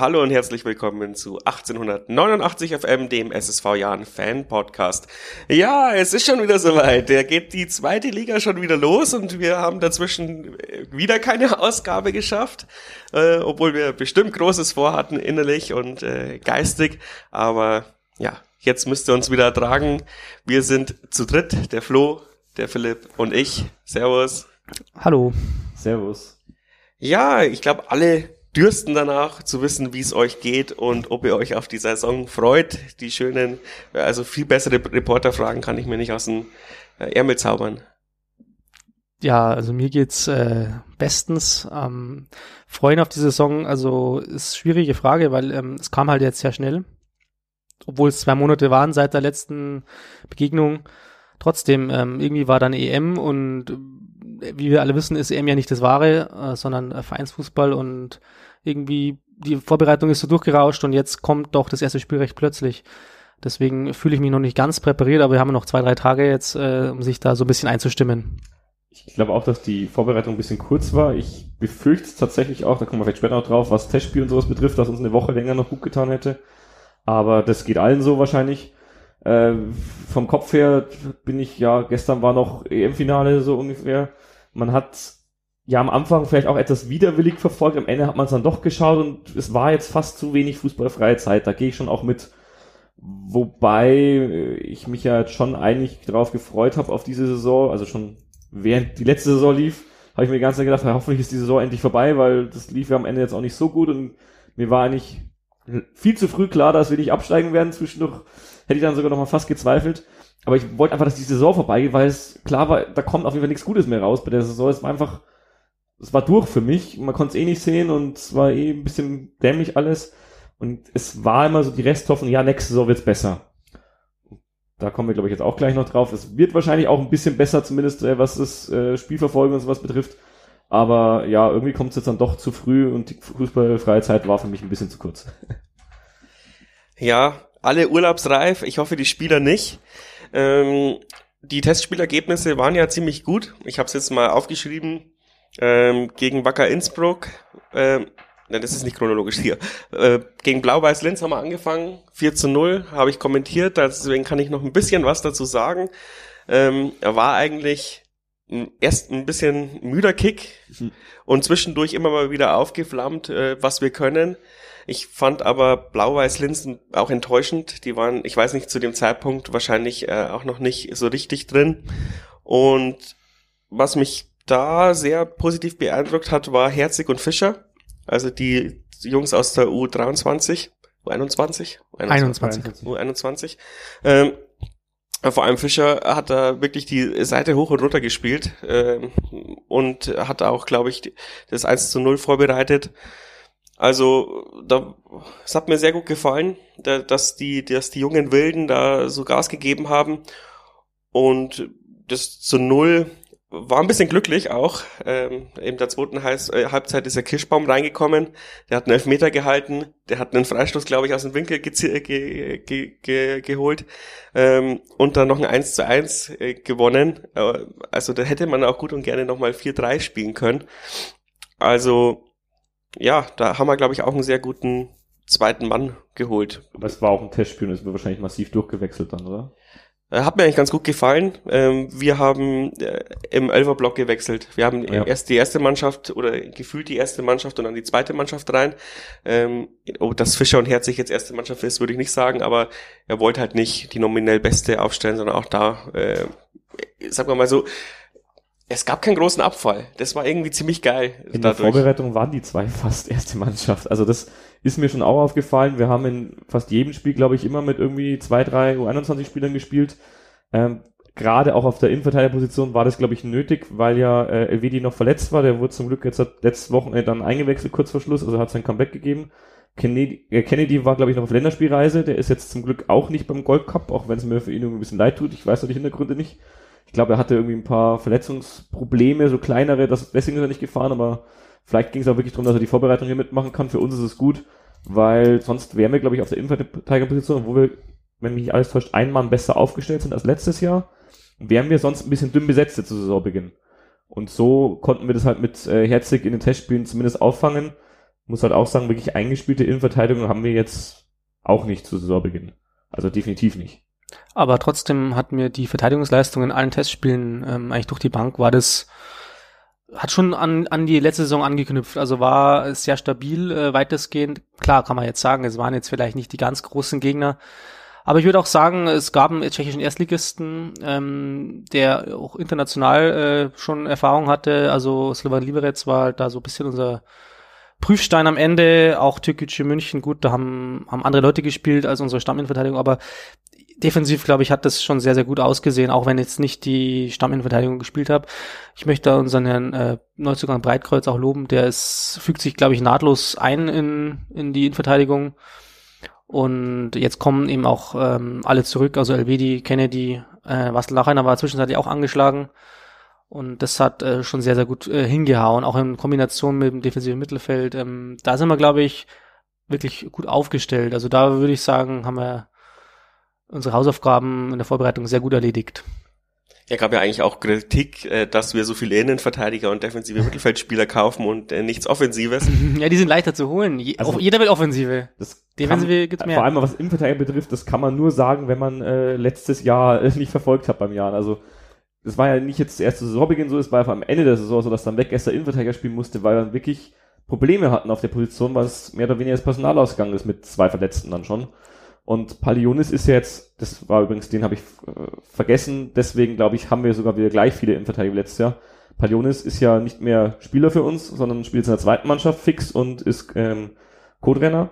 Hallo und herzlich willkommen zu 1889 FM, dem SSV Jahren Fan Podcast. Ja, es ist schon wieder soweit. Der geht die zweite Liga schon wieder los und wir haben dazwischen wieder keine Ausgabe geschafft, äh, obwohl wir bestimmt Großes vorhatten innerlich und äh, geistig. Aber ja, jetzt müsst ihr uns wieder ertragen. Wir sind zu dritt, der Flo, der Philipp und ich. Servus. Hallo. Servus. Ja, ich glaube, alle dürsten danach zu wissen, wie es euch geht und ob ihr euch auf die Saison freut. Die schönen, also viel bessere Reporterfragen kann ich mir nicht aus dem äh, Ärmel zaubern. Ja, also mir geht's äh, bestens. Ähm, freuen auf die Saison, also ist schwierige Frage, weil ähm, es kam halt jetzt sehr schnell, obwohl es zwei Monate waren seit der letzten Begegnung. Trotzdem, ähm, irgendwie war dann EM und äh, wie wir alle wissen, ist EM ja nicht das Wahre, äh, sondern äh, Vereinsfußball und irgendwie die Vorbereitung ist so durchgerauscht und jetzt kommt doch das erste Spiel recht plötzlich. Deswegen fühle ich mich noch nicht ganz präpariert, aber wir haben noch zwei, drei Tage jetzt, äh, um sich da so ein bisschen einzustimmen. Ich glaube auch, dass die Vorbereitung ein bisschen kurz war. Ich befürchte tatsächlich auch, da kommen wir vielleicht später noch drauf, was Testspiel und sowas betrifft, dass uns eine Woche länger noch gut getan hätte. Aber das geht allen so wahrscheinlich. Äh, vom Kopf her bin ich, ja, gestern war noch EM-Finale so ungefähr. Man hat ja am Anfang vielleicht auch etwas widerwillig verfolgt, am Ende hat man es dann doch geschaut und es war jetzt fast zu wenig fußballfreie Zeit. Da gehe ich schon auch mit. Wobei äh, ich mich ja schon eigentlich darauf gefreut habe auf diese Saison, also schon während die letzte Saison lief, habe ich mir die ganze Zeit gedacht, ja, hoffentlich ist die Saison endlich vorbei, weil das lief ja am Ende jetzt auch nicht so gut und mir war eigentlich viel zu früh klar, dass wir nicht absteigen werden. Zwischendurch hätte ich dann sogar noch mal fast gezweifelt. Aber ich wollte einfach, dass die Saison vorbeigeht, weil es klar war, da kommt auf jeden Fall nichts Gutes mehr raus bei der Saison. Es war einfach es war durch für mich. Man konnte es eh nicht sehen und es war eh ein bisschen dämlich alles. Und es war immer so die Resthoffnung, ja, nächste Saison wird's besser. Da kommen wir, glaube ich, jetzt auch gleich noch drauf. Es wird wahrscheinlich auch ein bisschen besser, zumindest äh, was das äh, Spielverfolgung und sowas betrifft. Aber ja, irgendwie kommt es jetzt dann doch zu früh und die fußballfreie Zeit war für mich ein bisschen zu kurz. Ja, alle urlaubsreif. Ich hoffe, die Spieler nicht. Ähm, die Testspielergebnisse waren ja ziemlich gut. Ich habe es jetzt mal aufgeschrieben ähm, gegen Wacker Innsbruck, ähm, nein, das ist nicht chronologisch hier, äh, gegen Blau-Weiß Linz haben wir angefangen, 4 zu 0, habe ich kommentiert, deswegen kann ich noch ein bisschen was dazu sagen. Ähm, er war eigentlich erst ein bisschen müder Kick mhm. und zwischendurch immer mal wieder aufgeflammt, äh, was wir können. Ich fand aber Blau-Weiß Linz auch enttäuschend. Die waren, ich weiß nicht, zu dem Zeitpunkt wahrscheinlich äh, auch noch nicht so richtig drin. Und was mich da sehr positiv beeindruckt hat, war Herzig und Fischer. Also die Jungs aus der U23, U21? U21. U21. Ähm, vor allem Fischer hat da wirklich die Seite hoch und runter gespielt ähm, und hat auch, glaube ich, das 1 zu 0 vorbereitet. Also, da, es hat mir sehr gut gefallen, da, dass die, dass die jungen Wilden da so Gas gegeben haben und das zu Null war ein bisschen glücklich auch. Ähm, in der zweiten äh, Halbzeit ist der Kirschbaum reingekommen. Der hat einen Elfmeter gehalten. Der hat einen Freistoß, glaube ich, aus dem Winkel ge ge ge ge geholt. Ähm, und dann noch ein 1 zu 1 äh, gewonnen. Äh, also da hätte man auch gut und gerne nochmal 4-3 spielen können. Also ja, da haben wir, glaube ich, auch einen sehr guten zweiten Mann geholt. Aber es war auch ein Testspiel und es wird wahrscheinlich massiv durchgewechselt dann, oder? Äh, hat mir eigentlich ganz gut gefallen. Ähm, wir haben äh, im Elferblock gewechselt. Wir haben ja. erst die erste Mannschaft oder gefühlt die erste Mannschaft und dann die zweite Mannschaft rein. Ähm, oh, dass Fischer und Herzig jetzt erste Mannschaft ist, würde ich nicht sagen, aber er wollte halt nicht die nominell beste aufstellen, sondern auch da, äh, sagen wir mal so, es gab keinen großen Abfall. Das war irgendwie ziemlich geil. In dadurch. der Vorbereitung waren die zwei fast erste Mannschaft. Also das ist mir schon auch aufgefallen. Wir haben in fast jedem Spiel, glaube ich, immer mit irgendwie zwei, drei U21-Spielern gespielt. Ähm, Gerade auch auf der Innenverteidigerposition war das, glaube ich, nötig, weil ja äh, Elvedi noch verletzt war. Der wurde zum Glück jetzt letztes Wochenende dann eingewechselt, kurz vor Schluss, also hat sein Comeback gegeben. Kennedy, äh, Kennedy war, glaube ich, noch auf Länderspielreise. Der ist jetzt zum Glück auch nicht beim Gold Cup, auch wenn es mir für ihn irgendwie ein bisschen leid tut. Ich weiß noch die Hintergründe nicht. Ich glaube, er hatte irgendwie ein paar Verletzungsprobleme, so kleinere, das, deswegen ist er nicht gefahren, aber vielleicht ging es auch wirklich darum, dass er die Vorbereitung hier mitmachen kann. Für uns ist es gut, weil sonst wären wir, glaube ich, auf der Innenverteidigerposition, wo wir, wenn mich nicht alles täuscht, ein Mann besser aufgestellt sind als letztes Jahr, wären wir sonst ein bisschen dünn besetzt zu Saisonbeginn. Und so konnten wir das halt mit äh, Herzig in den Testspielen zumindest auffangen. muss halt auch sagen, wirklich eingespielte Innenverteidigung haben wir jetzt auch nicht zu Saisonbeginn. Also definitiv nicht. Aber trotzdem hat mir die Verteidigungsleistung in allen Testspielen ähm, eigentlich durch die Bank war das hat schon an, an die letzte Saison angeknüpft, also war sehr stabil, äh, weitestgehend. Klar kann man jetzt sagen, es waren jetzt vielleicht nicht die ganz großen Gegner, aber ich würde auch sagen, es gab einen tschechischen Erstligisten, ähm, der auch international äh, schon Erfahrung hatte. Also Slovan Liberec war da so ein bisschen unser Prüfstein am Ende. Auch Türkische München, gut, da haben, haben andere Leute gespielt als unsere Stamminverteidigung, aber defensiv, glaube ich, hat das schon sehr, sehr gut ausgesehen, auch wenn jetzt nicht die Stamminverteidigung gespielt habe. Ich möchte unseren Herrn äh, Neuzugang Breitkreuz auch loben. Der ist, fügt sich, glaube ich, nahtlos ein in, in die Innenverteidigung. Und jetzt kommen eben auch ähm, alle zurück, also Elvedi, Kennedy, äh, Wastel Lacheiner war zwischenzeitlich auch angeschlagen. Und das hat äh, schon sehr, sehr gut äh, hingehauen, auch in Kombination mit dem defensiven Mittelfeld. Ähm, da sind wir, glaube ich, wirklich gut aufgestellt. Also da würde ich sagen, haben wir unsere Hausaufgaben in der Vorbereitung sehr gut erledigt. Ja, gab ja eigentlich auch Kritik, äh, dass wir so viele Innenverteidiger und defensive Mittelfeldspieler kaufen und äh, nichts Offensives. ja, die sind leichter zu holen. Also, Jeder will Offensive. Das Defensive gibt's mehr. Vor allem, was Innenverteidiger betrifft, das kann man nur sagen, wenn man äh, letztes Jahr äh, nicht verfolgt hat beim Jahr. Also das war ja nicht jetzt das erste Saisonbeginn so, es war ja am Ende der Saison so, dass dann Weggester Innenverteidiger spielen musste, weil wir wirklich Probleme hatten auf der Position, weil es mehr oder weniger das Personal ausgegangen ist mit zwei Verletzten dann schon. Und Palionis ist jetzt, das war übrigens, den habe ich äh, vergessen, deswegen glaube ich, haben wir sogar wieder gleich viele Innenverteidiger wie letztes Jahr. Palionis ist ja nicht mehr Spieler für uns, sondern spielt in der zweiten Mannschaft fix und ist ähm, Co-Trainer.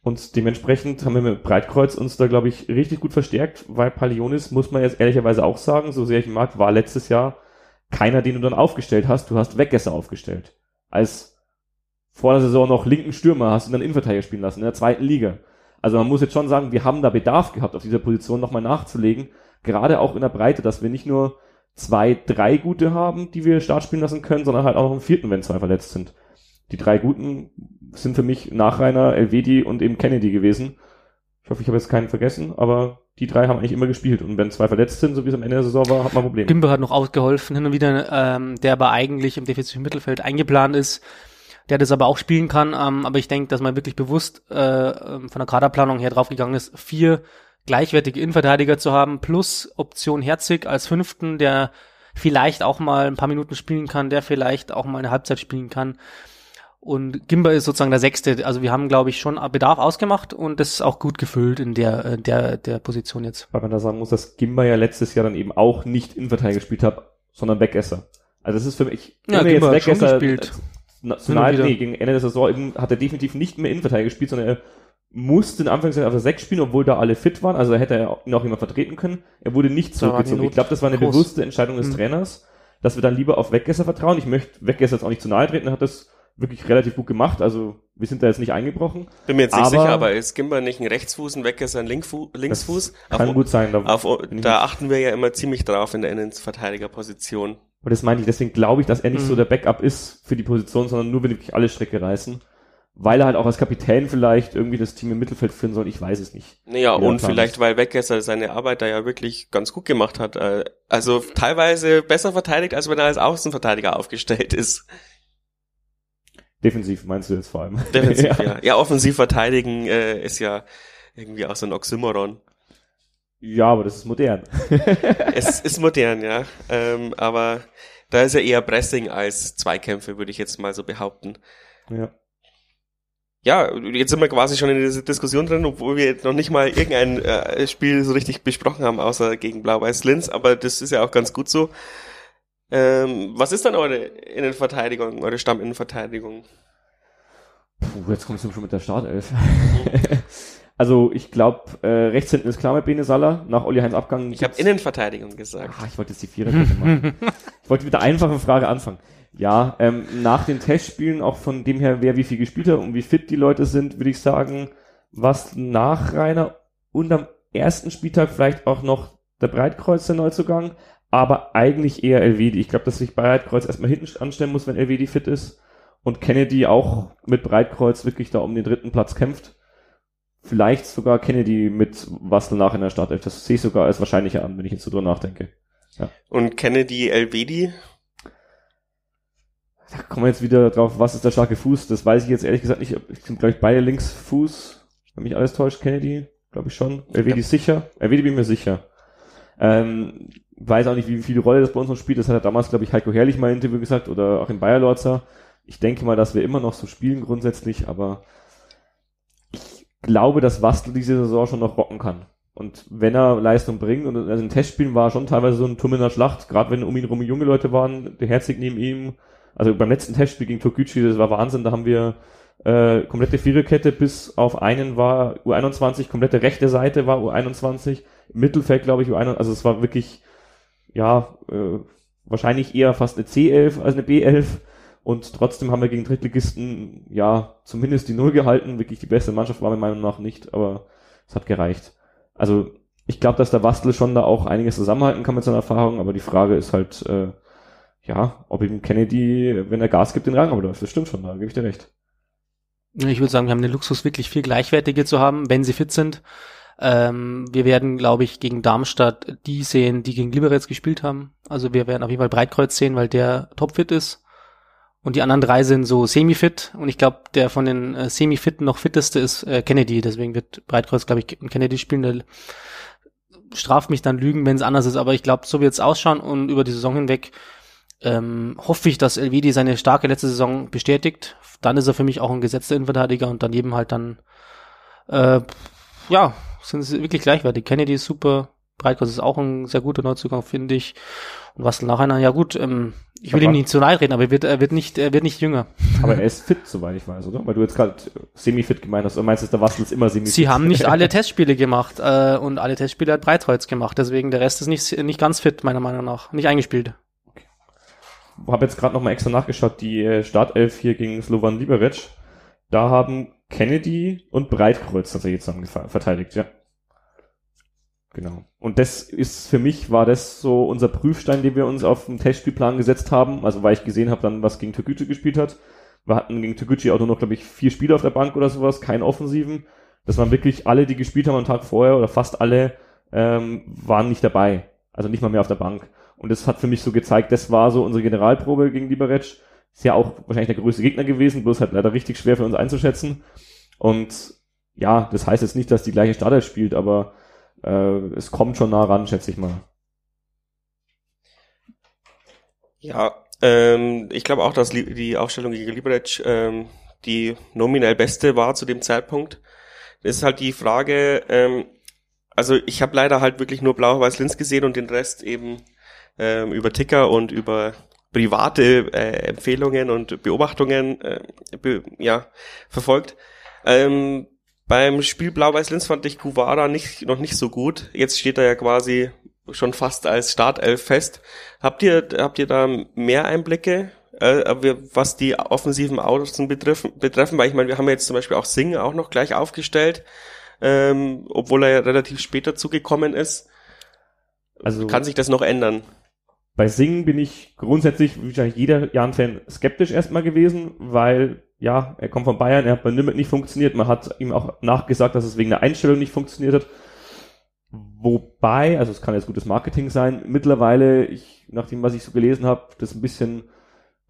Und dementsprechend haben wir mit Breitkreuz uns da, glaube ich, richtig gut verstärkt, weil Palionis, muss man jetzt ehrlicherweise auch sagen, so sehr ich ihn mag, war letztes Jahr keiner, den du dann aufgestellt hast. Du hast Weggesser aufgestellt. Als vor der Saison noch linken Stürmer hast du dann Innenverteidiger spielen lassen, in der zweiten Liga. Also man muss jetzt schon sagen, wir haben da Bedarf gehabt, auf dieser Position nochmal nachzulegen. Gerade auch in der Breite, dass wir nicht nur zwei, drei gute haben, die wir Start spielen lassen können, sondern halt auch noch einen vierten, wenn zwei verletzt sind. Die drei guten sind für mich Nachreiner, Elvedi und eben Kennedy gewesen. Ich hoffe, ich habe jetzt keinen vergessen, aber die drei haben eigentlich immer gespielt. Und wenn zwei verletzt sind, so wie es am Ende der Saison war, hat man Probleme. Gimbe hat noch ausgeholfen, hin und wieder, ähm, der aber eigentlich im defensiven Mittelfeld eingeplant ist der das aber auch spielen kann. Ähm, aber ich denke, dass man wirklich bewusst äh, ähm, von der Kaderplanung her draufgegangen ist, vier gleichwertige Innenverteidiger zu haben, plus Option Herzig als fünften, der vielleicht auch mal ein paar Minuten spielen kann, der vielleicht auch mal eine Halbzeit spielen kann. Und Gimba ist sozusagen der Sechste. Also wir haben, glaube ich, schon Bedarf ausgemacht und das ist auch gut gefüllt in der, äh, der, der Position jetzt. Weil man da sagen muss, dass Gimba ja letztes Jahr dann eben auch nicht Innenverteidiger gespielt hat, sondern Wegesser. Also das ist für mich, ja, Gimba jetzt Wegesser, gespielt national, nee, gegen Ende der Saison eben, hat er definitiv nicht mehr Innenverteidiger gespielt, sondern er musste in Anfangszeit auf der 6 spielen, obwohl da alle fit waren, also da hätte er ihn auch jemand vertreten können. Er wurde nicht zurückgezogen. Ich glaube, das war eine groß. bewusste Entscheidung des mhm. Trainers, dass wir dann lieber auf Weggesser vertrauen. Ich möchte Weggesser jetzt auch nicht zu nahe treten, er hat das wirklich relativ gut gemacht, also wir sind da jetzt nicht eingebrochen. Bin mir jetzt nicht sicher, aber ist Gimba nicht ein Rechtsfuß, ein Weggesser ein Linkfu Linksfuß? kann auf, gut sein. Da, auf, da achten wir ja immer ziemlich drauf in der Innenverteidigerposition. Und das meine ich, deswegen glaube ich, dass er nicht mhm. so der Backup ist für die Position, sondern nur, wenn wirklich alle Strecke reißen. Weil er halt auch als Kapitän vielleicht irgendwie das Team im Mittelfeld führen soll, ich weiß es nicht. Naja, und vielleicht, ist. weil Weggesser seine Arbeit da ja wirklich ganz gut gemacht hat. Äh, also teilweise besser verteidigt, als wenn er als Außenverteidiger aufgestellt ist. Defensiv meinst du jetzt vor allem? Defensiv, ja. ja. Ja, offensiv verteidigen äh, ist ja irgendwie auch so ein Oxymoron. Ja, aber das ist modern. es ist modern, ja. Ähm, aber da ist ja eher Pressing als Zweikämpfe, würde ich jetzt mal so behaupten. Ja. Ja, jetzt sind wir quasi schon in dieser Diskussion drin, obwohl wir noch nicht mal irgendein äh, Spiel so richtig besprochen haben, außer gegen Blau-Weiß Linz, aber das ist ja auch ganz gut so. Ähm, was ist dann eure Innenverteidigung, eure Stamminnenverteidigung? Puh, jetzt kommst du schon mit der Startelf. Also ich glaube, äh, rechts hinten ist klar mit Bene Salah, nach Olli Heinz Abgang. Ich habe Innenverteidigung gesagt. Ach, ich wollte jetzt die Viererkette machen. ich wollte mit der einfachen Frage anfangen. Ja, ähm, nach den Testspielen, auch von dem her, wer wie viel gespielt hat und wie fit die Leute sind, würde ich sagen, was nach Rainer und am ersten Spieltag vielleicht auch noch der Breitkreuz der Neuzugang, aber eigentlich eher Elvedi. Ich glaube, dass sich Breitkreuz erstmal hinten anstellen muss, wenn Elvedi fit ist und Kennedy auch mit Breitkreuz wirklich da um den dritten Platz kämpft vielleicht sogar Kennedy mit Wastel nach in der Startelf. Das sehe ich sogar als wahrscheinlicher an, wenn ich jetzt so drüber nachdenke. Ja. Und Kennedy Elvedi? da kommen wir jetzt wieder drauf, was ist der starke Fuß? Das weiß ich jetzt ehrlich gesagt nicht. Ich sind, glaube ich, beide Linksfuß. Wenn mich alles täuscht, Kennedy, glaube ich schon. LWD ja. sicher. LWD bin mir sicher. Ähm, weiß auch nicht, wie viel Rolle das bei uns noch spielt. Das hat er damals, glaube ich, Heiko Herrlich mal im Interview gesagt oder auch in Bayer Lorzer. Ich denke mal, dass wir immer noch so spielen grundsätzlich, aber ich glaube, dass Wastel diese Saison schon noch rocken kann. Und wenn er Leistung bringt, und also in Testspielen war schon teilweise so ein Turm in der Schlacht, gerade wenn um ihn rum junge Leute waren, der Herzig neben ihm, also beim letzten Testspiel gegen Tokuchi, das war Wahnsinn, da haben wir äh, komplette Viererkette bis auf einen war U21, komplette rechte Seite war U21, Mittelfeld glaube ich U21, also es war wirklich, ja, äh, wahrscheinlich eher fast eine C11 als eine B11 und trotzdem haben wir gegen Drittligisten, ja, zumindest die Null gehalten, wirklich die beste Mannschaft war meiner Meinung nach nicht, aber es hat gereicht. Also ich glaube, dass der Bastel schon da auch einiges zusammenhalten kann mit seiner Erfahrung, aber die Frage ist halt, äh, ja, ob ihm Kennedy, wenn er Gas gibt, den Rang abläuft. Das stimmt schon, da gebe ich dir recht. Ich würde sagen, wir haben den Luxus, wirklich viel Gleichwertige zu haben, wenn sie fit sind. Ähm, wir werden, glaube ich, gegen Darmstadt die sehen, die gegen Liberec gespielt haben. Also wir werden auf jeden Fall Breitkreuz sehen, weil der topfit ist. Und die anderen drei sind so semi-fit. Und ich glaube, der von den äh, semi-fitten noch fitteste ist äh, Kennedy. Deswegen wird Breitkreuz, glaube ich, Kennedy spielen. Der straft mich dann Lügen, wenn es anders ist. Aber ich glaube, so wird es ausschauen. Und über die Saison hinweg ähm, hoffe ich, dass Elvedi seine starke letzte Saison bestätigt. Dann ist er für mich auch ein gesetzter Innenverteidiger und daneben halt dann, äh, ja, sind sie wirklich gleichwertig. Kennedy ist super, Breitkreuz ist auch ein sehr guter Neuzugang, finde ich. Und was nachher, ja gut, ähm, ich will aber ihm nicht zu nahe reden, aber er wird, er wird nicht, er wird nicht jünger. Aber er ist fit, soweit ich weiß, oder? Weil du jetzt gerade semi-fit gemeint hast, oder meinst du, der Wastel ist immer semi-fit? Sie haben nicht alle Testspiele gemacht, äh, und alle Testspiele hat Breitkreuz gemacht, deswegen der Rest ist nicht, nicht ganz fit, meiner Meinung nach, nicht eingespielt habe jetzt gerade nochmal extra nachgeschaut, die äh, Startelf hier gegen Slovan Liberec. Da haben Kennedy und Breitkreuz tatsächlich zusammen verteidigt, ja. Genau. Und das ist für mich war das so unser Prüfstein, den wir uns auf den Testspielplan gesetzt haben. Also weil ich gesehen habe dann, was gegen Toguchi gespielt hat. Wir hatten gegen Toguchi auch nur noch, glaube ich, vier Spieler auf der Bank oder sowas, kein Offensiven. Das waren wirklich alle, die gespielt haben am Tag vorher oder fast alle, ähm, waren nicht dabei. Also nicht mal mehr auf der Bank. Und das hat für mich so gezeigt, das war so unsere Generalprobe gegen Liberec. Ist ja auch wahrscheinlich der größte Gegner gewesen, bloß halt leider richtig schwer für uns einzuschätzen. Und ja, das heißt jetzt nicht, dass die gleiche Starter spielt, aber äh, es kommt schon nah ran, schätze ich mal. Ja, ähm, ich glaube auch, dass die Aufstellung gegen Liberec ähm, die nominell beste war zu dem Zeitpunkt. Das ist halt die Frage, ähm, also ich habe leider halt wirklich nur Blau-Weiß-Linz gesehen und den Rest eben ähm, über Ticker und über private äh, Empfehlungen und Beobachtungen äh, be, ja, verfolgt. Ähm, beim Spiel Blau-Weiß-Linz fand ich Kuvara nicht, noch nicht so gut. Jetzt steht er ja quasi schon fast als Startelf fest. Habt ihr, habt ihr da mehr Einblicke, äh, was die offensiven Außen betreffen, betreffen? Weil ich meine, wir haben jetzt zum Beispiel auch Singh auch noch gleich aufgestellt, ähm, obwohl er ja relativ später zugekommen ist. Also kann sich das noch ändern? Bei Singen bin ich grundsätzlich, wie wahrscheinlich jeder Jan-Fan, skeptisch erstmal gewesen, weil, ja, er kommt von Bayern, er hat bei Nürnberg nicht funktioniert, man hat ihm auch nachgesagt, dass es wegen der Einstellung nicht funktioniert hat. Wobei, also es kann jetzt gutes Marketing sein, mittlerweile, ich, nach dem, was ich so gelesen habe, das ein bisschen,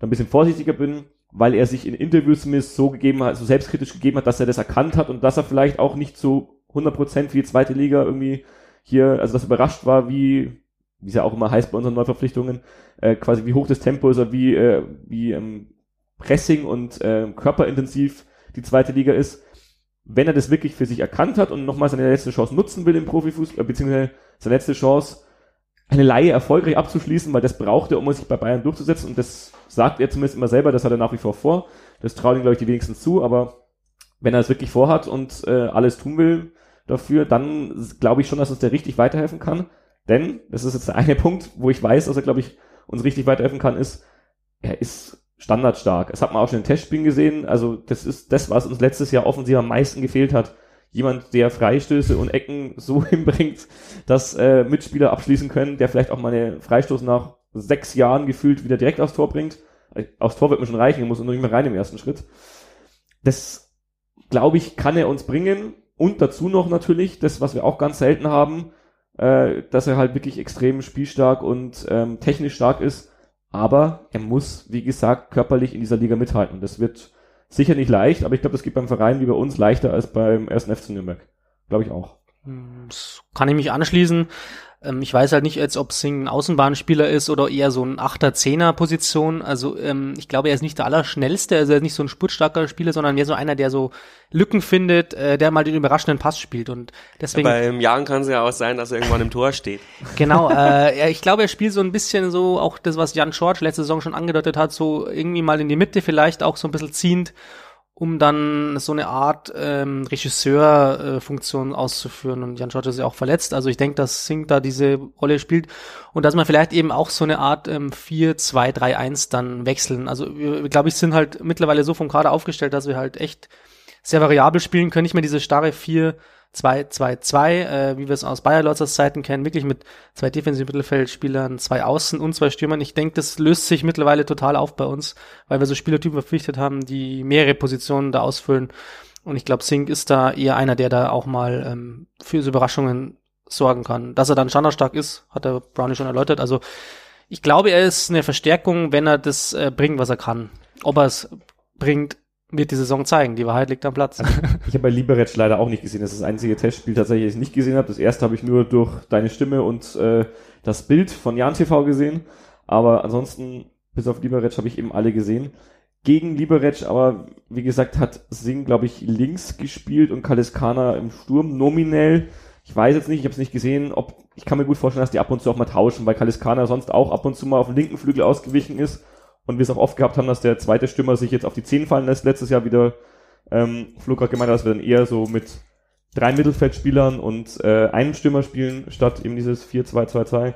ein bisschen vorsichtiger bin, weil er sich in Interviews mit so gegeben hat, so selbstkritisch gegeben hat, dass er das erkannt hat und dass er vielleicht auch nicht so 100% für die zweite Liga irgendwie hier, also dass er überrascht war, wie wie es ja auch immer heißt bei unseren Neuverpflichtungen, äh, quasi wie hoch das Tempo ist oder wie, äh, wie ähm, Pressing und äh, körperintensiv die zweite Liga ist. Wenn er das wirklich für sich erkannt hat und nochmal seine letzte Chance nutzen will im Profifußball, beziehungsweise seine letzte Chance, eine Laie erfolgreich abzuschließen, weil das braucht er, um sich bei Bayern durchzusetzen und das sagt er zumindest immer selber, das hat er nach wie vor vor. Das trauen ihm, glaube ich, die wenigsten zu, aber wenn er es wirklich vorhat und äh, alles tun will dafür, dann glaube ich schon, dass uns der richtig weiterhelfen kann. Denn, das ist jetzt der eine Punkt, wo ich weiß, dass er, glaube ich, uns richtig weiterhelfen kann, ist, er ist standardstark. Das hat man auch schon in Testspielen gesehen. Also, das ist das, was uns letztes Jahr offensiv am meisten gefehlt hat. Jemand, der Freistöße und Ecken so hinbringt, dass äh, Mitspieler abschließen können, der vielleicht auch mal eine Freistoß nach sechs Jahren gefühlt wieder direkt aufs Tor bringt. Aufs Tor wird mir schon reichen, muss nur nicht mehr rein im ersten Schritt. Das, glaube ich, kann er uns bringen. Und dazu noch natürlich, das, was wir auch ganz selten haben, äh, dass er halt wirklich extrem spielstark und ähm, technisch stark ist, aber er muss, wie gesagt, körperlich in dieser Liga mithalten. Das wird sicher nicht leicht, aber ich glaube, das geht beim Verein wie bei uns leichter als beim ersten FC Nürnberg. Glaube ich auch. Das kann ich mich anschließen. Ähm, ich weiß halt nicht jetzt, ob Singh ein Außenbahnspieler ist oder eher so ein Achter, Zehner Position. Also ähm, ich glaube, er ist nicht der Allerschnellste, also er ist nicht so ein spurtstarker Spieler, sondern mehr so einer, der so Lücken findet, äh, der mal den überraschenden Pass spielt und deswegen. Ja, beim Jahren kann es ja auch sein, dass er irgendwann im Tor steht. Genau, äh, ich glaube, er spielt so ein bisschen so auch das, was Jan George letzte Saison schon angedeutet hat, so irgendwie mal in die Mitte vielleicht auch so ein bisschen ziehend um dann so eine Art ähm, Regisseur-Funktion äh, auszuführen. Und Jan George ist ja auch verletzt. Also ich denke, dass Singh da diese Rolle spielt und dass man vielleicht eben auch so eine Art ähm, 4-2-3-1 dann wechseln. Also wir, glaube ich, sind halt mittlerweile so vom Kader aufgestellt, dass wir halt echt sehr variabel spielen können. Nicht mehr diese starre 4 2-2-2, äh, wie wir es aus Bayer Lotzers Zeiten kennen, wirklich mit zwei defensiven Mittelfeldspielern, zwei Außen und zwei Stürmern. Ich denke, das löst sich mittlerweile total auf bei uns, weil wir so Spielertypen verpflichtet haben, die mehrere Positionen da ausfüllen. Und ich glaube, Sink ist da eher einer, der da auch mal ähm, für so Überraschungen sorgen kann. Dass er dann standardstark ist, hat der Brownie schon erläutert. Also ich glaube, er ist eine Verstärkung, wenn er das äh, bringt, was er kann. Ob er es bringt, wird die Saison zeigen. Die Wahrheit liegt am Platz. ich habe bei Liberec leider auch nicht gesehen. Das ist das einzige Testspiel tatsächlich, das ich nicht gesehen habe. Das erste habe ich nur durch deine Stimme und äh, das Bild von Jan TV gesehen. Aber ansonsten, bis auf Liberec, habe ich eben alle gesehen. Gegen Liberec, aber wie gesagt, hat Singh, glaube ich, links gespielt und Kaliskana im Sturm nominell. Ich weiß jetzt nicht, ich habe es nicht gesehen, ob ich kann mir gut vorstellen, dass die ab und zu auch mal tauschen, weil Kaliskana sonst auch ab und zu mal auf den linken Flügel ausgewichen ist und wir es auch oft gehabt haben, dass der zweite Stürmer sich jetzt auf die 10 fallen lässt. Letztes Jahr wieder ähm, Flo gerade gemeint, dass wir dann eher so mit drei Mittelfeldspielern und äh, einem Stürmer spielen, statt eben dieses 4-2-2-2.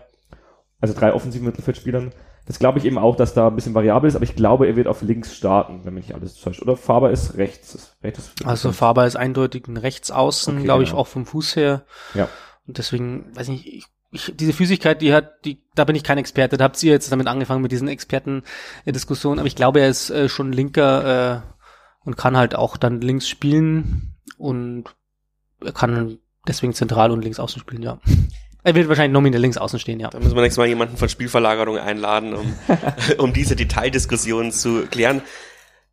Also drei offensiven Mittelfeldspielern. Das glaube ich eben auch, dass da ein bisschen variabel ist, aber ich glaube, er wird auf links starten, wenn mich nicht alles täuscht. Oder Faber ist rechts. rechts also Faber ist eindeutig ein Rechtsaußen, okay, glaube ich, genau. auch vom Fuß her. Ja. Und deswegen, weiß nicht, ich ich, diese Physigkeit, die hat, die, da bin ich kein Experte. Da habt ihr jetzt damit angefangen mit diesen Experten-Diskussionen. Aber ich glaube, er ist äh, schon linker äh, und kann halt auch dann links spielen und er kann deswegen zentral und links außen spielen, ja. Er wird wahrscheinlich nominell links außen stehen, ja. Da müssen wir nächstes Mal jemanden von Spielverlagerung einladen, um, um diese Detaildiskussion zu klären.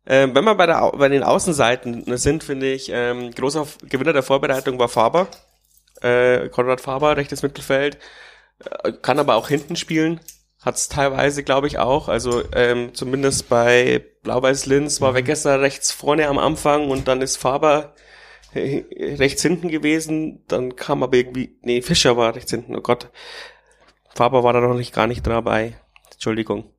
Ähm, wenn wir bei, der, bei den Außenseiten sind, finde ich, ähm, großer Gewinner der Vorbereitung war Faber äh, Konrad Faber, rechtes Mittelfeld, äh, kann aber auch hinten spielen, hat es teilweise, glaube ich, auch. Also ähm, zumindest bei Blau-Weiß Linz war mhm. Wegesser rechts vorne am Anfang und dann ist Faber äh, rechts hinten gewesen. Dann kam aber irgendwie, nee, Fischer war rechts hinten, oh Gott. Faber war da noch nicht gar nicht dabei. Entschuldigung.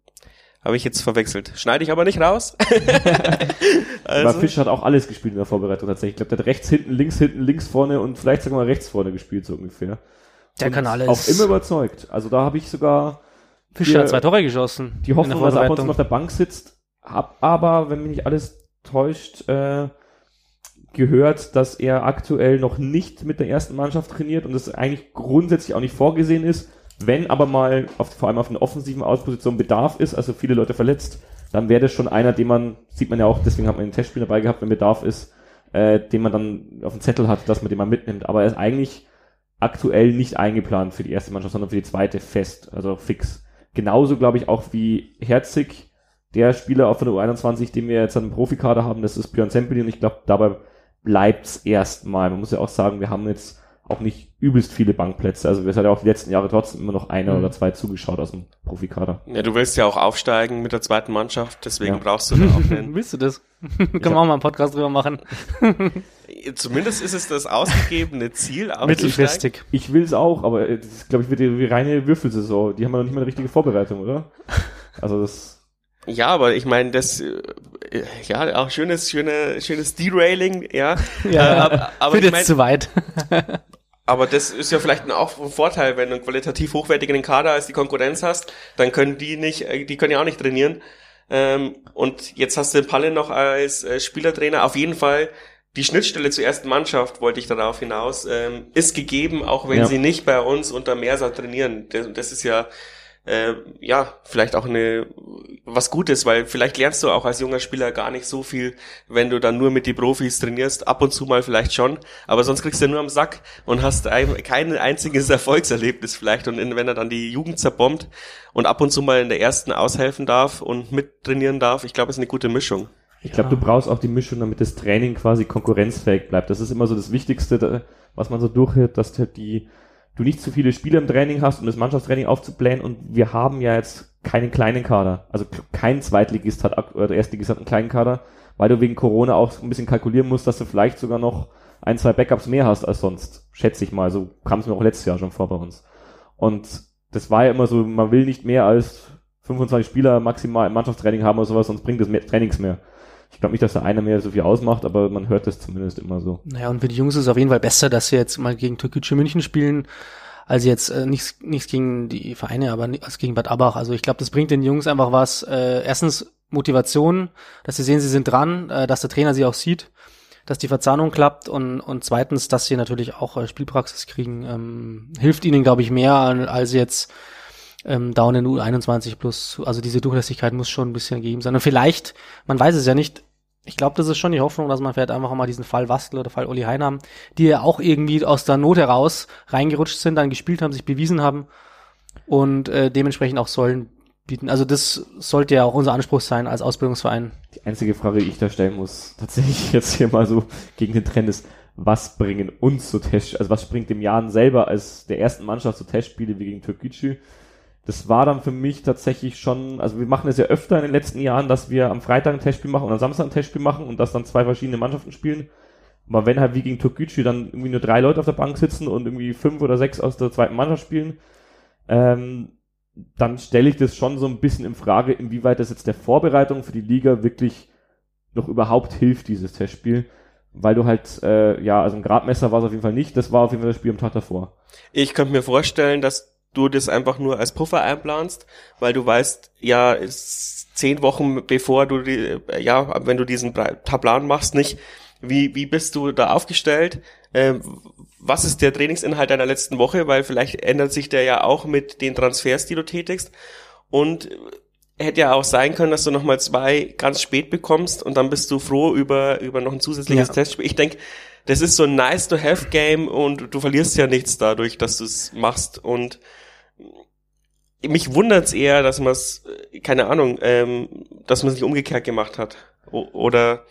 Habe ich jetzt verwechselt. Schneide ich aber nicht raus. also. Aber Fischer hat auch alles gespielt in der Vorbereitung tatsächlich. Ich glaube, der hat rechts hinten, links hinten, links vorne und vielleicht sogar mal rechts vorne gespielt, so ungefähr. Der und kann alles. Auch immer überzeugt. Also da habe ich sogar. Fischer hat zwei Tore geschossen. Die Hoffnung, dass er ab und zu auf der Bank sitzt. Hab aber, wenn mich nicht alles täuscht, äh, gehört, dass er aktuell noch nicht mit der ersten Mannschaft trainiert und das eigentlich grundsätzlich auch nicht vorgesehen ist. Wenn aber mal auf, vor allem auf einer offensiven Ausposition Bedarf ist, also viele Leute verletzt, dann wäre das schon einer, den man, sieht man ja auch, deswegen hat man den Testspiel dabei gehabt, wenn Bedarf ist, äh, den man dann auf dem Zettel hat, dass man den mal mitnimmt. Aber er ist eigentlich aktuell nicht eingeplant für die erste Mannschaft, sondern für die zweite fest, also fix. Genauso glaube ich auch wie Herzig, der Spieler von der U21, den wir jetzt an dem Profikader haben, das ist Björn Sempeli und ich glaube, dabei bleibt's erstmal. Man muss ja auch sagen, wir haben jetzt auch nicht übelst viele Bankplätze. Also es hat ja auch die letzten Jahre trotzdem immer noch einer mhm. oder zwei zugeschaut aus dem Profikader. Ja, du willst ja auch aufsteigen mit der zweiten Mannschaft, deswegen ja. brauchst du da auch einen. willst du das? Können wir auch mal einen Podcast drüber machen. Zumindest ist es das ausgegebene Ziel. Mittelfristig. Ich will es auch, aber das glaube ich wird die reine Würfelsaison. Die haben ja noch nicht mal eine richtige Vorbereitung, oder? Also das ja, aber ich meine, das äh, ja auch schönes, schöne, schönes Derailing, ja. ja äh, aber, aber Führt ich mein, jetzt zu weit. Aber das ist ja vielleicht auch ein Vorteil, wenn du einen qualitativ hochwertigen Kader als die Konkurrenz hast, dann können die nicht, äh, die können ja auch nicht trainieren. Ähm, und jetzt hast du den Palle noch als äh, Spielertrainer. Auf jeden Fall die Schnittstelle zur ersten Mannschaft, wollte ich darauf hinaus, ähm, ist gegeben, auch wenn ja. sie nicht bei uns unter Meersa trainieren. Das, das ist ja äh, ja, vielleicht auch eine was Gutes, weil vielleicht lernst du auch als junger Spieler gar nicht so viel, wenn du dann nur mit die Profis trainierst, ab und zu mal vielleicht schon, aber sonst kriegst du nur am Sack und hast ein, kein einziges Erfolgserlebnis vielleicht und wenn er dann die Jugend zerbombt und ab und zu mal in der ersten aushelfen darf und mittrainieren darf, ich glaube, es ist eine gute Mischung. Ich glaube, du brauchst auch die Mischung, damit das Training quasi konkurrenzfähig bleibt. Das ist immer so das Wichtigste, was man so durchhört, dass halt die du nicht zu viele Spiele im Training hast, um das Mannschaftstraining aufzublähen. Und wir haben ja jetzt keinen kleinen Kader. Also kein Zweitligist hat, oder Erstligist hat einen kleinen Kader, weil du wegen Corona auch ein bisschen kalkulieren musst, dass du vielleicht sogar noch ein, zwei Backups mehr hast als sonst. Schätze ich mal. So kam es mir auch letztes Jahr schon vor bei uns. Und das war ja immer so, man will nicht mehr als 25 Spieler maximal im Mannschaftstraining haben oder sowas, sonst bringt das mehr Trainings mehr. Ich glaube nicht, dass da einer mehr so viel ausmacht, aber man hört das zumindest immer so. Naja, und für die Jungs ist es auf jeden Fall besser, dass sie jetzt mal gegen Türkgücü München spielen, als jetzt äh, nichts, nichts gegen die Vereine, aber als gegen Bad Abach. Also ich glaube, das bringt den Jungs einfach was. Äh, erstens Motivation, dass sie sehen, sie sind dran, äh, dass der Trainer sie auch sieht, dass die Verzahnung klappt und, und zweitens, dass sie natürlich auch äh, Spielpraxis kriegen, ähm, hilft ihnen, glaube ich, mehr als jetzt ähm, Down in U21 plus, also diese Durchlässigkeit muss schon ein bisschen gegeben sein. Und vielleicht, man weiß es ja nicht, ich glaube, das ist schon die Hoffnung, dass man vielleicht einfach mal diesen Fall Wastel oder Fall Olli Heinam, die ja auch irgendwie aus der Not heraus reingerutscht sind, dann gespielt haben, sich bewiesen haben und äh, dementsprechend auch sollen bieten. Also das sollte ja auch unser Anspruch sein als Ausbildungsverein. Die einzige Frage, die ich da stellen muss, tatsächlich jetzt hier mal so gegen den Trend ist, was bringen uns zu Test, also was bringt dem Jan selber als der ersten Mannschaft zu Testspiele wie gegen Türkgücü? Das war dann für mich tatsächlich schon, also wir machen es ja öfter in den letzten Jahren, dass wir am Freitag ein Testspiel machen und am Samstag ein Testspiel machen und dass dann zwei verschiedene Mannschaften spielen. Aber wenn halt wie gegen Türkgücü dann irgendwie nur drei Leute auf der Bank sitzen und irgendwie fünf oder sechs aus der zweiten Mannschaft spielen, ähm, dann stelle ich das schon so ein bisschen in Frage, inwieweit das jetzt der Vorbereitung für die Liga wirklich noch überhaupt hilft, dieses Testspiel. Weil du halt, äh, ja, also ein Gradmesser war es auf jeden Fall nicht, das war auf jeden Fall das Spiel am Tag davor. Ich könnte mir vorstellen, dass du das einfach nur als Puffer einplanst, weil du weißt, ja, zehn Wochen bevor du die, ja, wenn du diesen Plan machst, nicht, wie, wie bist du da aufgestellt? Ähm, was ist der Trainingsinhalt deiner letzten Woche? Weil vielleicht ändert sich der ja auch mit den Transfers, die du tätigst. Und hätte ja auch sein können, dass du nochmal zwei ganz spät bekommst und dann bist du froh über, über noch ein zusätzliches ja. Testspiel. Ich denke, das ist so ein nice to have Game und du verlierst ja nichts dadurch, dass du es machst und mich wundert's eher, dass man es, äh, keine Ahnung, ähm, dass man es nicht umgekehrt gemacht hat. O oder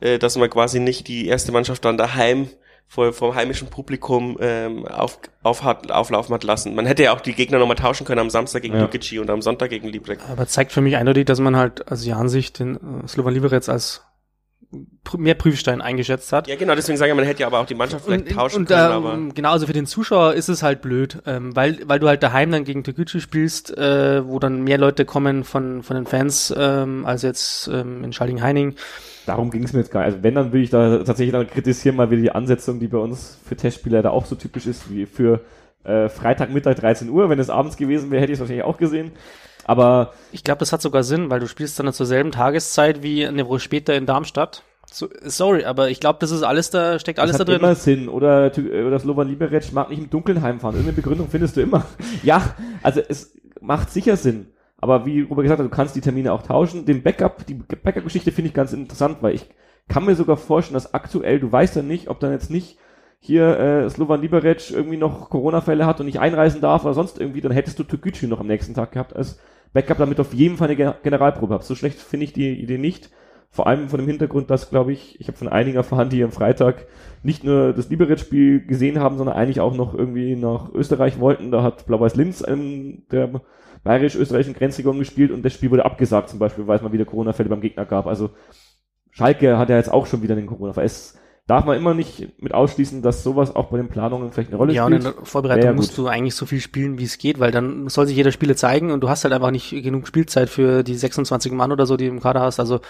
äh, dass man quasi nicht die erste Mannschaft dann daheim vor, vom heimischen Publikum ähm, auf, auf hat, auflaufen hat lassen. Man hätte ja auch die Gegner nochmal tauschen können am Samstag gegen ja. Lukic und am Sonntag gegen Librek. Aber zeigt für mich eindeutig, dass man halt, also die Ansicht, den äh, Slovan Liberec als mehr Prüfstein eingeschätzt hat. Ja, genau, deswegen sage ich, man hätte ja aber auch die Mannschaft vielleicht und, tauschen und, können. Ähm, aber genau, also für den Zuschauer ist es halt blöd, ähm, weil, weil du halt daheim dann gegen Tegucci spielst, äh, wo dann mehr Leute kommen von, von den Fans ähm, als jetzt ähm, in Schalding-Heining. Darum ging es mir jetzt gar nicht. Also wenn, dann will ich da tatsächlich dann kritisieren mal wieder die Ansetzung, die bei uns für Testspieler da auch so typisch ist, wie für äh, Freitagmittag 13 Uhr. Wenn es abends gewesen wäre, hätte ich es wahrscheinlich auch gesehen. Aber ich glaube, das hat sogar Sinn, weil du spielst dann zur selben Tageszeit wie eine Woche später in Darmstadt. So, sorry, aber ich glaube, das ist alles da, steckt alles das da drin. Immer Sinn. Oder, oder Slovan Liberec mag nicht im Dunkeln heimfahren. Irgendeine Begründung findest du immer. ja, also es macht sicher Sinn. Aber wie Robert gesagt hat, du kannst die Termine auch tauschen. Den Backup, die Backup-Geschichte finde ich ganz interessant, weil ich kann mir sogar vorstellen, dass aktuell, du weißt ja nicht, ob dann jetzt nicht hier äh, Slovan Liberec irgendwie noch Corona-Fälle hat und nicht einreisen darf oder sonst irgendwie, dann hättest du Türkgücü noch am nächsten Tag gehabt als Backup, damit du auf jeden Fall eine Generalprobe hast. So schlecht finde ich die Idee nicht. Vor allem von dem Hintergrund, dass, glaube ich, ich habe von einigen erfahren, die am Freitag nicht nur das Liberec-Spiel gesehen haben, sondern eigentlich auch noch irgendwie nach Österreich wollten. Da hat Blau-Weiß Linz in der bayerisch-österreichischen Grenzregion gespielt und das Spiel wurde abgesagt zum Beispiel, weil es mal wieder Corona-Fälle beim Gegner gab. Also Schalke hat ja jetzt auch schon wieder den Corona-Fall. Darf man immer nicht mit ausschließen, dass sowas auch bei den Planungen vielleicht eine Rolle ja, spielt. Ja, und in der Vorbereitung ja, musst du eigentlich so viel spielen, wie es geht, weil dann soll sich jeder Spieler zeigen und du hast halt einfach nicht genug Spielzeit für die 26 Mann oder so, die du im Kader hast. Also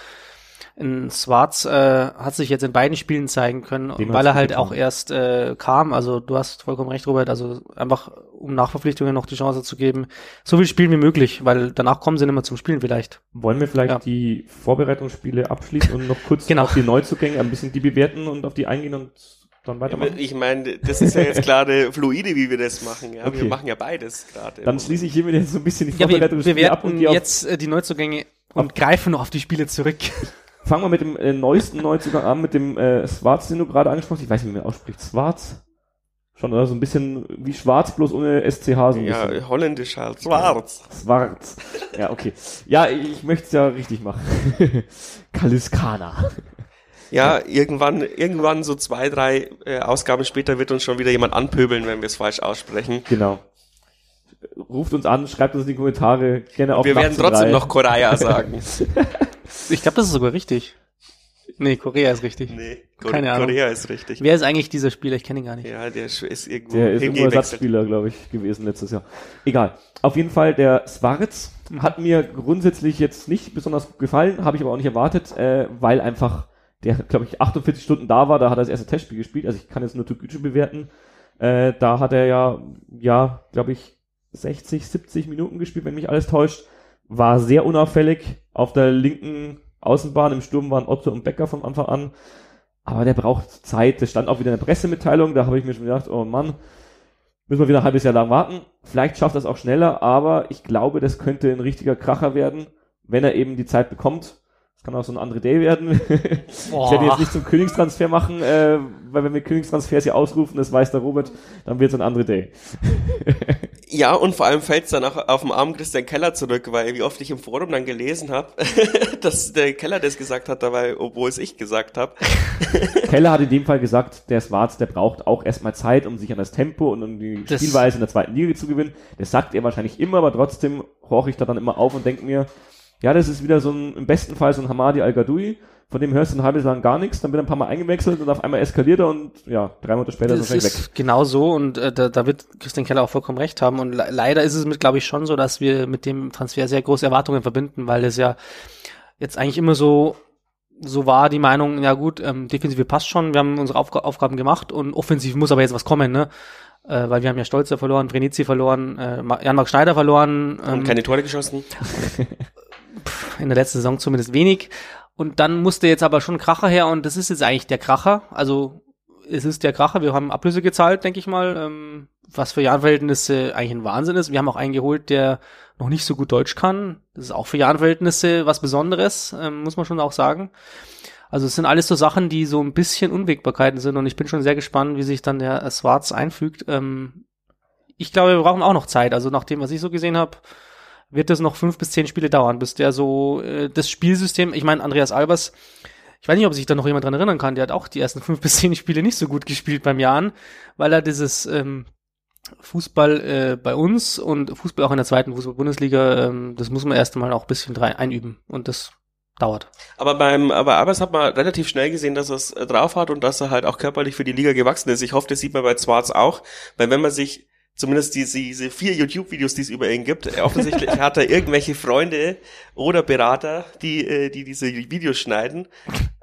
in Schwarz äh, hat sich jetzt in beiden Spielen zeigen können, Den weil er halt auch erst äh, kam. Also du hast vollkommen recht, Robert. Also einfach um Nachverpflichtungen noch die Chance zu geben, so viel spielen wie möglich, weil danach kommen sie nicht mehr zum Spielen vielleicht. Wollen wir vielleicht ja. die Vorbereitungsspiele abschließen und noch kurz genau. auf die Neuzugänge ein bisschen die bewerten und auf die eingehen und dann weitermachen? Ich meine, das ist ja jetzt gerade fluide, wie wir das machen. Ja? Okay. Wir machen ja beides gerade. Dann schließe ich hiermit jetzt so ein bisschen die Ja, wir, wir ab und auf jetzt äh, die Neuzugänge und greifen noch auf die Spiele zurück. Fangen wir mit dem äh, neuesten Neuzugang an, mit dem äh, Schwarz, den du gerade angesprochen hast. Ich weiß nicht, wie man ausspricht. Schwarz? Schon, oder? So ein bisschen wie Schwarz, bloß ohne SCH. So ein ja, bisschen. holländisch halt. Schwarz. Schwarz. Ja, okay. Ja, ich möchte es ja richtig machen. Kaliskana. Ja, irgendwann, irgendwann so zwei, drei äh, Ausgaben später wird uns schon wieder jemand anpöbeln, wenn wir es falsch aussprechen. Genau. Ruft uns an, schreibt uns in die Kommentare gerne auf Wir werden trotzdem noch Korea sagen. Ich glaube, das ist sogar richtig. Nee, Korea ist richtig. nee, Kore Keine Ahnung. Korea ist richtig. Wer ist eigentlich dieser Spieler? Ich kenne ihn gar nicht. Ja, der ist irgendwo Der ist irgendwo. Ersatzspieler, glaube ich, gewesen letztes Jahr. Egal. Auf jeden Fall, der Svarz hat mir grundsätzlich jetzt nicht besonders gut gefallen, habe ich aber auch nicht erwartet, äh, weil einfach der, glaube ich, 48 Stunden da war, da hat er das erste Testspiel gespielt, also ich kann jetzt nur Türkgücü bewerten. Äh, da hat er ja, ja, glaube ich, 60, 70 Minuten gespielt, wenn mich alles täuscht. War sehr unauffällig. Auf der linken Außenbahn im Sturm waren Otto und Becker von Anfang an. Aber der braucht Zeit. Das stand auch wieder in der Pressemitteilung. Da habe ich mir schon gedacht, oh Mann, müssen wir wieder ein halbes Jahr lang warten. Vielleicht schafft er es auch schneller, aber ich glaube, das könnte ein richtiger Kracher werden, wenn er eben die Zeit bekommt. Kann auch so ein André Day werden. Ich werde jetzt nicht zum Königstransfer machen, äh, weil wenn wir Königstransfers hier ausrufen, das weiß der Robert, dann wird es ein André Day. Ja, und vor allem fällt es dann auch auf den Arm Christian Keller zurück, weil wie oft ich im Forum dann gelesen habe, dass der Keller das gesagt hat, dabei, obwohl es ich gesagt habe. Keller hat in dem Fall gesagt, der Schwarz, der braucht auch erstmal Zeit, um sich an das Tempo und um die Das- Spielweise in der zweiten Liga zu gewinnen. Das sagt er wahrscheinlich immer, aber trotzdem horche ich da dann immer auf und denke mir, ja, das ist wieder so ein, im besten Fall so ein Hamadi Al-Gadoui, von dem hörst du ein halbes Jahr gar nichts, dann wird er ein paar Mal eingewechselt und auf einmal eskaliert er und ja, drei Monate später Das ist er weg. ist genau so und äh, da, da wird Christian Keller auch vollkommen recht haben. Und le leider ist es mit, glaube ich, schon so, dass wir mit dem Transfer sehr große Erwartungen verbinden, weil es ja jetzt eigentlich immer so so war die Meinung, ja gut, ähm, Defensive passt schon, wir haben unsere Aufga Aufgaben gemacht und offensiv muss aber jetzt was kommen, ne? Äh, weil wir haben ja Stolzer verloren, Vrenizi verloren, äh, Ma- Jan-Marc Schneider verloren. ähm, Und keine Tore geschossen. in der letzten Saison zumindest wenig. Und dann musste jetzt aber schon Kracher her und das ist jetzt eigentlich der Kracher. Also es ist der Kracher, wir haben Ablöse gezahlt, denke ich mal, ähm, was für Jahrenverhältnisse eigentlich ein Wahnsinn ist. Wir haben auch einen geholt, der noch nicht so gut Deutsch kann. Das ist auch für Jahrenverhältnisse was Besonderes, ähm, muss man schon auch sagen. Also es sind alles so Sachen, die so ein bisschen Unwägbarkeiten sind und ich bin schon sehr gespannt, wie sich dann der Schwarz einfügt. Ähm, ich glaube, wir brauchen auch noch Zeit. Also nach dem, was ich so gesehen habe, wird das noch fünf bis zehn Spiele dauern, bis der so äh, das Spielsystem, ich meine, Andreas Albers, ich weiß nicht, ob sich da noch jemand dran erinnern kann, der hat auch die ersten fünf bis zehn Spiele nicht so gut gespielt beim Jahren, weil er dieses ähm, Fußball äh, bei uns und Fußball auch in der zweiten Fußball-Bundesliga, ähm, das muss man erst mal auch ein bisschen drei einüben und das dauert. Aber beim, aber Albers hat man relativ schnell gesehen, dass er es äh, drauf hat und dass er halt auch körperlich für die Liga gewachsen ist. Ich hoffe, das sieht man bei Zwarz auch, weil wenn man sich zumindest diese, diese vier YouTube-Videos, die es über ihn gibt, offensichtlich hat er irgendwelche Freunde oder Berater, die, äh, die diese Videos schneiden.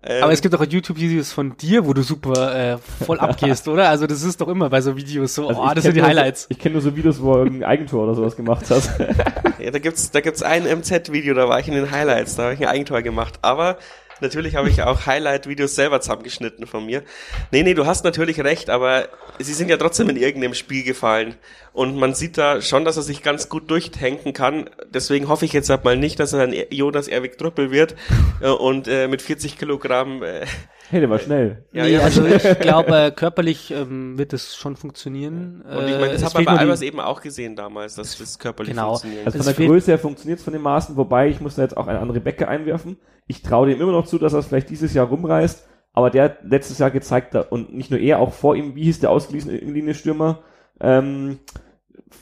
Ähm, Aber es gibt auch YouTube-Videos von dir, wo du super äh, voll abgehst, oder? Also das ist doch immer bei so Videos so, Also oh, das sind die Highlights. So, ich kenne nur so Videos, wo er irgendein Eigentor oder sowas gemacht hat. Ja, da gibt's, da gibt's ein MZ-Video, da war ich in den Highlights, da habe ich ein Eigentor gemacht. Aber natürlich habe ich auch Highlight-Videos selber zusammengeschnitten von mir. Nee, nee, du hast natürlich recht, aber sie sind ja trotzdem in irgendeinem Spiel gefallen. Und man sieht da schon, dass er sich ganz gut durchtanken kann. Deswegen hoffe ich jetzt halt mal nicht, dass er ein Jonas Erwig Trüppel wird äh, und äh, mit 40 Kilogramm äh, hey, der war schnell. ja, nee, ja, also ich glaube, äh, körperlich ähm, wird es schon funktionieren. Und ich meine, Äh, das es hat man bei Albers eben auch gesehen damals, dass das körperlich Genau. funktioniert. Also von der Größe her funktioniert es von den Maßen, wobei ich muss da jetzt auch eine andere Becke einwerfen. Ich traue dem immer noch zu, dass er es vielleicht dieses Jahr rumreißt, aber der hat letztes Jahr gezeigt, und nicht nur er, auch vor ihm, wie hieß der ausgewiesene Innenlinienstürmer ähm,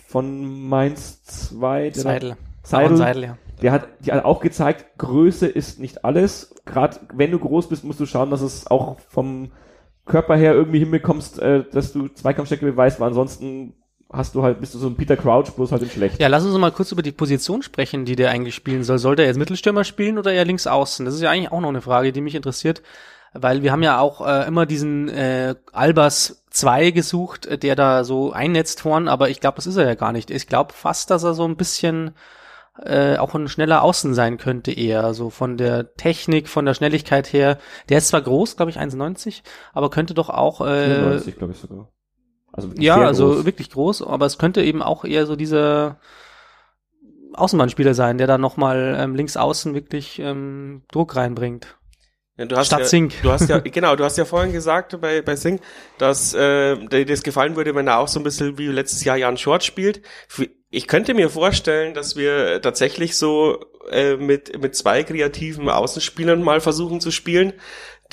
von Mainz 2? der da- Seidel. Seidel. Seidel, ja. Der hat, die hat auch gezeigt, Größe ist nicht alles. Gerade wenn du groß bist, musst du schauen, dass es auch vom Körper her irgendwie hinbekommst, äh, dass du Zweikampfstärke beweist, weil ansonsten hast du halt, bist du so ein Peter Crouch, bloß halt im Schlecht. Ja, lass uns mal kurz über die Position sprechen, die der eigentlich spielen soll. Soll der jetzt Mittelstürmer spielen oder eher links außen? Das ist ja eigentlich auch noch eine Frage, die mich interessiert, weil wir haben ja auch äh, immer diesen äh, Albers 2 gesucht, äh, der da so einnetzt vorn, aber ich glaube, das ist er ja gar nicht. Ich glaube fast, dass er so ein bisschen äh, auch ein schneller Außen sein könnte eher, so von der Technik, von der Schnelligkeit her. Der ist zwar groß, glaube ich 1,90, aber könnte doch auch äh, 94, glaube ich sogar. Also ja, also groß. wirklich groß, aber es könnte eben auch eher so dieser Außenbahnspieler sein, der da nochmal ähm, links außen wirklich ähm, Druck reinbringt. Ja, du hast Statt ja, Sing. Du hast ja, genau, du hast ja vorhin gesagt bei, bei Sing, dass äh, dir das gefallen würde, wenn er auch so ein bisschen wie letztes Jahr Jan Short spielt. Ich könnte mir vorstellen, dass wir tatsächlich so äh, mit, mit zwei kreativen Außenspielern mal versuchen zu spielen,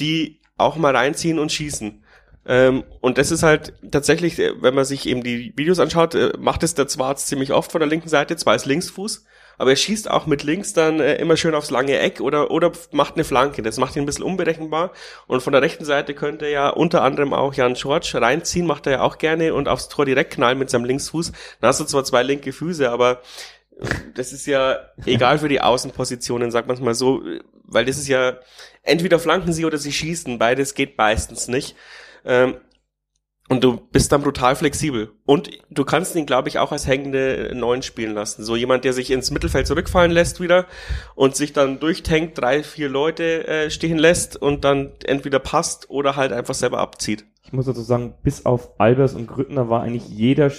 die auch mal reinziehen und schießen. Ähm, und das ist halt tatsächlich, äh, wenn man sich eben die Videos anschaut, äh, macht es der Zwarz ziemlich oft von der linken Seite, zwar ist Linksfuß, aber er schießt auch mit links dann äh, immer schön aufs lange Eck oder, oder macht eine Flanke. Das macht ihn ein bisschen unberechenbar. Und von der rechten Seite könnte er ja unter anderem auch Jan George reinziehen, macht er ja auch gerne und aufs Tor direkt knallen mit seinem Linksfuß. Dann hast du zwar zwei linke Füße, aber das ist ja egal für die Außenpositionen, sagt man es mal so, weil das ist ja entweder flanken sie oder sie schießen, beides geht meistens nicht. Ähm, und du bist dann brutal flexibel. Und du kannst ihn, glaube ich, auch als hängende Neun spielen lassen. So jemand, der sich ins Mittelfeld zurückfallen lässt wieder und sich dann durchtankt, drei, vier Leute äh, stehen lässt und dann entweder passt oder halt einfach selber abzieht. Ich muss dazu sagen, bis auf Albers und Grüttner war eigentlich jeder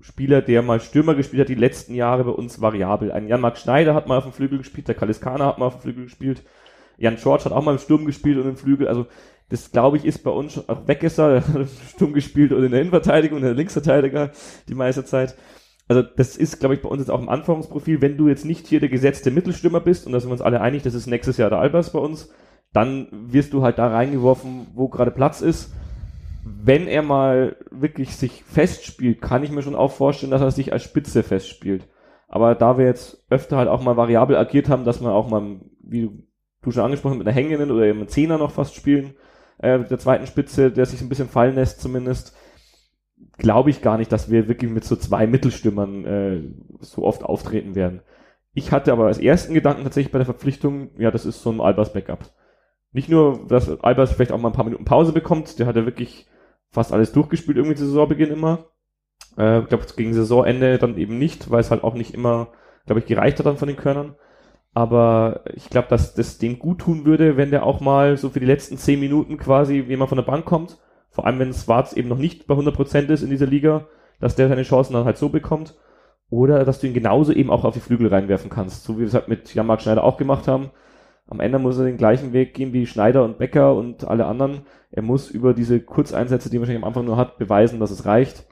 Spieler, der mal Stürmer gespielt hat, die letzten Jahre bei uns variabel. Ein Jan-Marc Schneider hat mal auf dem Flügel gespielt, der Kaliskana hat mal auf dem Flügel gespielt, Jan George hat auch mal im Sturm gespielt und im Flügel. Also das glaube ich ist bei uns auch weg ist er, stumm gespielt und in der Innenverteidigung, in der Linksverteidiger die meiste Zeit. Also das ist, glaube ich, bei uns jetzt auch im Anforderungsprofil, wenn du jetzt nicht hier der gesetzte Mittelstürmer bist, und da sind wir uns alle einig, das ist nächstes Jahr der Albers bei uns, dann wirst du halt da reingeworfen, wo gerade Platz ist. Wenn er mal wirklich sich festspielt, kann ich mir schon auch vorstellen, dass er sich als Spitze festspielt. Aber da wir jetzt öfter halt auch mal variabel agiert haben, dass man auch mal, wie du schon angesprochen hast, mit einer hängenden oder eben Zehner noch fast spielen, äh, der zweiten Spitze, der sich ein bisschen fallen lässt zumindest, glaube ich gar nicht, dass wir wirklich mit so zwei Mittelstürmern äh, so oft auftreten werden. Ich hatte aber als ersten Gedanken tatsächlich bei der Verpflichtung, ja, das ist so ein Albers Backup. Nicht nur, dass Albers vielleicht auch mal ein paar Minuten Pause bekommt, der hat ja wirklich fast alles durchgespielt irgendwie zu Saisonbeginn immer. Äh, ich glaube, gegen Saisonende dann eben nicht, weil es halt auch nicht immer, glaube ich, gereicht hat dann von den Körnern. Aber ich glaube, dass das dem gut tun würde, wenn der auch mal so für die letzten zehn Minuten quasi jemand von der Bank kommt. Vor allem, wenn Schwarz eben noch nicht bei 100% ist in dieser Liga, dass der seine Chancen dann halt so bekommt. Oder dass du ihn genauso eben auch auf die Flügel reinwerfen kannst. So wie wir es halt mit Jan-Marc Schneider auch gemacht haben. Am Ende muss er den gleichen Weg gehen wie Schneider und Becker und alle anderen. Er muss über diese Kurzeinsätze, die er wahrscheinlich am Anfang nur hat, beweisen, dass es reicht.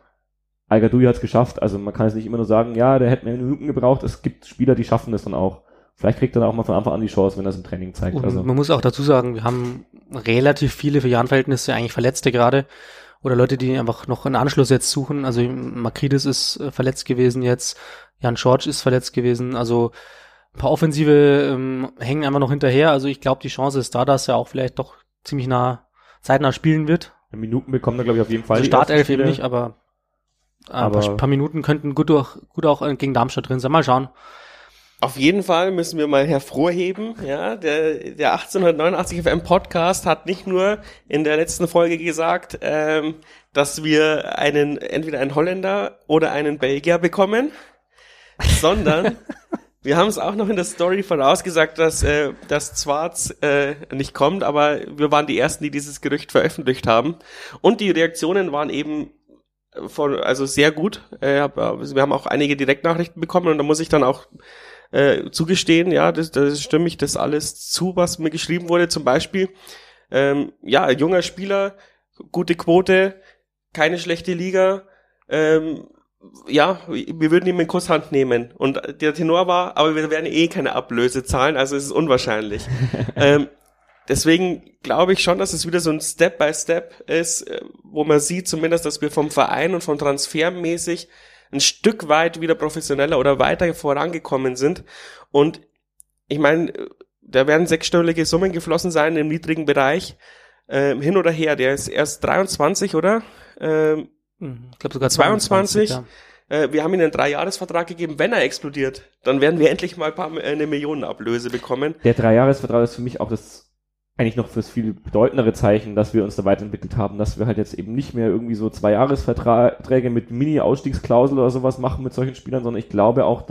al hat es geschafft. Also man kann es nicht immer nur sagen, ja, der hätte mehr Minuten gebraucht. Es gibt Spieler, die schaffen das dann auch. Vielleicht kriegt er dann auch mal von Anfang an die Chance, wenn er es im Training zeigt. Und also. Man muss auch dazu sagen, wir haben relativ viele für Jahrenverhältnisse eigentlich Verletzte gerade oder Leute, die einfach noch einen Anschluss jetzt suchen. Also Makridis ist äh, verletzt gewesen jetzt, Jan George ist verletzt gewesen. Also ein paar Offensive ähm, hängen einfach noch hinterher. Also ich glaube, die Chance ist da, dass er auch vielleicht doch ziemlich nah zeitnah spielen wird. Minuten bekommt er, glaube ich, auf jeden Fall. Also Startelf eben nicht, aber, aber ein paar Minuten könnten gut, auch, gut auch gegen Darmstadt drin sein. Mal schauen. Auf jeden Fall müssen wir mal hervorheben, ja, der, der 1889 FM Podcast hat nicht nur in der letzten Folge gesagt, ähm, dass wir einen, entweder einen Holländer oder einen Belgier bekommen, sondern wir haben es auch noch in der Story vorausgesagt, dass, äh, dass Zwarz äh, nicht kommt, aber wir waren die Ersten, die dieses Gerücht veröffentlicht haben. Und die Reaktionen waren eben von, also sehr gut. Äh, wir haben auch einige Direktnachrichten bekommen und da muss ich dann auch äh, zugestehen, ja, das, das stimme ich das alles zu, was mir geschrieben wurde. Zum Beispiel, ähm, ja, junger Spieler, gute Quote, keine schlechte Liga, ähm, ja, wir würden ihm in Kusshand nehmen. Und der Tenor war, aber wir werden eh keine Ablöse zahlen, also es ist unwahrscheinlich. ähm, deswegen glaube ich schon, dass es wieder so ein Step-by-Step Step ist, äh, wo man sieht zumindest, dass wir vom Verein und von transfermäßig ein Stück weit wieder professioneller oder weiter vorangekommen sind. Und ich meine, da werden sechsstellige Summen geflossen sein im niedrigen Bereich. Ähm, hin oder her, der ist erst 23, oder? Ähm, mhm. ich glaube sogar 22. 22 ja. Äh, wir haben ihm einen Dreijahresvertrag gegeben. Wenn er explodiert, dann werden wir endlich mal ein paar, eine Millionenablöse bekommen. Der Dreijahresvertrag ist für mich auch das eigentlich noch fürs viel bedeutendere Zeichen, dass wir uns da weiterentwickelt haben, dass wir halt jetzt eben nicht mehr irgendwie so zwei Jahresverträge mit Mini-Ausstiegsklausel oder sowas machen mit solchen Spielern, sondern ich glaube auch,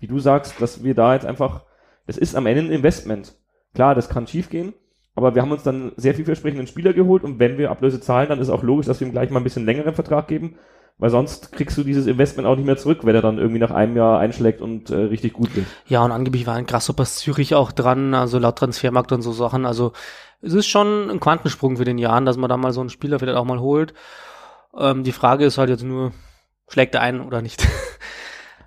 wie du sagst, dass wir da jetzt einfach, es ist am Ende ein Investment. Klar, das kann schiefgehen, aber wir haben uns dann sehr vielversprechenden Spieler geholt und wenn wir Ablöse zahlen, dann ist auch logisch, dass wir ihm gleich mal ein bisschen längeren Vertrag geben, weil sonst kriegst du dieses Investment auch nicht mehr zurück, wenn er dann irgendwie nach einem Jahr einschlägt und äh, richtig gut wird. Ja, und angeblich war ein Grasshoppers Zürich auch dran, also laut Transfermarkt und so Sachen. Also es ist schon ein Quantensprung für den Jahren, dass man da mal so einen Spieler vielleicht auch mal holt. Ähm, die Frage ist halt jetzt nur, schlägt er ein oder nicht?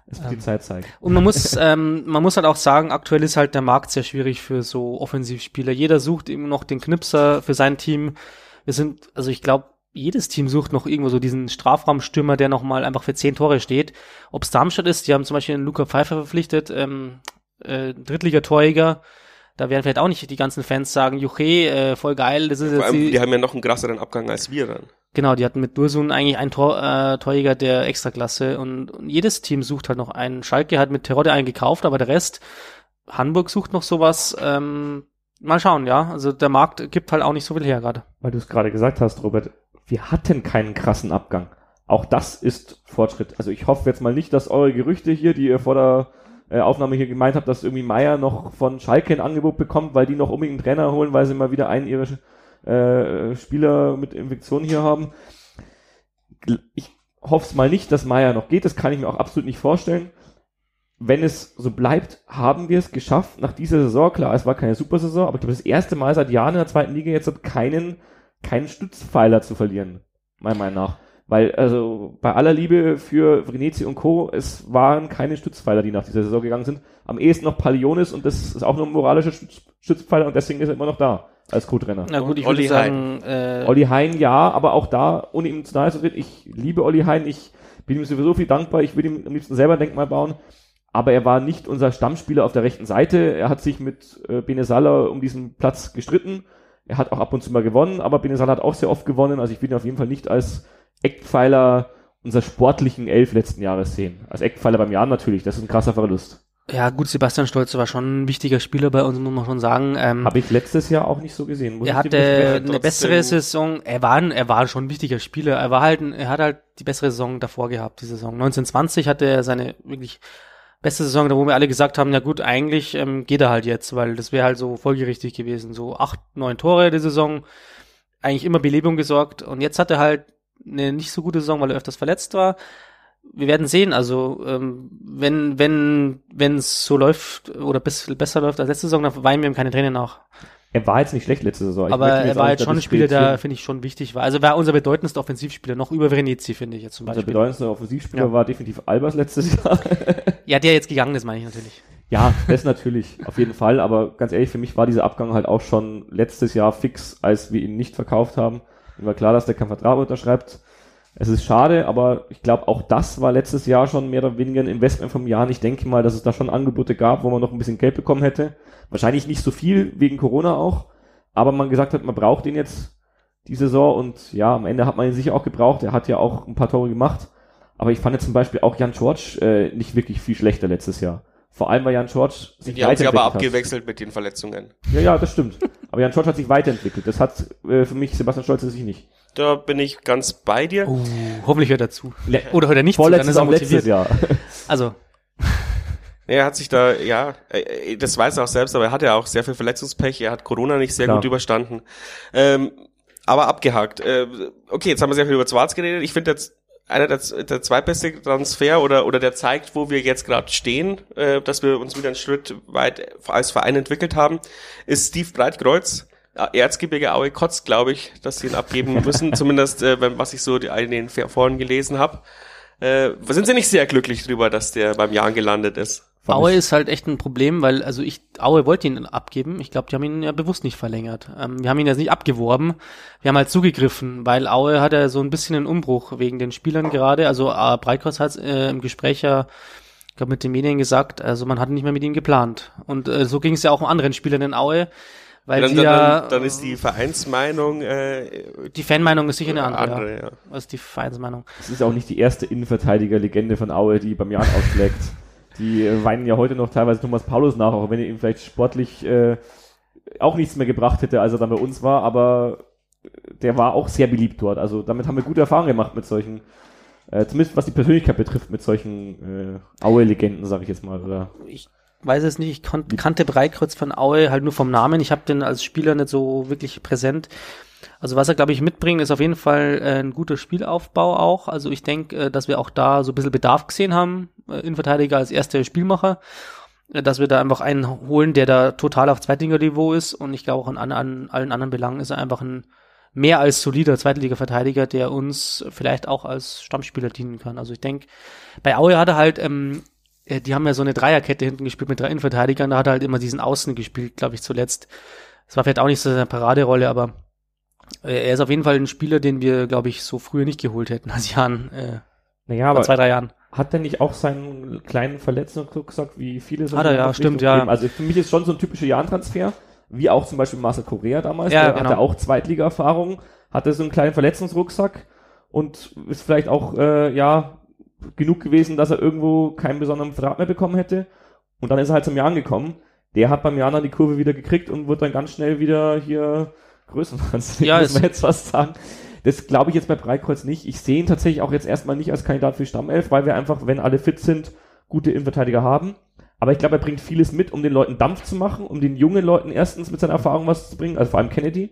Das wird die Zeit zeigen. Und man muss, ähm, man muss halt auch sagen, aktuell ist halt der Markt sehr schwierig für so Offensivspieler. Jeder sucht immer noch den Knipser für sein Team. Wir sind, also ich glaube, jedes Team sucht noch irgendwo so diesen Strafraumstürmer, der noch mal einfach für zehn Tore steht. Ob es Darmstadt ist, die haben zum Beispiel einen Luca Pfeiffer verpflichtet, ähm, äh, Drittligatorjäger. Da werden vielleicht auch nicht die ganzen Fans sagen, Juche, äh, voll geil, das ist Vor jetzt allem, die, die haben ja noch einen krasseren Abgang als wir dann. Genau, die hatten mit Dursun eigentlich einen Tor, äh, Torjäger der Extraklasse und, und jedes Team sucht halt noch einen. Schalke hat mit Terodde einen gekauft, aber der Rest, Hamburg sucht noch sowas. Ähm, mal schauen, ja. Also der Markt gibt halt auch nicht so viel her gerade. Weil du es gerade gesagt hast, Robert, wir hatten keinen krassen Abgang. Auch das ist Fortschritt. Also ich hoffe jetzt mal nicht, dass eure Gerüchte hier, die ihr vor der äh, Aufnahme hier gemeint habt, dass irgendwie Meier noch von Schalke ein Angebot bekommt, weil die noch unbedingt einen Trainer holen, weil sie mal wieder einen ihrer äh, Spieler mit Infektion hier haben. Ich hoffe es mal nicht, dass Meier noch geht. Das kann ich mir auch absolut nicht vorstellen. Wenn es so bleibt, haben wir es geschafft nach dieser Saison. Klar, es war keine Supersaison, aber ich glaube, das erste Mal seit Jahren in der zweiten Liga jetzt hat keinen, keinen Stützpfeiler zu verlieren. Meiner Meinung nach. Weil, also, bei aller Liebe für Venezi und Co., es waren keine Stützpfeiler, die nach dieser Saison gegangen sind. Am ehesten noch Palionis und das ist auch nur ein moralischer Stütz Stützpfeiler und deswegen ist er immer noch da als Co-Trainer. Na gut, ich würde Olli sagen, äh, Olli Hein ja, aber auch da, ohne ihm zu nahe zu treten, ich liebe Olli Hein, ich bin ihm sowieso viel dankbar, ich würde ihm am liebsten selber ein Denkmal bauen, aber er war nicht unser Stammspieler auf der rechten Seite, er hat sich mit äh, Benesala um diesen Platz gestritten, er hat auch ab und zu mal gewonnen, aber Benesala hat auch sehr oft gewonnen, also ich will ihn auf jeden Fall nicht als Eckpfeiler unserer sportlichen Elf letzten Jahres sehen. Als Eckpfeiler beim Jahr natürlich, das ist ein krasser Verlust. ja gut, Sebastian Stolze war schon ein wichtiger Spieler bei uns, muss man schon sagen. Ähm, Habe ich letztes Jahr auch nicht so gesehen. Muss er hatte widersprechen. eine bessere Saison. Er war, er war schon ein wichtiger Spieler. Er war halt, er hat halt die bessere Saison davor gehabt, die Saison. 1920 hatte er seine wirklich beste Saison, da wo wir alle gesagt haben, na gut, eigentlich ähm, geht er halt jetzt, weil das wäre halt so folgerichtig gewesen. So acht, neun Tore die Saison, eigentlich immer Belebung gesorgt. Und jetzt hat er halt eine nicht so gute Saison, weil er öfters verletzt war. Wir werden sehen, also ähm, wenn wenn wenn es so läuft oder bis, besser läuft als letzte Saison, dann weinen wir ihm keine Tränen nach. Er war jetzt nicht schlecht letzte Saison. Ich Aber er war jetzt schon ein Spieler, der, finde ich, schon wichtig war. Also war unser bedeutendster Offensivspieler, noch über Venezi, finde ich jetzt zum Unser Beispiel. bedeutendster Offensivspieler Ja. war definitiv Albers letztes Jahr. Ja, der jetzt gegangen ist, meine ich natürlich. ja, das natürlich, auf jeden Fall. Aber ganz ehrlich, für mich war dieser Abgang halt auch schon letztes Jahr fix, als wir ihn nicht verkauft haben. Mir war klar, dass der keinen Vertrag unterschreibt. Es ist schade, aber ich glaube, auch das war letztes Jahr schon mehr oder weniger ein Investment vom Jahr. Ich denke mal, dass es da schon Angebote gab, wo man noch ein bisschen Geld bekommen hätte. Wahrscheinlich nicht so viel, wegen Corona auch. Aber man gesagt hat, man braucht ihn jetzt die Saison und ja, am Ende hat man ihn sicher auch gebraucht. Er hat ja auch ein paar Tore gemacht. Aber ich fand jetzt zum Beispiel auch Jan George äh, nicht wirklich viel schlechter letztes Jahr. Vor allem, weil Jan George sich Die haben sich aber weiterentwickelt hat. abgewechselt mit den Verletzungen. Ja, ja, das stimmt. Aber Jan George hat sich weiterentwickelt. Das hat äh, für mich Sebastian Stolz sich nicht. Da bin ich ganz bei dir. Uh, hoffentlich hört er zu. Le Oder hört er nicht zu, dann Vorletztes ist er motiviert. Jahr. Also, Er hat sich da, ja, äh, das weiß er auch selbst, aber er hatte ja auch sehr viel Verletzungspech. Er hat Corona nicht sehr Klar. gut überstanden. Ähm, aber abgehakt. Äh, okay, jetzt haben wir sehr viel über Schwarz geredet. Ich finde jetzt einer der, der zweitbeste Transfer oder, oder der zeigt, wo wir jetzt gerade stehen, äh, dass wir uns wieder einen Schritt weit als Verein entwickelt haben, ist Steve Breitkreuz. Erzgebirge Aue kotzt, glaube ich, dass sie ihn abgeben müssen, zumindest äh, was ich so die, in den Foren gelesen habe. Äh, sind sie nicht sehr glücklich drüber, dass der beim Jahren gelandet ist? Aue ist halt echt ein Problem, weil, also ich, Aue wollte ihn abgeben. Ich glaube, die haben ihn ja bewusst nicht verlängert. Ähm, wir haben ihn jetzt nicht abgeworben. Wir haben halt zugegriffen, weil Aue hat ja so ein bisschen einen Umbruch wegen den Spielern gerade. Also äh, Breitkreuz hat äh, im Gespräch ja, ich glaube, mit den Medien gesagt, also man hat nicht mehr mit ihm geplant. Und äh, so ging es ja auch um anderen Spielern in Aue. Weil dann, dann, ja, dann, dann ist die Vereinsmeinung äh, die Fanmeinung ist sicher eine andere, andere, ja. ja. als die Vereinsmeinung. Es ist auch nicht die erste Innenverteidiger-Legende von Aue, die beim Jan ausschlägt. Die äh, weinen ja heute noch teilweise Thomas Paulus nach, auch wenn er ihm vielleicht sportlich äh, auch nichts mehr gebracht hätte, als er dann bei uns war, aber der war auch sehr beliebt dort. Also damit haben wir gute Erfahrungen gemacht mit solchen Äh, zumindest was die Persönlichkeit betrifft mit solchen äh, Aue-Legenden, sage ich jetzt mal. Oder? Ich weiß es nicht, ich kannte Breitkreuz von Aue halt nur vom Namen. Ich habe den als Spieler nicht so wirklich präsent. Also was er, glaube ich, mitbringt, ist auf jeden Fall äh, ein guter Spielaufbau auch. Also ich denke, äh, dass wir auch da so ein bisschen Bedarf gesehen haben, äh, Innenverteidiger als erster Spielmacher, dass wir da einfach einen holen, der da total auf Zweitliga-Niveau ist. Und ich glaube auch an, an allen anderen Belangen ist er einfach ein mehr als solider Zweitliga-Verteidiger, der uns vielleicht auch als Stammspieler dienen kann. Also ich denke, bei Aue hat er halt, ähm, äh, die haben ja so eine Dreierkette hinten gespielt mit drei Innenverteidigern, da hat er halt immer diesen Außen gespielt, glaube ich, zuletzt. Das war vielleicht auch nicht so seine Paraderolle, aber äh, er ist auf jeden Fall ein Spieler, den wir, glaube ich, so früher nicht geholt hätten als Jahren. Äh, naja, aber zwei, drei Jahren. Hat er nicht auch seinen kleinen Verletzungsrucksack, wie viele so? Hat er, ja, stimmt, ja. Also für mich ist schon so ein typischer Jahrentransfer, wie auch zum Beispiel Marcel Korea damals. Ja, der genau. hatte auch Zweitliga-Erfahrung, hatte so einen kleinen Verletzungsrucksack und ist vielleicht auch, äh, ja, genug gewesen, dass er irgendwo keinen besonderen Vertrag mehr bekommen hätte. Und dann ist er halt zum Jan gekommen. Der hat beim Jan dann die Kurve wieder gekriegt und wird dann ganz schnell wieder hier größenwahnsinnig, Ja, muss man jetzt fast sagen. Das glaube ich jetzt bei Breitkreuz nicht. Ich sehe ihn tatsächlich auch jetzt erstmal nicht als Kandidat für Stammelf, weil wir einfach, wenn alle fit sind, gute Innenverteidiger haben. Aber ich glaube, er bringt vieles mit, um den Leuten Dampf zu machen, um den jungen Leuten erstens mit seiner Erfahrung was zu bringen, also vor allem Kennedy.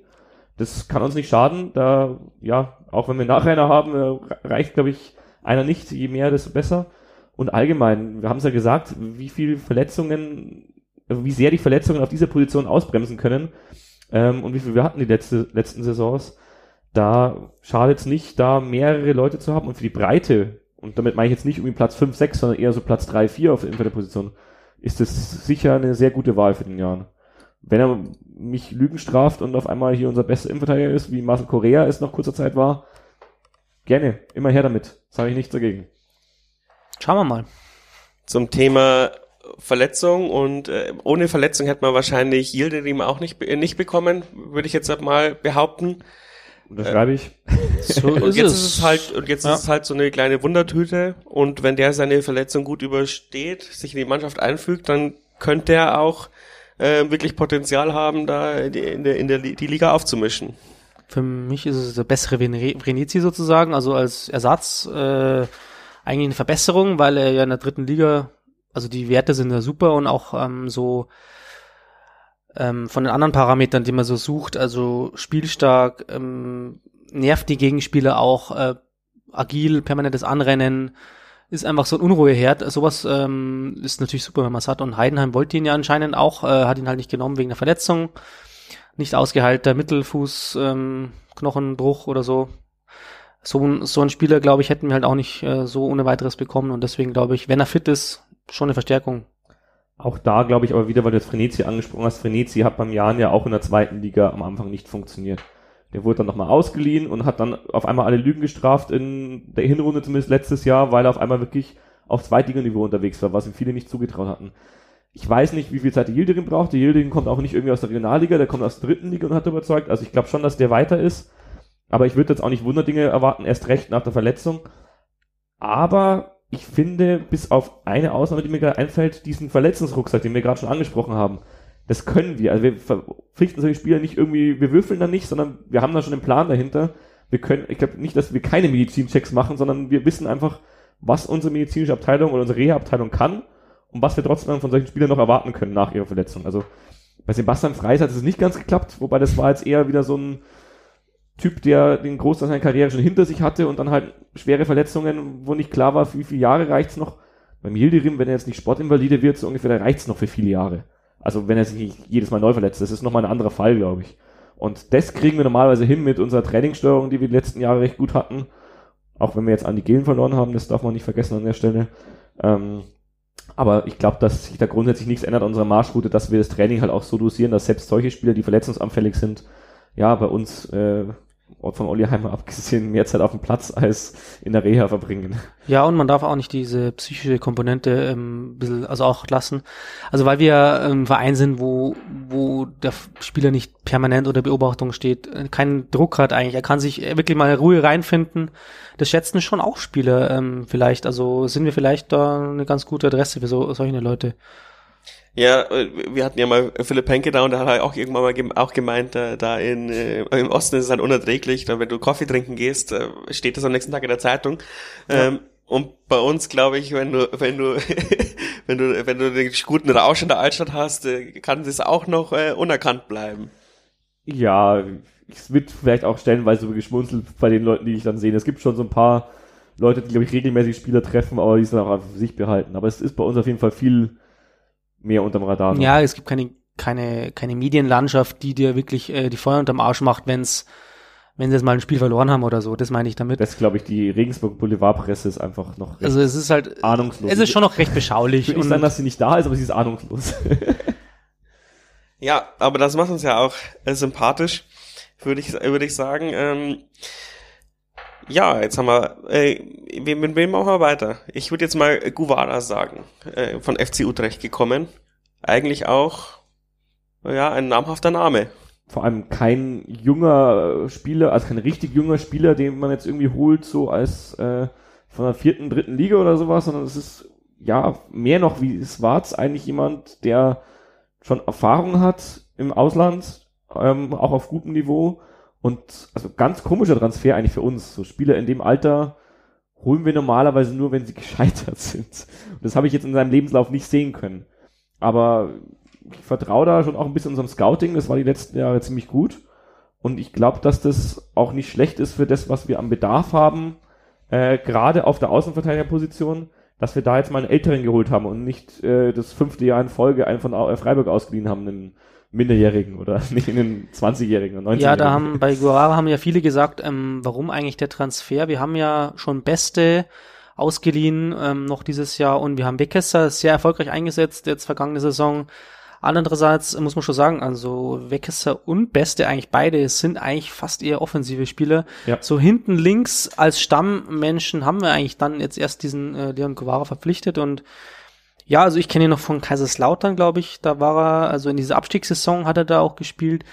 Das kann uns nicht schaden. Da, ja, auch wenn wir Nachreiner haben, äh, reicht, glaube ich, einer nicht. Je mehr, desto besser. Und allgemein, wir haben es ja gesagt, wie viel Verletzungen, also wie sehr die Verletzungen auf dieser Position ausbremsen können ähm, und wie viel wir hatten die letzte, letzten Saisons. Da schadet es nicht, da mehrere Leute zu haben und für die Breite, und damit meine ich jetzt nicht irgendwie Platz 5, 6, sondern eher so Platz 3, 4 auf der Position, ist das sicher eine sehr gute Wahl für den Jahren. Wenn er mich Lügen straft und auf einmal hier unser bester Innenverteidiger ist, wie Marcel Correa es noch kurzer Zeit war, gerne, immer her damit. Sage ich nichts dagegen. Schauen wir mal. Zum Thema Verletzung und äh, ohne Verletzung hätte man wahrscheinlich Yildirim auch nicht, be- nicht bekommen, würde ich jetzt mal behaupten. Unterschreibe ich. So Und jetzt ist es halt, und jetzt Ja. ist es halt so eine kleine Wundertüte. Und wenn der seine Verletzung gut übersteht, sich in die Mannschaft einfügt, dann könnte er auch äh, wirklich Potenzial haben, da in der, in der die Liga aufzumischen. Für mich ist es der bessere Vene- Vrenizi sozusagen, also als Ersatz äh, eigentlich eine Verbesserung, weil er ja in der dritten Liga, also die Werte sind ja super und auch ähm, so ähm, von den anderen Parametern, die man so sucht, also spielstark, ähm, nervt die Gegenspieler auch, äh, agil, permanentes Anrennen, ist einfach so ein Unruheherd. Sowas ähm, ist natürlich super, wenn man es hat. Und Heidenheim wollte ihn ja anscheinend auch, äh, hat ihn halt nicht genommen wegen der Verletzung nicht ausgeheilter Mittelfuß, ähm, oder so. So, ein- so ein Spieler, glaube ich, hätten wir halt auch nicht äh, so ohne weiteres bekommen und deswegen glaube ich, wenn er fit ist, schon eine Verstärkung. Auch da glaube ich aber wieder, weil du jetzt Frenetzi angesprochen hast, Frenetzi hat beim Jan ja auch in der zweiten Liga am Anfang nicht funktioniert. Der wurde dann nochmal ausgeliehen und hat dann auf einmal alle Lügen gestraft in der Hinrunde zumindest letztes Jahr, weil er auf einmal wirklich auf Zweitliganiveau unterwegs war, was ihm viele nicht zugetraut hatten. Ich weiß nicht, wie viel Zeit der Yildirim braucht. Der Yildirim kommt auch nicht irgendwie aus der Regionalliga, der kommt aus der dritten Liga und hat überzeugt. Also ich glaube schon, dass der weiter ist. Aber ich würde jetzt auch nicht Wunderdinge erwarten, erst recht nach der Verletzung. Aber ich finde, bis auf eine Ausnahme, die mir gerade einfällt, diesen Verletzungsrucksack, den wir gerade schon angesprochen haben, das können wir. Also wir verpflichten solche Spieler nicht irgendwie, wir würfeln da nicht, sondern wir haben da schon einen Plan dahinter. Wir können, ich glaube nicht, dass wir keine Medizinchecks machen, sondern wir wissen einfach, was unsere medizinische Abteilung oder unsere Reha-Abteilung kann und was wir trotzdem von solchen Spielern noch erwarten können nach ihrer Verletzung. Also bei Sebastian Freis hat es nicht ganz geklappt, wobei das war jetzt eher wieder so ein Typ, der den Großteil seiner Karriere schon hinter sich hatte und dann halt schwere Verletzungen, wo nicht klar war, für wie viele Jahre reicht's noch. Beim Yildirim, wenn er jetzt nicht Sportinvalide wird, so ungefähr, da reicht's noch für viele Jahre. Also wenn er sich nicht jedes Mal neu verletzt, das ist nochmal ein anderer Fall, glaube ich. Und das kriegen wir normalerweise hin mit unserer Trainingssteuerung, die wir die letzten Jahre recht gut hatten. Auch wenn wir jetzt Andi Gehlen verloren haben, das darf man nicht vergessen an der Stelle. Ähm, aber ich glaube, dass sich da grundsätzlich nichts ändert an unserer Marschroute, dass wir das Training halt auch so dosieren, dass selbst solche Spieler, die verletzungsanfällig sind, ja, bei uns äh, von Olli Heimer abgesehen mehr Zeit auf dem Platz als in der Reha verbringen. Ja, und man darf auch nicht diese psychische Komponente ähm, ein bisschen, also auch lassen. Also weil wir ähm, Verein sind, wo, wo der Spieler nicht permanent unter Beobachtung steht, äh, keinen Druck hat eigentlich. Er kann sich wirklich mal Ruhe reinfinden. Das schätzen schon auch Spieler ähm, vielleicht. Also sind wir vielleicht da eine ganz gute Adresse für so, solche Leute. Ja, äh, wir hatten ja mal Philipp Henke da und da hat er auch irgendwann mal gem auch gemeint, äh, da in, äh, im Osten ist es halt unerträglich, da wenn du Kaffee trinken gehst, äh, steht das am nächsten Tag in der Zeitung. Ja. Ähm, und bei uns, glaube ich, wenn du, wenn du, wenn du, wenn du den guten Rausch in der Altstadt hast, äh, kann das auch noch äh, unerkannt bleiben. Ja, es wird vielleicht auch stellenweise geschmunzelt bei den Leuten, die ich dann sehe. Es gibt schon so ein paar Leute, die, glaube ich, regelmäßig Spieler treffen, aber die sind auch einfach für sich behalten. Aber es ist bei uns auf jeden Fall viel mehr unterm Radar. Noch. Ja, es gibt keine, keine, keine Medienlandschaft, die dir wirklich äh, die Feuer unterm Arsch macht, wenn's wenn sie jetzt mal ein Spiel verloren haben oder so, das meine ich damit. Das glaube ich, die Regensburg Boulevardpresse ist einfach noch Also es ist halt ahnungslos. Es ist schon noch recht beschaulich. Ich würde nicht sagen, dass sie nicht da ist, aber sie ist ahnungslos. ja, aber das macht uns ja auch äh, sympathisch, würde ich, würde ich sagen. Ähm, ja, jetzt haben wir, äh, mit wem machen wir weiter? Ich würde jetzt mal Guvara sagen, äh, von FC Utrecht gekommen. Eigentlich auch, ja, ein namhafter Name. Vor allem kein junger Spieler, also kein richtig junger Spieler, den man jetzt irgendwie holt, so als äh, von der vierten, dritten Liga oder sowas, sondern es ist ja mehr noch wie Schwarz eigentlich jemand, der schon Erfahrung hat im Ausland, ähm, auch auf gutem Niveau und also ganz komischer Transfer eigentlich für uns. So Spieler in dem Alter holen wir normalerweise nur, wenn sie gescheitert sind. Und das habe ich jetzt in seinem Lebenslauf nicht sehen können. Aber ich vertraue da schon auch ein bisschen unserem Scouting. Das war die letzten Jahre ziemlich gut. Und ich glaube, dass das auch nicht schlecht ist für das, was wir am Bedarf haben, äh, gerade auf der Außenverteidigerposition, dass wir da jetzt mal einen Älteren geholt haben und nicht äh, das fünfte Jahr in Folge einen von Freiburg ausgeliehen haben, einen Minderjährigen oder nicht in den 20-Jährigen und 19-Jährigen. Ja, da haben bei Guevara haben ja viele gesagt, ähm, warum eigentlich der Transfer? Wir haben ja schon Beste ausgeliehen ähm, noch dieses Jahr und wir haben Weckesser sehr erfolgreich eingesetzt jetzt vergangene Saison. Andererseits muss man schon sagen, also Weckesser und Beste eigentlich beide sind eigentlich fast eher offensive Spieler. Ja. So hinten links als Stammmenschen haben wir eigentlich dann jetzt erst diesen äh, Leon Guevara verpflichtet und ja, also ich kenne ihn noch von Kaiserslautern, glaube ich. Da war er, also in dieser Abstiegssaison hat er da auch gespielt.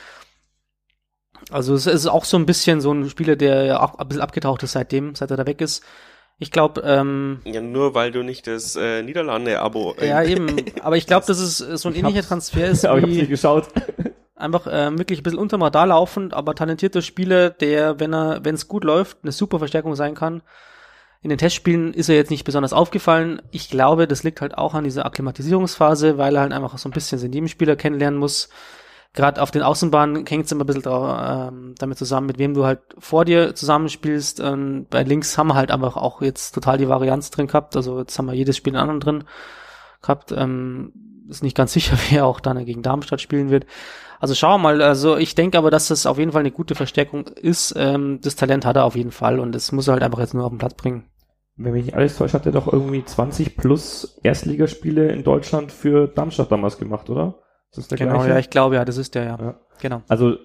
Also es ist auch so ein bisschen so ein Spieler, der ja auch ein bisschen abgetaucht ist seitdem, seit er da weg ist. Ich glaube, ähm, ja, nur weil du nicht das äh, Niederlande-Abo. Äh, ja, eben. Aber ich glaube, dass es so ein ähnlicher Transfer ist. aber ich hab's nicht geschaut. Einfach äh, wirklich ein bisschen unterm Radar laufend, aber talentierter Spieler, der, wenn er, wenn es gut läuft, eine super Verstärkung sein kann. In den Testspielen ist er jetzt nicht besonders aufgefallen. Ich glaube, das liegt halt auch an dieser Akklimatisierungsphase, weil er halt einfach so ein bisschen den Nebenspieler kennenlernen muss. Gerade auf den Außenbahnen hängt es immer ein bisschen drauf, ähm, damit zusammen, mit wem du halt vor dir zusammenspielst. Ähm, bei links haben wir halt einfach auch jetzt total die Varianz drin gehabt. Also jetzt haben wir jedes Spiel in anderen drin gehabt. Ähm, ist nicht ganz sicher, wer auch dann gegen Darmstadt spielen wird. Also schauen wir mal. Also ich denke aber, dass das auf jeden Fall eine gute Verstärkung ist. Ähm, das Talent hat er auf jeden Fall und das muss er halt einfach jetzt nur auf den Platz bringen. Wenn mich nicht alles täuscht, hat er doch irgendwie 20 plus Erstligaspiele in Deutschland für Darmstadt damals gemacht, oder? Ist das der genau, gleiche? ja, ich glaube ja, das ist der, ja. ja. Genau. Also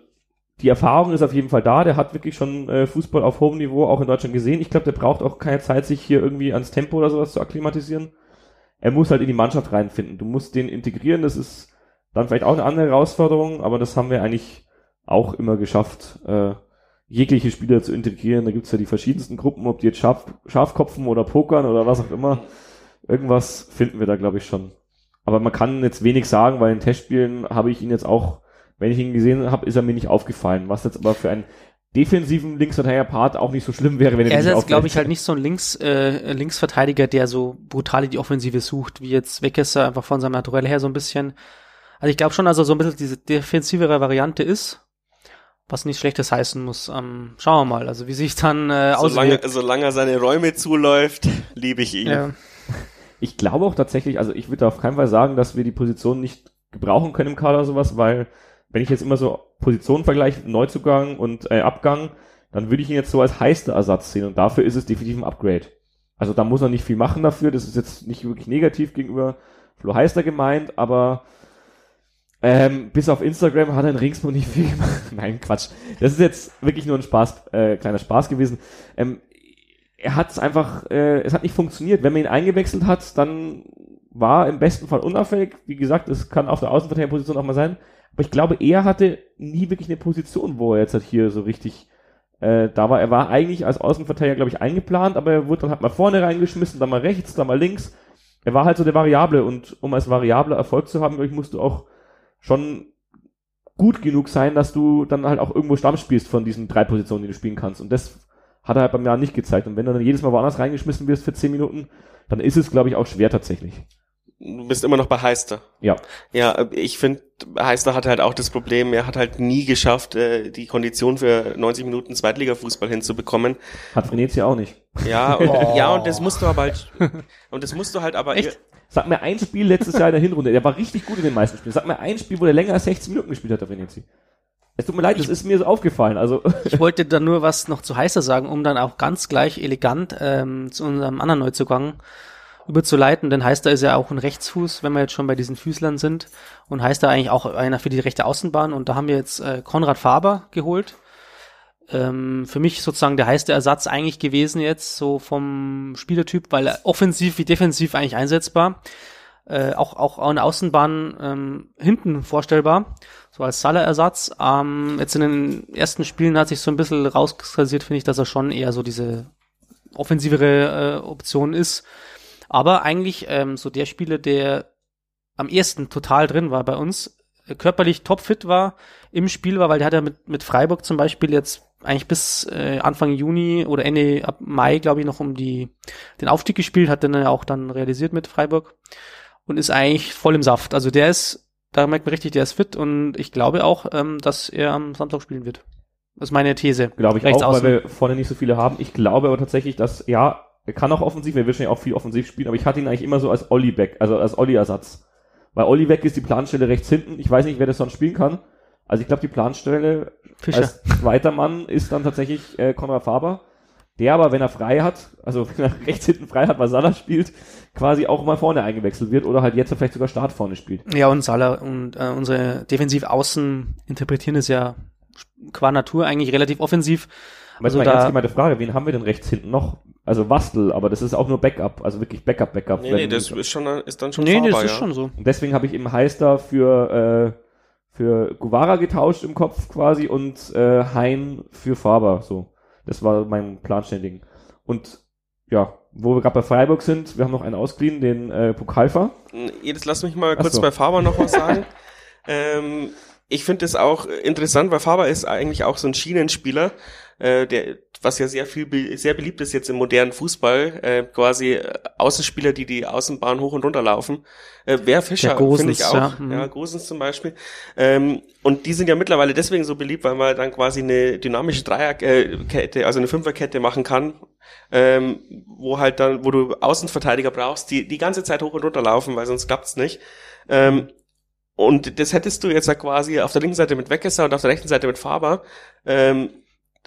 die Erfahrung ist auf jeden Fall da. Der hat wirklich schon äh, Fußball auf hohem Niveau auch in Deutschland gesehen. Ich glaube, der braucht auch keine Zeit, sich hier irgendwie ans Tempo oder sowas zu akklimatisieren. Er muss halt in die Mannschaft reinfinden. Du musst den integrieren. Das ist dann vielleicht auch eine andere Herausforderung, aber das haben wir eigentlich auch immer geschafft, äh, jegliche Spieler zu integrieren. Da gibt's ja die verschiedensten Gruppen, ob die jetzt Schaf, Schafkopfen oder Pokern oder was auch immer. Irgendwas finden wir da, glaube ich, schon. Aber man kann jetzt wenig sagen, weil in Testspielen habe ich ihn jetzt auch, wenn ich ihn gesehen habe, ist er mir nicht aufgefallen. Was jetzt aber für einen defensiven Linksverteidiger-Part auch nicht so schlimm wäre, wenn er, er ist jetzt, glaube ich, halt nicht so ein Links, äh, Linksverteidiger, der so brutal die Offensive sucht, wie jetzt Weckesser einfach von seinem Naturell her so ein bisschen. Also ich glaube schon, dass er so ein bisschen diese defensivere Variante ist, was nichts Schlechtes heißen muss. Ähm, schauen wir mal, also wie sich dann äh, solange, auswirkt. Solange er seine Räume zuläuft, liebe ich ihn. Ja. Ich glaube auch tatsächlich, also ich würde auf keinen Fall sagen, dass wir die Position nicht gebrauchen können im Kader oder sowas, weil wenn ich jetzt immer so Positionen vergleiche, Neuzugang und äh, Abgang, dann würde ich ihn jetzt so als heißer Ersatz sehen und dafür ist es definitiv ein Upgrade. Also da muss er nicht viel machen dafür, das ist jetzt nicht wirklich negativ gegenüber Flo Heister gemeint, aber ähm, bis auf Instagram hat er in Ringsburg nicht viel gemacht. Nein, Quatsch. Das ist jetzt wirklich nur ein Spaß, äh, kleiner Spaß gewesen. Ähm, er hat es einfach, äh, es hat nicht funktioniert. Wenn man ihn eingewechselt hat, dann war im besten Fall unauffällig. Wie gesagt, es kann auf der Außenverteidigerposition auch mal sein. Aber ich glaube, er hatte nie wirklich eine Position, wo er jetzt halt hier so richtig äh, da war. Er war eigentlich als Außenverteidiger, glaube ich, eingeplant, aber er wurde dann halt mal vorne reingeschmissen, dann mal rechts, dann mal links. er war halt so der Variable und um als Variable Erfolg zu haben, glaube ich, musst du auch schon gut genug sein, dass du dann halt auch irgendwo Stamm spielst von diesen drei Positionen, die du spielen kannst. Und das hat er halt beim Jahr nicht gezeigt. Und wenn du dann jedes Mal woanders reingeschmissen wirst für zehn Minuten, dann ist es, glaube ich, auch schwer tatsächlich. Du bist immer noch bei Heister. Ja. Ja, ich finde, Heister hat halt auch das Problem, er hat halt nie geschafft, äh, die Kondition für 90 Minuten Zweitliga-Fußball hinzubekommen. Hat Venezia auch nicht. Ja, und, oh. ja, und das musst du aber halt, und das musst du halt aber, Echt? Sag mir ein Spiel letztes Jahr in der Hinrunde, der war richtig gut in den meisten Spielen. Sag mir ein Spiel, wo der länger als 16 Minuten gespielt hat, der Venezia. Es tut mir leid, das ist mir so aufgefallen. Also ich wollte da nur was noch zu Heißer sagen, um dann auch ganz gleich elegant ähm, zu unserem anderen Neuzugang überzuleiten, denn Heister ist ja auch ein Rechtsfuß, wenn wir jetzt schon bei diesen Füßlern sind und Heister eigentlich auch einer für die rechte Außenbahn und da haben wir jetzt äh, Konrad Faber geholt. Ähm, für mich sozusagen der heiße Ersatz eigentlich gewesen jetzt so vom Spielertyp, weil er offensiv wie defensiv eigentlich einsetzbar. Äh, auch auch an Außenbahn ähm, hinten vorstellbar, so als Salah-Ersatz. Ähm, jetzt in den ersten Spielen hat sich so ein bisschen rauskristallisiert, finde ich, dass er schon eher so diese offensivere äh, Option ist. Aber eigentlich ähm, so der Spieler, der am ersten total drin war bei uns, äh, körperlich topfit war, im Spiel war, weil der hat ja mit, mit Freiburg zum Beispiel jetzt eigentlich bis äh, Anfang Juni oder Ende ab Mai, glaube ich, noch um die den Aufstieg gespielt, hat dann ja auch dann realisiert mit Freiburg und ist eigentlich voll im Saft. Also der ist, da merkt man richtig, der ist fit und ich glaube auch, ähm, dass er am Samstag spielen wird. Das ist meine These. Glaube ich Rechts auch, außen. weil wir vorne nicht so viele haben. Ich glaube aber tatsächlich, dass, ja, er kann auch offensiv, wir wissen ja auch viel offensiv spielen, aber ich hatte ihn eigentlich immer so als Olli Beck, also als Olli-Ersatz. Weil Olli weg ist die Planstelle rechts hinten. Ich weiß nicht, wer das sonst spielen kann. Also ich glaube, die Planstelle Fischer. als zweiter Mann ist dann tatsächlich äh, Konrad Faber. Der aber, wenn er frei hat, also wenn er rechts hinten frei hat, weil Salah spielt, quasi auch mal vorne eingewechselt wird oder halt jetzt vielleicht sogar Start vorne spielt. Ja, und Salah und äh, unsere Defensiv-Außen interpretieren es ja qua Natur eigentlich relativ offensiv. Also mal da, ernst gemeinte Frage, wen haben wir denn rechts hinten noch? Also Wastel, aber das ist auch nur Backup, also wirklich Backup, Backup. Nee, nee, das ist schon, ist dann schon Nee, Faber, das ist ja. schon so. Und deswegen habe ich eben Heister für, äh, für Guevara getauscht im Kopf quasi und äh, Hein für Faber, so. Das war mein Planständigen. Und ja, wo wir gerade bei Freiburg sind, wir haben noch einen ausgeliehen, den äh, Pokalfer. Jetzt lass mich mal kurz so. bei Faber noch was sagen. ähm, ich finde es auch interessant, weil Faber ist eigentlich auch so ein Schienenspieler, äh, der was ja sehr viel sehr beliebt ist jetzt im modernen Fußball, äh, quasi äh, Außenspieler, die die Außenbahn hoch und runter laufen. Äh, Wer Fischer finde ich auch, ja, mhm. ja Gosens zum Beispiel. Ähm, und die sind ja mittlerweile deswegen so beliebt, weil man dann quasi eine dynamische Dreierkette, also eine Fünferkette machen kann, ähm, wo halt dann, wo du Außenverteidiger brauchst, die die ganze Zeit hoch und runter laufen, weil sonst klappt's nicht. Ähm, und das hättest du jetzt ja quasi auf der linken Seite mit Weckesser und auf der rechten Seite mit Faber. Ähm,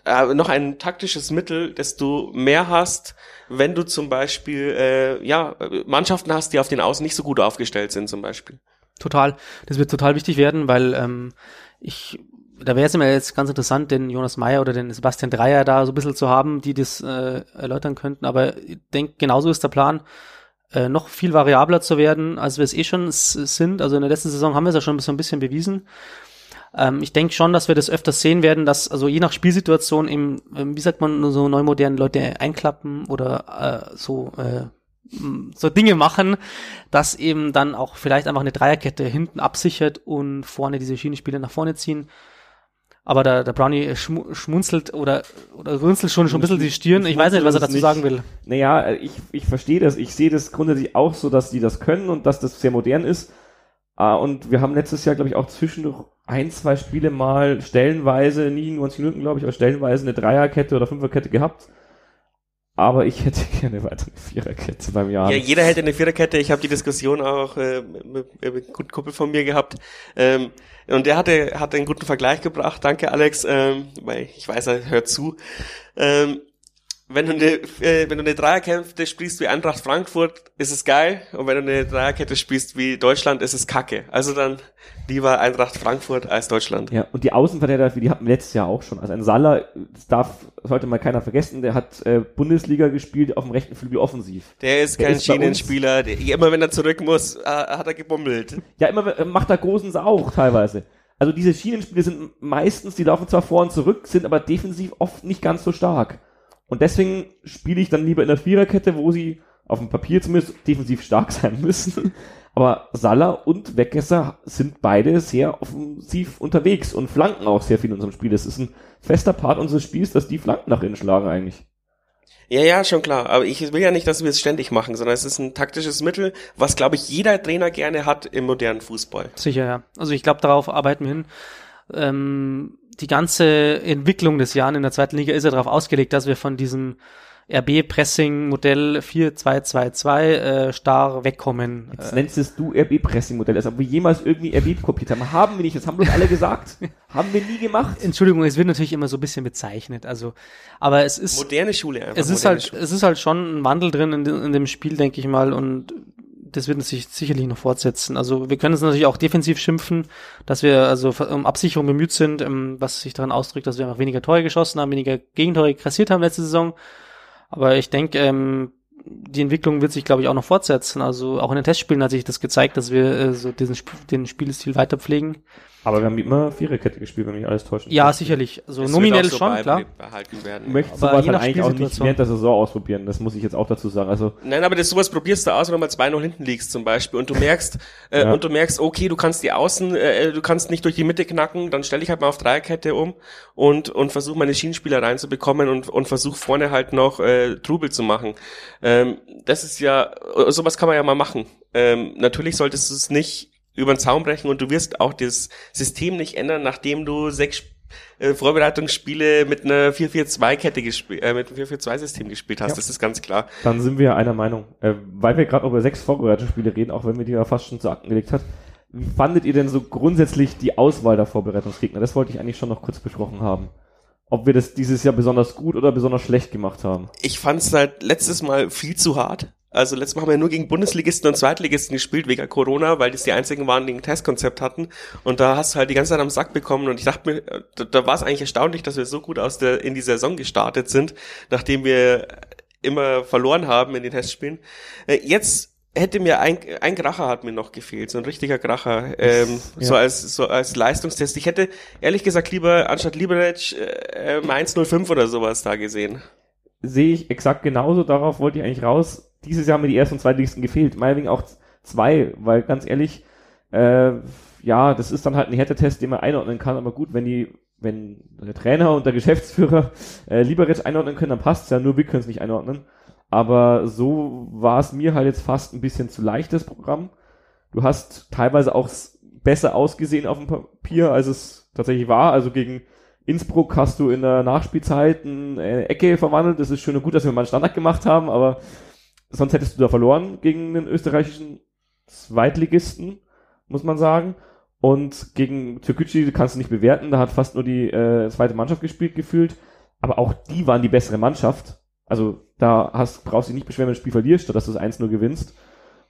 äh, noch ein taktisches Mittel, dass du mehr hast, wenn du zum Beispiel äh, ja Mannschaften hast, die auf den Außen nicht so gut aufgestellt sind, zum Beispiel. Total. Das wird total wichtig werden, weil ähm, ich da wäre es mir jetzt ganz interessant, den Jonas Meyer oder den Sebastian Dreier da so ein bisschen zu haben, die das äh, erläutern könnten. Aber ich denke, genauso ist der Plan, äh, noch viel variabler zu werden, als wir es eh schon sind. Also in der letzten Saison haben wir es ja schon so ein bisschen bewiesen. Ähm, ich denke schon, dass wir das öfters sehen werden, dass also je nach Spielsituation eben, ähm, wie sagt man, so neu modernen Leute einklappen oder äh, so äh, so Dinge machen, dass eben dann auch vielleicht einfach eine Dreierkette hinten absichert und vorne diese Schienenspiele nach vorne ziehen. Aber der, der Brownie schmu schmunzelt oder, oder runzelt schon, schon ein bisschen die Stirn. Ich weiß nicht, was er dazu nicht. sagen will. Naja, ich, ich verstehe das. Ich sehe das grundsätzlich auch so, dass die das können und dass das sehr modern ist. Uh, und wir haben letztes Jahr, glaube ich, auch zwischendurch ein, zwei Spiele mal stellenweise, nie 90 Minuten, glaube ich, aber stellenweise eine Dreierkette oder Fünferkette gehabt. Aber ich hätte gerne weiter eine Viererkette beim Jahr. Ja, jeder hätte eine Viererkette. Ich habe die Diskussion auch äh, mit, mit einem guten Kumpel von mir gehabt. Ähm, und der hatte, hatte einen guten Vergleich gebracht. Danke, Alex. Ähm, weil ich weiß, er hört zu. Ähm, wenn du eine, äh, wenn du eine Dreierkette spielst wie Eintracht Frankfurt, ist es geil. Und wenn du eine Dreierkette spielst wie Deutschland, ist es kacke. Also dann lieber Eintracht Frankfurt als Deutschland. Ja, und die Außenverteidiger, die hatten wir letztes Jahr auch schon. Also ein Salah, das darf, sollte mal keiner vergessen, der hat äh, Bundesliga gespielt auf dem rechten Flügel offensiv. Der ist der kein Schienenspieler. Der, immer wenn er zurück muss, äh, hat er gebummelt. Ja, immer macht er Großens auch teilweise. Also diese Schienenspiele sind meistens, die laufen zwar vor und zurück, sind aber defensiv oft nicht ganz so stark. Und deswegen spiele ich dann lieber in der Viererkette, wo sie auf dem Papier zumindest defensiv stark sein müssen. Aber Salah und Weggesser sind beide sehr offensiv unterwegs und flanken auch sehr viel in unserem Spiel. Das ist ein fester Part unseres Spiels, dass die Flanken nach innen schlagen eigentlich. Ja, ja, schon klar. Aber ich will ja nicht, dass wir es ständig machen, sondern es ist ein taktisches Mittel, was, glaube ich, jeder Trainer gerne hat im modernen Fußball. Sicher, ja. Also ich glaube, darauf arbeiten wir hin. Ähm, die ganze Entwicklung des Jahres in der zweiten Liga ist ja darauf ausgelegt, dass wir von diesem RB-Pressing-Modell 4-2-2-2 äh, starr wegkommen. Jetzt nennst es du RB-Pressing-Modell, als ob wir jemals irgendwie RB kopiert haben. Haben wir nicht, das haben bloß alle gesagt. haben wir nie gemacht. Entschuldigung, es wird natürlich immer so ein bisschen bezeichnet, also, aber es ist... Moderne Schule einfach. Es ist halt, Schule. es ist halt schon ein Wandel drin in, in dem Spiel, denke ich mal, und das wird sich sicherlich noch fortsetzen. Also wir können es natürlich auch defensiv schimpfen, dass wir also um Absicherung bemüht sind, ähm, was sich daran ausdrückt, dass wir einfach weniger Tore geschossen haben, weniger Gegentore kassiert haben letzte Saison. Aber ich denke, ähm, die Entwicklung wird sich, glaube ich, auch noch fortsetzen. Also auch in den Testspielen hat sich das gezeigt, dass wir äh, so diesen Sp den Spielstil weiter pflegen. Aber wir haben immer Viererkette gespielt, wenn mich alles täuscht. Ja, sicherlich. Also es nominell so schon, klar. Behalten werden. Du möchtest sowas halt eigentlich auch nicht während der Saison ausprobieren. Das muss ich jetzt auch dazu sagen. Also Nein, aber das sowas probierst du aus, wenn du mal 2-0 hinten liegst zum Beispiel und du merkst, äh, ja. und du merkst, okay, du kannst die Außen, äh, du kannst nicht durch die Mitte knacken, dann stell dich halt mal auf Dreierkette um und, und versuch meine Schienenspieler reinzubekommen und, und versuch vorne halt noch äh, Trubel zu machen. Ähm, das ist ja, sowas kann man ja mal machen. Ähm, natürlich solltest du es nicht über den Zaun brechen und du wirst auch das System nicht ändern, nachdem du sechs äh, Vorbereitungsspiele mit einer 4-4-2-Kette gespielt, äh, mit einem 4-4-2-System gespielt hast, ja. das ist ganz klar. Dann sind wir einer Meinung. Äh, weil wir gerade über sechs Vorbereitungsspiele reden, auch wenn wir die ja fast schon zu Akten gelegt hat, wie fandet ihr denn so grundsätzlich die Auswahl der Vorbereitungsgegner? Das wollte ich eigentlich schon noch kurz besprochen haben. Ob wir das dieses Jahr besonders gut oder besonders schlecht gemacht haben. Ich fand es halt letztes Mal viel zu hart. Also letztes Mal haben wir nur gegen Bundesligisten und Zweitligisten gespielt wegen Corona, weil das die einzigen waren, die ein Testkonzept hatten. Und da hast du halt die ganze Zeit am Sack bekommen. Und ich dachte mir, da, da war es eigentlich erstaunlich, dass wir so gut aus der in die Saison gestartet sind, nachdem wir immer verloren haben in den Testspielen. Äh, jetzt hätte mir ein, ein Kracher hat mir noch gefehlt, so ein richtiger Kracher, ähm, ja. so als so als Leistungstest. Ich hätte ehrlich gesagt lieber anstatt Liberec äh, 105 oder sowas da gesehen. Sehe ich exakt genauso. Darauf wollte ich eigentlich raus dieses Jahr haben mir die ersten und zweitlichsten gefehlt. Meinetwegen auch zwei, weil ganz ehrlich, äh, ja, das ist dann halt ein Härtetest, den man einordnen kann, aber gut, wenn die, wenn der Trainer und der Geschäftsführer äh, Liberec einordnen können, dann passt's ja, nur wir können es nicht einordnen. Aber so war es mir halt jetzt fast ein bisschen zu leicht, das Programm. Du hast teilweise auch besser ausgesehen auf dem Papier, als es tatsächlich war. Also gegen Innsbruck hast du in der Nachspielzeit eine Ecke verwandelt. Das ist schön und gut, dass wir mal einen Standard gemacht haben, aber sonst hättest du da verloren gegen den österreichischen Zweitligisten, muss man sagen. Und gegen Türkgücü kannst du nicht bewerten, da hat fast nur die äh, zweite Mannschaft gespielt gefühlt. Aber auch die waren die bessere Mannschaft. Also da hast, brauchst du dich nicht beschweren, wenn du das Spiel verlierst, statt dass du es 1-0 gewinnst.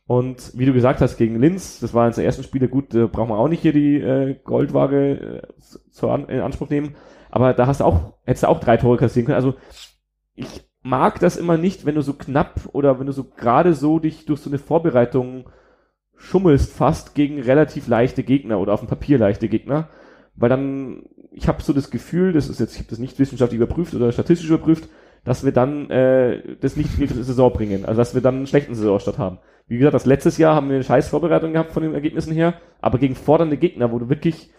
Und wie du gesagt hast, gegen Linz, das war eines der ersten Spiele, gut, da brauchen wir auch nicht hier die äh, Goldwaage äh, zu an, in Anspruch nehmen. Aber da hast du auch, hättest du auch drei Tore kassieren können. Also ich mag das immer nicht, wenn du so knapp oder wenn du so gerade so dich durch so eine Vorbereitung schummelst fast gegen relativ leichte Gegner oder auf dem Papier leichte Gegner, weil dann ich habe so das Gefühl, das ist jetzt ich habe das nicht wissenschaftlich überprüft oder statistisch überprüft, dass wir dann äh, das nicht in die Saison bringen, also dass wir dann einen schlechten Saisonstart haben. Wie gesagt, das letztes Jahr haben wir eine scheiß Vorbereitung gehabt von den Ergebnissen her, aber gegen fordernde Gegner, wo du wirklich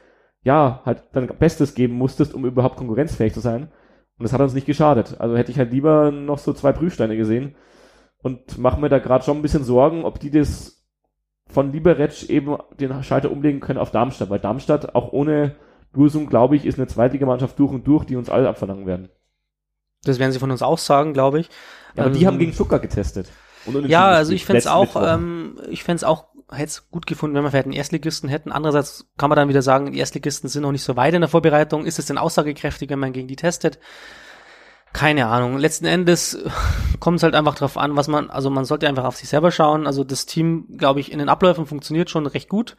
ja halt dein Bestes geben musstest, um überhaupt konkurrenzfähig zu sein. Und das hat uns nicht geschadet. Also hätte ich halt lieber noch so zwei Prüfsteine gesehen und mache mir da gerade schon ein bisschen Sorgen, ob die das von Liberec eben den Schalter umlegen können auf Darmstadt, weil Darmstadt auch ohne Dursum, glaube ich, ist eine Zweitligamannschaft durch und durch, die uns alle abverlangen werden. Das werden sie von uns auch sagen, glaube ich. Ja, aber ähm, die haben gegen Stuttgart getestet. ja, also ich fände es auch, ähm, ich fände es auch hätte es gut gefunden, wenn wir vielleicht einen Erstligisten hätten. Andererseits kann man dann wieder sagen, die Erstligisten sind noch nicht so weit in der Vorbereitung. Ist es denn aussagekräftig, wenn man gegen die testet? Keine Ahnung. Letzten Endes kommt es halt einfach drauf an, was man, also man sollte einfach auf sich selber schauen. Also das Team, glaube ich, in den Abläufen funktioniert schon recht gut.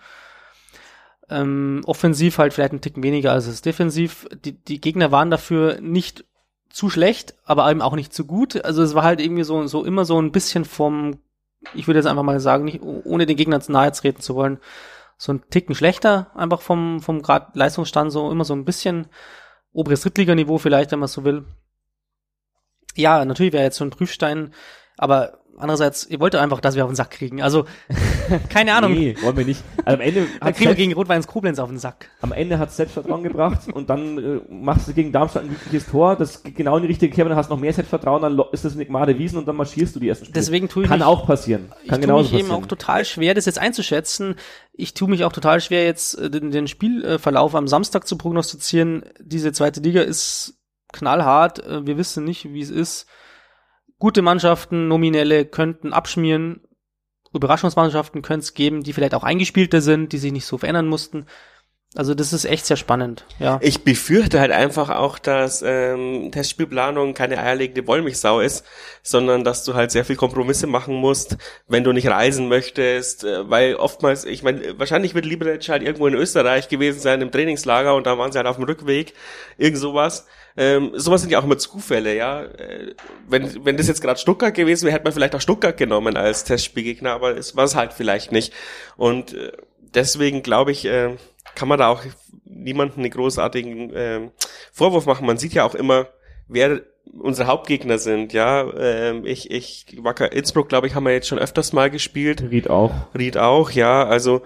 Ähm, offensiv halt vielleicht ein Ticken weniger als es defensiv. Die, die Gegner waren dafür nicht zu schlecht, aber eben auch nicht zu gut. Also es war halt irgendwie so, so immer so ein bisschen vom ich würde jetzt einfach mal sagen, nicht, ohne den Gegner zu nahe treten zu wollen, so ein Ticken schlechter, einfach vom, vom Grad Leistungsstand so immer so ein bisschen oberes Drittliganiveau vielleicht, wenn man so will. Ja, natürlich wäre jetzt so ein Prüfstein, aber andererseits, ihr wollt einfach, dass wir auf den Sack kriegen. Also, keine Ahnung. Nee, wollen wir nicht. Also am Ende Dann kriegen wir gegen Rot-Weiß Koblenz auf den Sack. am Ende hat Selbstvertrauen gebracht und dann äh, machst du gegen Darmstadt ein wirkliches Tor, das geht genau in die richtige Kerbe, dann hast du noch mehr Selbstvertrauen, dann ist das nicht Made Wiesen und dann marschierst du die ersten Spiele. Deswegen tue ich Kann mich- auch passieren. Ich Kann tue genauso mich eben auch total schwer, das jetzt einzuschätzen. Ich tue mich auch total schwer, jetzt äh, den, den Spielverlauf am Samstag zu prognostizieren. Diese zweite Liga ist knallhart. Äh, Wir wissen nicht, wie es ist. Gute Mannschaften, nominelle, könnten abschmieren. Überraschungsmannschaften könnte es geben, die vielleicht auch eingespielter sind, die sich nicht so verändern mussten. Also das ist echt sehr spannend. Ja. Ich befürchte halt einfach auch, dass ähm, Testspielplanung keine eierlegende Wollmilchsau ist, sondern dass du halt sehr viel Kompromisse machen musst, wenn du nicht reisen möchtest, äh, weil oftmals, ich meine, wahrscheinlich wird Liberec halt irgendwo in Österreich gewesen sein im Trainingslager und da waren sie halt auf dem Rückweg, irgend sowas. Ähm, sowas sind ja auch immer Zufälle, ja. Äh, wenn, wenn das jetzt gerade Stuttgart gewesen wäre, hätte man vielleicht auch Stuttgart genommen als Testspielgegner, aber es war es halt vielleicht nicht. Und äh, deswegen glaube ich, äh, kann man da auch niemanden einen großartigen ähm, Vorwurf machen. Man sieht ja auch immer, wer unsere Hauptgegner sind, ja. Ähm, ich, ich, Wacker Innsbruck, glaube ich, haben wir jetzt schon öfters mal gespielt. Ried auch. Ried auch, ja. Also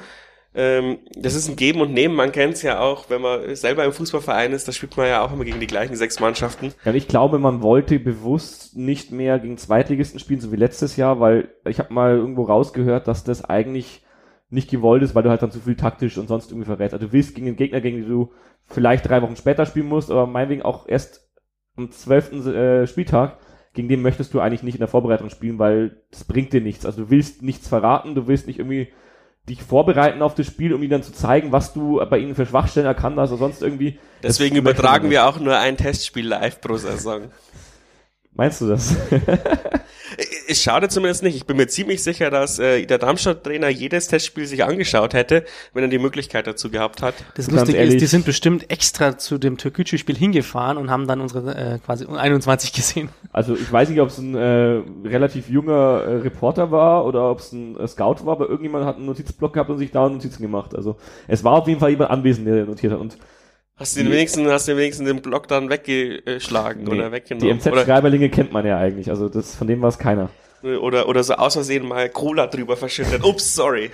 ähm, das ist ein Geben und Nehmen. Man kennt es ja auch, wenn man selber im Fußballverein ist, da spielt man ja auch immer gegen die gleichen sechs Mannschaften. Ja, ich glaube, man wollte bewusst nicht mehr gegen Zweitligisten spielen, so wie letztes Jahr, weil ich habe mal irgendwo rausgehört, dass das eigentlich nicht gewollt ist, weil du halt dann zu viel taktisch und sonst irgendwie verrätst. Also du willst gegen einen Gegner, gegen den du vielleicht drei Wochen später spielen musst, aber meinetwegen auch erst am zwölften Äh, Spieltag, gegen den möchtest du eigentlich nicht in der Vorbereitung spielen, weil das bringt dir nichts. Also du willst nichts verraten, du willst nicht irgendwie dich vorbereiten auf das Spiel, um ihnen dann zu zeigen, was du bei ihnen für Schwachstellen erkannt hast oder sonst irgendwie. Deswegen übertragen wir auch nur ein Testspiel live pro Saison. Meinst du das? Es schadet zumindest nicht. Ich bin mir ziemlich sicher, dass äh, der Darmstadt-Trainer jedes Testspiel sich angeschaut hätte, wenn er die Möglichkeit dazu gehabt hat. Das Ganz Lustige ehrlich- ist, die sind bestimmt extra zu dem Türkgücü-Spiel hingefahren und haben dann unsere äh, quasi 21 gesehen. Also ich weiß nicht, ob es ein äh, relativ junger äh, Reporter war oder ob es ein äh, Scout war, aber irgendjemand hat einen Notizblock gehabt und sich da Notizen gemacht. Also es war auf jeden Fall jemand anwesend, der notiert hat. Und Hast du den wenigsten, hast du den wenigsten den Block dann weggeschlagen nee, oder die weggenommen? oder, MZ-Schreiberlinge kennt man ja eigentlich. Also das von denen war es keiner. oder, oder so aus Versehen mal Cola drüber verschüttet. Ups, sorry.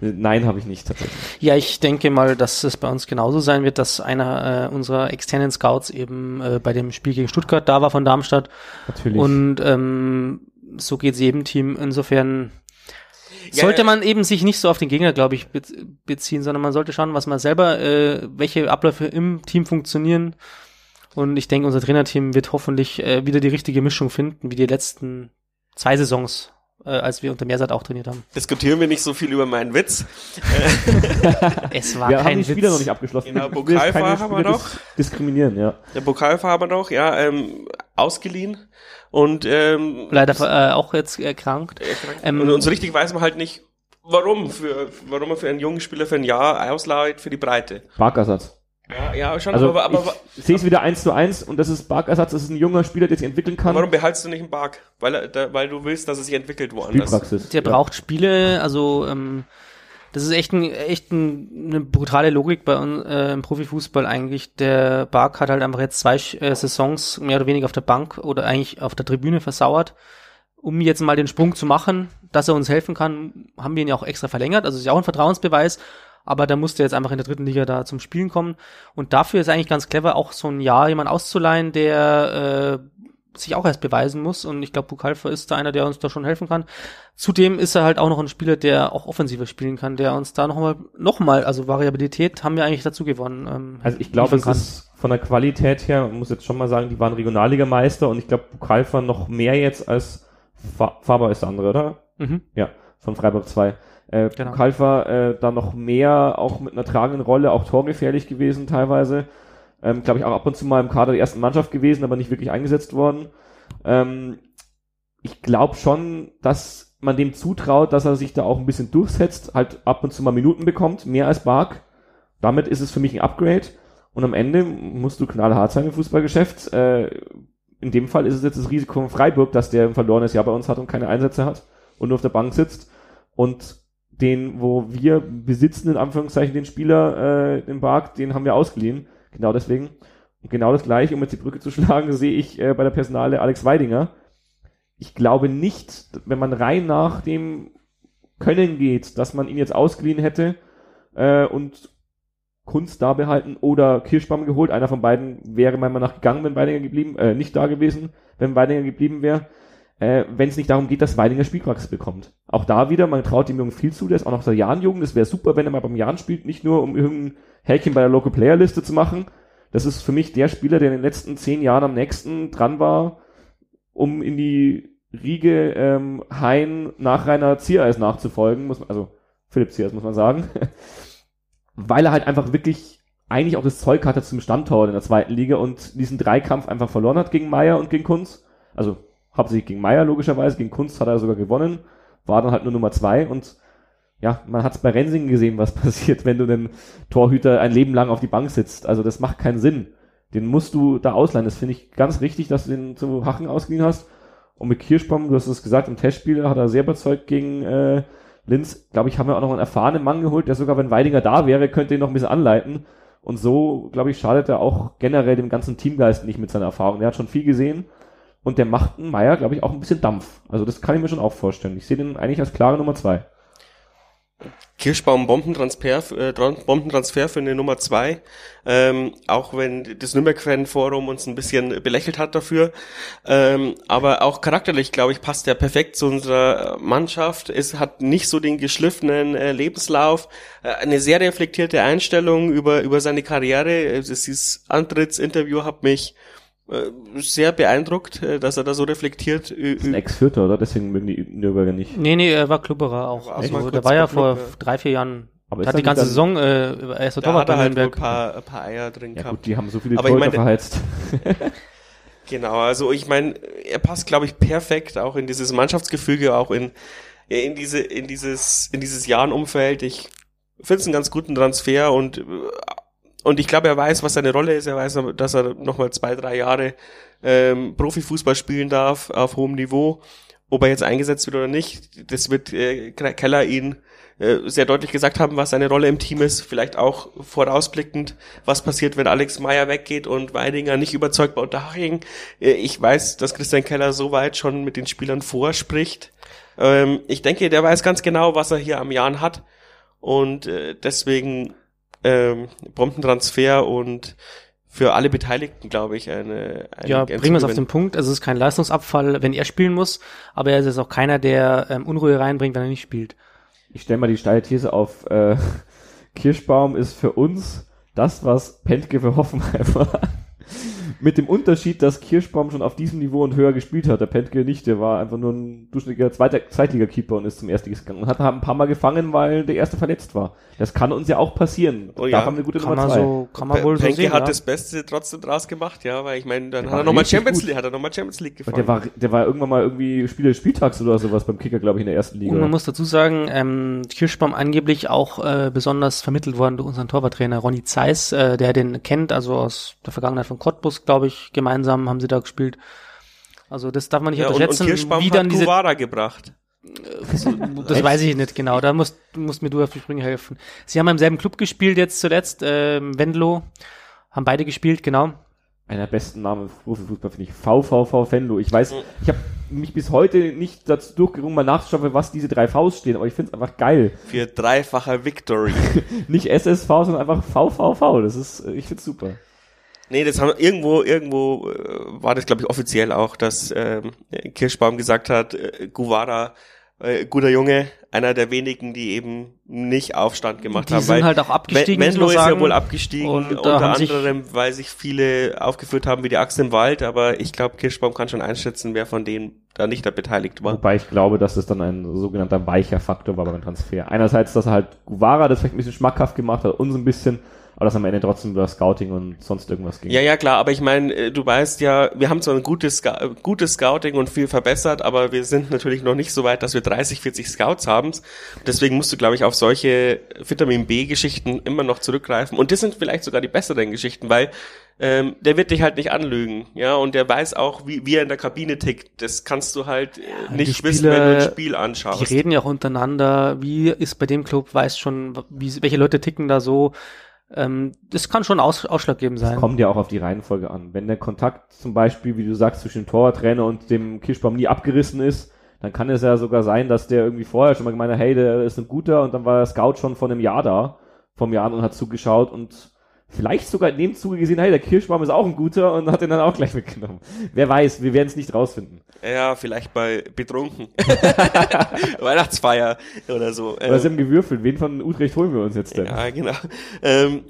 Nein, habe ich nicht tatsächlich. Ja, ich denke mal, dass es bei uns genauso sein wird, dass einer äh, unserer externen Scouts eben äh, bei dem Spiel gegen Stuttgart da war von Darmstadt. Natürlich. Und ähm, so geht es jedem Team. Insofern Ja, sollte ja. man eben sich nicht so auf den Gegner, glaube ich, be beziehen, sondern man sollte schauen, was man selber, äh, welche Abläufe im Team funktionieren. Und ich denke, unser Trainerteam wird hoffentlich äh, wieder die richtige Mischung finden, wie die letzten zwei Saisons, äh, als wir unter Meersat auch trainiert haben. Diskutieren wir nicht so viel über meinen Witz. Es war wir haben kein die Spieler Witz. noch nicht abgeschlossen. Genau, Pokalfahrer haben wir Spieler noch. dis- Diskriminieren, ja. Der Pokalfahrer noch, ja, ähm, ausgeliehen und ähm, Leider äh, auch jetzt erkrankt. Ähm, und, und so richtig weiß man halt nicht, warum für warum man für einen jungen Spieler für ein Jahr ausleiht für die Breite. Barkersatz. Ja, ja, schon, Also aber, aber, ich sehe es wieder eins zu eins und das ist Barkersatz, das ist ein junger Spieler, der sich entwickeln kann. warum behaltst du nicht einen Bark? Weil, da, weil du willst, dass er sich entwickelt woanders. Spielpraxis. Der ja. braucht Spiele, also ähm, das ist echt, ein, echt ein, eine brutale Logik bei uns äh, im Profifußball eigentlich. Der Bark hat halt einfach jetzt zwei äh, Saisons mehr oder weniger auf der Bank oder eigentlich auf der Tribüne versauert. Um jetzt mal den Sprung zu machen, dass er uns helfen kann, haben wir ihn ja auch extra verlängert. Also ist ja auch ein Vertrauensbeweis. Aber da musste jetzt einfach in der dritten Liga da zum Spielen kommen. Und dafür ist eigentlich ganz clever, auch so ein Jahr jemand auszuleihen, der äh, sich auch erst beweisen muss. Und ich glaube, Bukalfa ist da einer, der uns da schon helfen kann. Zudem ist er halt auch noch ein Spieler, der auch offensiver spielen kann, der uns da nochmal, noch mal, also Variabilität haben wir eigentlich dazu gewonnen. Ähm, Also ich glaube, es kann. ist von der Qualität her, man muss jetzt schon mal sagen, die waren Regionalligameister und ich glaube, Bukalfa noch mehr jetzt als Fa Faber ist der andere, oder? Mhm. Ja, von Freiburg 2. Äh, Genau. Bukalfa äh, da noch mehr, auch mit einer tragenden Rolle, auch torgefährlich gewesen teilweise. Ähm, glaube ich auch ab und zu mal im Kader der ersten Mannschaft gewesen, aber nicht wirklich eingesetzt worden. Ähm, ich glaube schon, dass man dem zutraut, dass er sich da auch ein bisschen durchsetzt, halt ab und zu mal Minuten bekommt, mehr als Bark. Damit ist es für mich ein Upgrade. Und am Ende musst du knallhart sein im Fußballgeschäft. Äh, in dem Fall ist es jetzt das Risiko von Freiburg, dass der ein verlorenes Jahr bei uns hat und keine Einsätze hat und nur auf der Bank sitzt. Und den, wo wir besitzen, in Anführungszeichen, den Spieler, äh, den Bark, den haben wir ausgeliehen. Genau deswegen. Und genau das gleiche, um jetzt die Brücke zu schlagen, sehe ich äh, bei der Personale Alex Weidinger. ich glaube nicht, wenn man rein nach dem Können geht, dass man ihn jetzt ausgeliehen hätte äh, und Kunst da behalten oder Kirschbaum geholt. Einer von beiden wäre meiner Meinung nach gegangen, wenn Weidinger geblieben, äh, nicht da gewesen, wenn Weidinger geblieben wäre. Äh, wenn es nicht darum geht, dass Weidinger Spielpraxis bekommt. Auch da wieder, man traut dem Jungen viel zu, der ist auch noch der Jahn-Jugend. Es wäre super, wenn er mal beim Jahn spielt, nicht nur um irgendein Häkchen bei der Local Player Liste zu machen. Das ist für mich der Spieler, der in den letzten zehn Jahren am nächsten dran war, um in die Riege ähm, Hein nach Rainer Ziereis nachzufolgen, muss man, also Philipp Ziereis muss man sagen. weil er halt einfach wirklich eigentlich auch das Zeug hatte zum Stammtor in der zweiten Liga und diesen Dreikampf einfach verloren hat gegen Meier und gegen Kunz. Also hauptsächlich gegen Meier logischerweise, gegen Kunz hat er sogar gewonnen, war dann halt nur Nummer zwei und ja, man hat es bei Rensingen gesehen, was passiert, wenn du den Torhüter ein Leben lang auf die Bank sitzt. Also das macht keinen Sinn. Den musst du da ausleihen. Das finde ich ganz richtig, dass du den zu Hachen ausgeliehen hast. Und mit Kirschbaum, du hast es gesagt, im Testspiel hat er sehr überzeugt gegen äh, Linz, glaube ich, haben wir auch noch einen erfahrenen Mann geholt, der sogar, wenn Weidinger da wäre, könnte ihn noch ein bisschen anleiten. Und so, glaube ich, schadet er auch generell dem ganzen Teamgeist nicht mit seiner Erfahrung. Der hat schon viel gesehen und der macht einen Meier, glaube ich, auch ein bisschen Dampf. Also das kann ich mir schon auch vorstellen. Ich sehe den eigentlich als klare Nummer zwei. Kirschbaum Bombentransfer, äh, Bombentransfer für eine Nummer zwei. Ähm, auch wenn das Nürnberg-Fan-Forum uns ein bisschen belächelt hat dafür. Ähm, aber auch charakterlich, glaube ich, passt er perfekt zu unserer Mannschaft. Es hat nicht so den geschliffenen äh, Lebenslauf. Äh, eine sehr reflektierte Einstellung über, über seine Karriere. Dieses Antrittsinterview hat mich sehr beeindruckt, äh, dass er da so reflektiert. Ist ein Ex-Vierter, oder? Deswegen mögen die Nürnberger nicht. Nee, nee, er war Klubberer auch. Also, der war ja vor drei, vier Jahren aber hat die ganze Saison äh, erster Torwart bei halt ein paar, ein paar Eier drin ja, gehabt. Gut, die haben so viele aber Torhüter ich mein, verheizt. genau, also ich meine, er passt, glaube ich, perfekt auch in dieses Mannschaftsgefüge, auch in in diese in dieses in dieses Jahrenumfeld. Ich finde es einen ganz guten Transfer und und ich glaube, er weiß, was seine Rolle ist. Er weiß, dass er nochmal zwei, drei Jahre ähm, Profifußball spielen darf auf hohem Niveau. Ob er jetzt eingesetzt wird oder nicht, das wird äh, Keller ihn äh, sehr deutlich gesagt haben, was seine Rolle im Team ist. Vielleicht auch vorausblickend, was passiert, wenn Alex Meyer weggeht und Weidinger nicht überzeugt bei Unterhaching. Äh, ich weiß, dass Christian Keller so weit schon mit den Spielern vorspricht. Ähm, ich denke, der weiß ganz genau, was er hier am Jahren hat. Und äh, deswegen ähm, Bombentransfer und für alle Beteiligten, glaube ich, eine, eine Ja, bringen wir es auf den Punkt. Also es ist kein Leistungsabfall, wenn er spielen muss, aber er ist jetzt auch keiner, der ähm, Unruhe reinbringt, wenn er nicht spielt. Ich stelle mal die steile These auf, äh, Kirschbaum ist für uns das, was Pentke für Hoffenheim war. Mit dem Unterschied, dass Kirschbaum schon auf diesem Niveau und höher gespielt hat. Der Pentke nicht, der war einfach nur ein durchschnittlicher zweiter Zweitliga-Keeper und ist zum Erstligist gegangen und hat ein paar Mal gefangen, weil der erste verletzt war. Das kann uns ja auch passieren. Oh, ja. haben wir gute kann Nummer zwei. So, kann man wohl Penke so sehen, hat ja. das Beste trotzdem draus gemacht, ja, weil ich meine, dann der hat er nochmal Champions League, hat er nochmal Champions League gefangen. der war, der war irgendwann mal irgendwie Spieler des Spieltags oder sowas beim Kicker, glaube ich, in der ersten Liga. Und man muss dazu sagen, ähm, Kirschbaum angeblich auch äh, besonders vermittelt worden durch unseren Torwarttrainer Ronny Zeiss, äh, der den kennt, also aus der Vergangenheit von Cottbus, glaube ich, gemeinsam haben sie da gespielt. Also das darf man nicht ja, unterschätzen. Und, und wie dann diese Kuvara gebracht. Das, das weiß ich nicht genau. Da musst, musst mir du auf die Sprünge helfen. Sie haben im selben Club gespielt jetzt zuletzt, ähm, Venlo. Haben beide gespielt, genau. Einer der besten Namen im Profifußball finde ich VVV Venlo. Ich weiß, ich habe mich bis heute nicht dazu durchgerungen, mal nachzuschauen, was diese drei Vs stehen, aber ich finde es einfach geil. Für dreifache Victory. nicht SSV, sondern einfach VVV. Das ist, ich finde super. Nee, das haben irgendwo, irgendwo äh, war das, glaube ich, offiziell auch, dass ähm, Kirschbaum gesagt hat, äh, Guevara, äh, guter Junge, einer der wenigen, die eben nicht Aufstand gemacht die haben. Die sind halt auch abgestiegen. Menlo ist ja wohl abgestiegen, und, unter anderem, weil sich viele aufgeführt haben wie die Axt im Wald, aber ich glaube, Kirschbaum kann schon einschätzen, wer von denen da nicht da beteiligt war. Wobei ich glaube, dass es dann ein sogenannter weicher Faktor war beim Transfer. Einerseits, dass er halt Guevara das vielleicht ein bisschen schmackhaft gemacht hat, uns ein bisschen, aber dass am Ende trotzdem über Scouting und sonst irgendwas ging. Ja, ja, klar, aber ich meine, äh, du weißt ja, wir haben zwar ein gutes, gutes Scouting und viel verbessert, aber wir sind natürlich noch nicht so weit, dass wir 30, 40 Scouts haben. Deswegen musst du, glaube ich, auf solche Vitamin B-Geschichten immer noch zurückgreifen. Und das sind vielleicht sogar die besseren Geschichten, weil ähm, der wird dich halt nicht anlügen, ja, und der weiß auch, wie, wie er in der Kabine tickt. Das kannst du halt äh, ja, nicht Spieler, wissen, wenn du ein Spiel anschaust. Die reden ja auch untereinander, wie ist bei dem Club, weiß schon, wie, welche Leute ticken da so, Ähm, das kann schon aus, ausschlaggebend sein. Es kommt ja auch auf die Reihenfolge an. Wenn der Kontakt zum Beispiel, wie du sagst, zwischen dem Torwarttrainer und dem Kirschbaum nie abgerissen ist, dann kann es ja sogar sein, dass der irgendwie vorher schon mal gemeint hat, hey, der ist ein guter und dann war der Scout schon vor einem Jahr da, vom Jahr und hat zugeschaut und vielleicht sogar in dem Zuge gesehen, hey, der Kirschbaum ist auch ein guter und hat ihn dann auch gleich mitgenommen. Wer weiß, wir werden es nicht rausfinden. Ja, vielleicht bei betrunken. Weihnachtsfeier oder so. Oder sie haben gewürfelt, wen von Utrecht holen wir uns jetzt denn? Ja, genau. Ähm,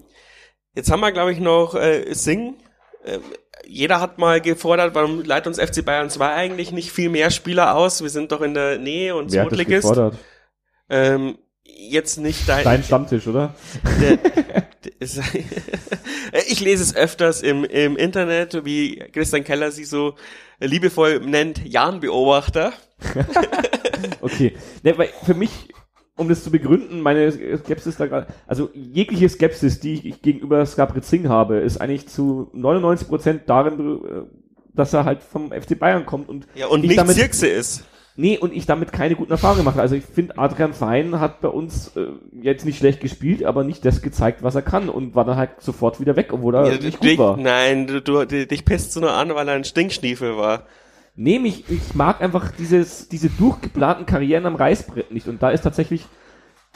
jetzt haben wir, glaube ich, noch äh, Sing. Ähm, jeder hat mal gefordert, warum leitet uns FC Bayern 2 eigentlich nicht viel mehr Spieler aus? Wir sind doch in der Nähe und Wer hat das gefordert? Ähm, jetzt nicht dein, Dein Stammtisch, oder? der, ich lese es öfters im, im Internet, wie Christian Keller sich so liebevoll nennt, Jahn-Beobachter. Okay. Ne, weil für mich, um das zu begründen, meine Skepsis da gerade, also jegliche Skepsis, die ich gegenüber Skabritzing habe, ist eigentlich zu 99 Prozent darin, äh, dass er halt vom FC Bayern kommt und Ja, und ich nicht damit, Zirkse ist. Nee, und ich damit keine guten Erfahrungen mache. Also ich finde, Adrian Fein hat bei uns äh, jetzt nicht schlecht gespielt, aber nicht das gezeigt, was er kann und war dann halt sofort wieder weg, obwohl er Ja, nicht dich, gut war. Nein, du, du, dich pisst du nur an, weil er ein Stinkstiefel war. Nee, mich, ich mag einfach dieses, diese durchgeplanten Karrieren am Reißbrett nicht. Und da ist tatsächlich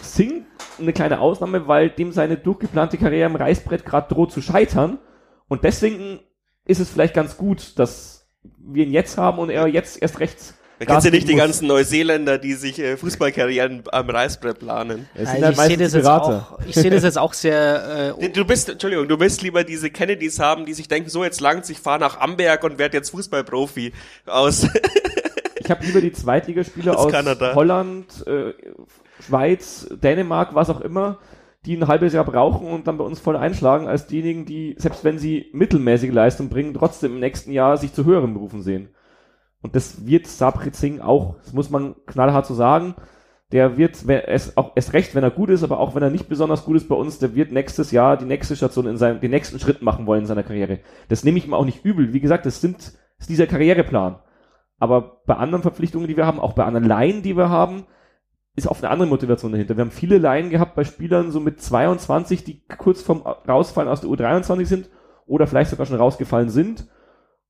Singh eine kleine Ausnahme, weil dem seine durchgeplante Karriere am Reißbrett gerade droht zu scheitern. Und deswegen ist es vielleicht ganz gut, dass wir ihn jetzt haben und er jetzt erst rechts. Da kennst du nicht die ganzen Neuseeländer, die sich äh, Fußballkarrieren am Reißbrett planen. Es sind halt ich sehe das, die jetzt Berater. auch- ich sehe das jetzt auch sehr äh, Du bist, Entschuldigung, du willst lieber diese Kennedys haben, die sich denken, so jetzt langt ich fahre nach Amberg und werde jetzt Fußballprofi aus. Ich habe lieber die Zweitligaspieler Aus aus Kanada. Holland, äh, Schweiz, Dänemark, was auch immer, die ein halbes Jahr brauchen und dann bei uns voll einschlagen, als diejenigen, die, selbst wenn sie mittelmäßige Leistung bringen, trotzdem im nächsten Jahr sich zu höheren Berufen sehen. Und das wird Sabrit Singh auch, das muss man knallhart so sagen. Der wird, es auch erst recht, wenn er gut ist, aber auch wenn er nicht besonders gut ist bei uns, der wird nächstes Jahr die nächste Station in seinem, den nächsten Schritt machen wollen in seiner Karriere. Das nehme ich ihm auch nicht übel. Wie gesagt, das sind, ist dieser Karriereplan. Aber bei anderen Verpflichtungen, die wir haben, auch bei anderen Laien, die wir haben, ist oft eine andere Motivation dahinter. Wir haben viele Laien gehabt bei Spielern so mit 22, die kurz vorm Rausfallen aus der U23 sind oder vielleicht sogar schon rausgefallen sind.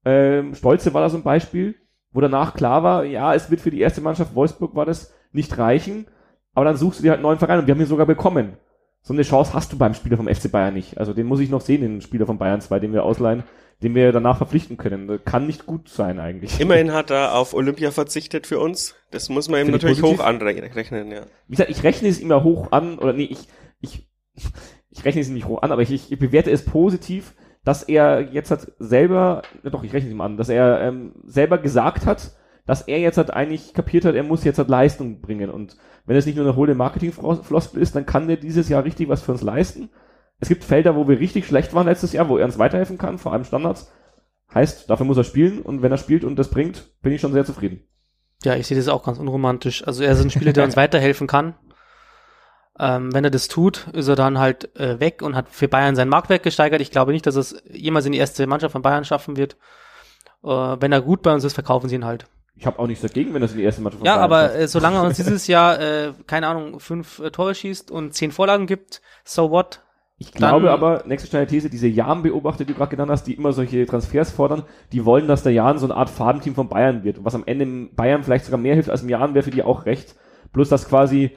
Ähm, Stolze war da so ein Beispiel, wo danach klar war, ja, es wird für die erste Mannschaft Wolfsburg war das nicht reichen, aber dann suchst du dir halt einen neuen Verein und wir haben ihn sogar bekommen. So eine Chance hast du beim Spieler vom FC Bayern nicht. Also den muss ich noch sehen, den Spieler von Bayern 2, den wir ausleihen, den wir danach verpflichten können. Das kann nicht gut sein eigentlich. Immerhin hat er auf Olympia verzichtet für uns. Das muss man ihm Finde ich natürlich hoch anrechnen, ja. Wie gesagt, ich rechne es immer hoch an, oder nee, ich, ich, ich rechne es ihm nicht hoch an, aber ich, ich bewerte es positiv, dass er jetzt hat selber, doch, ich rechne es ihm an, dass er ähm, selber gesagt hat, dass er jetzt hat eigentlich kapiert hat, er muss jetzt halt Leistung bringen. Und wenn es nicht nur eine hohle Marketing-Floskel ist, dann kann er dieses Jahr richtig was für uns leisten. Es gibt Felder, wo wir richtig schlecht waren letztes Jahr, wo er uns weiterhelfen kann, vor allem Standards. Heißt, dafür muss er spielen und wenn er spielt und das bringt, bin ich schon sehr zufrieden. Ja, ich sehe das auch ganz unromantisch. Also er ist ein Spieler, der uns weiterhelfen kann. Ähm, wenn er das tut, ist er dann halt äh, weg und hat für Bayern seinen Marktwert gesteigert. Ich glaube nicht, dass er es jemals in die erste Mannschaft von Bayern schaffen wird. Äh, wenn er gut bei uns ist, verkaufen sie ihn halt. Ich habe auch nichts dagegen, wenn das in die erste Mannschaft von Ja, Bayern aber äh, solange er uns dieses Jahr, äh, keine Ahnung, fünf äh, Tore schießt und zehn Vorlagen gibt, so what? Ich glaube Dann- aber, nächste steile These, diese Jan-Beobachter, die du gerade genannt hast, die immer solche Transfers fordern, die wollen, dass der Jan so eine Art Fadenteam von Bayern wird. Und was am Ende Bayern vielleicht sogar mehr hilft als im Jan, wäre für die auch recht. Bloß, dass quasi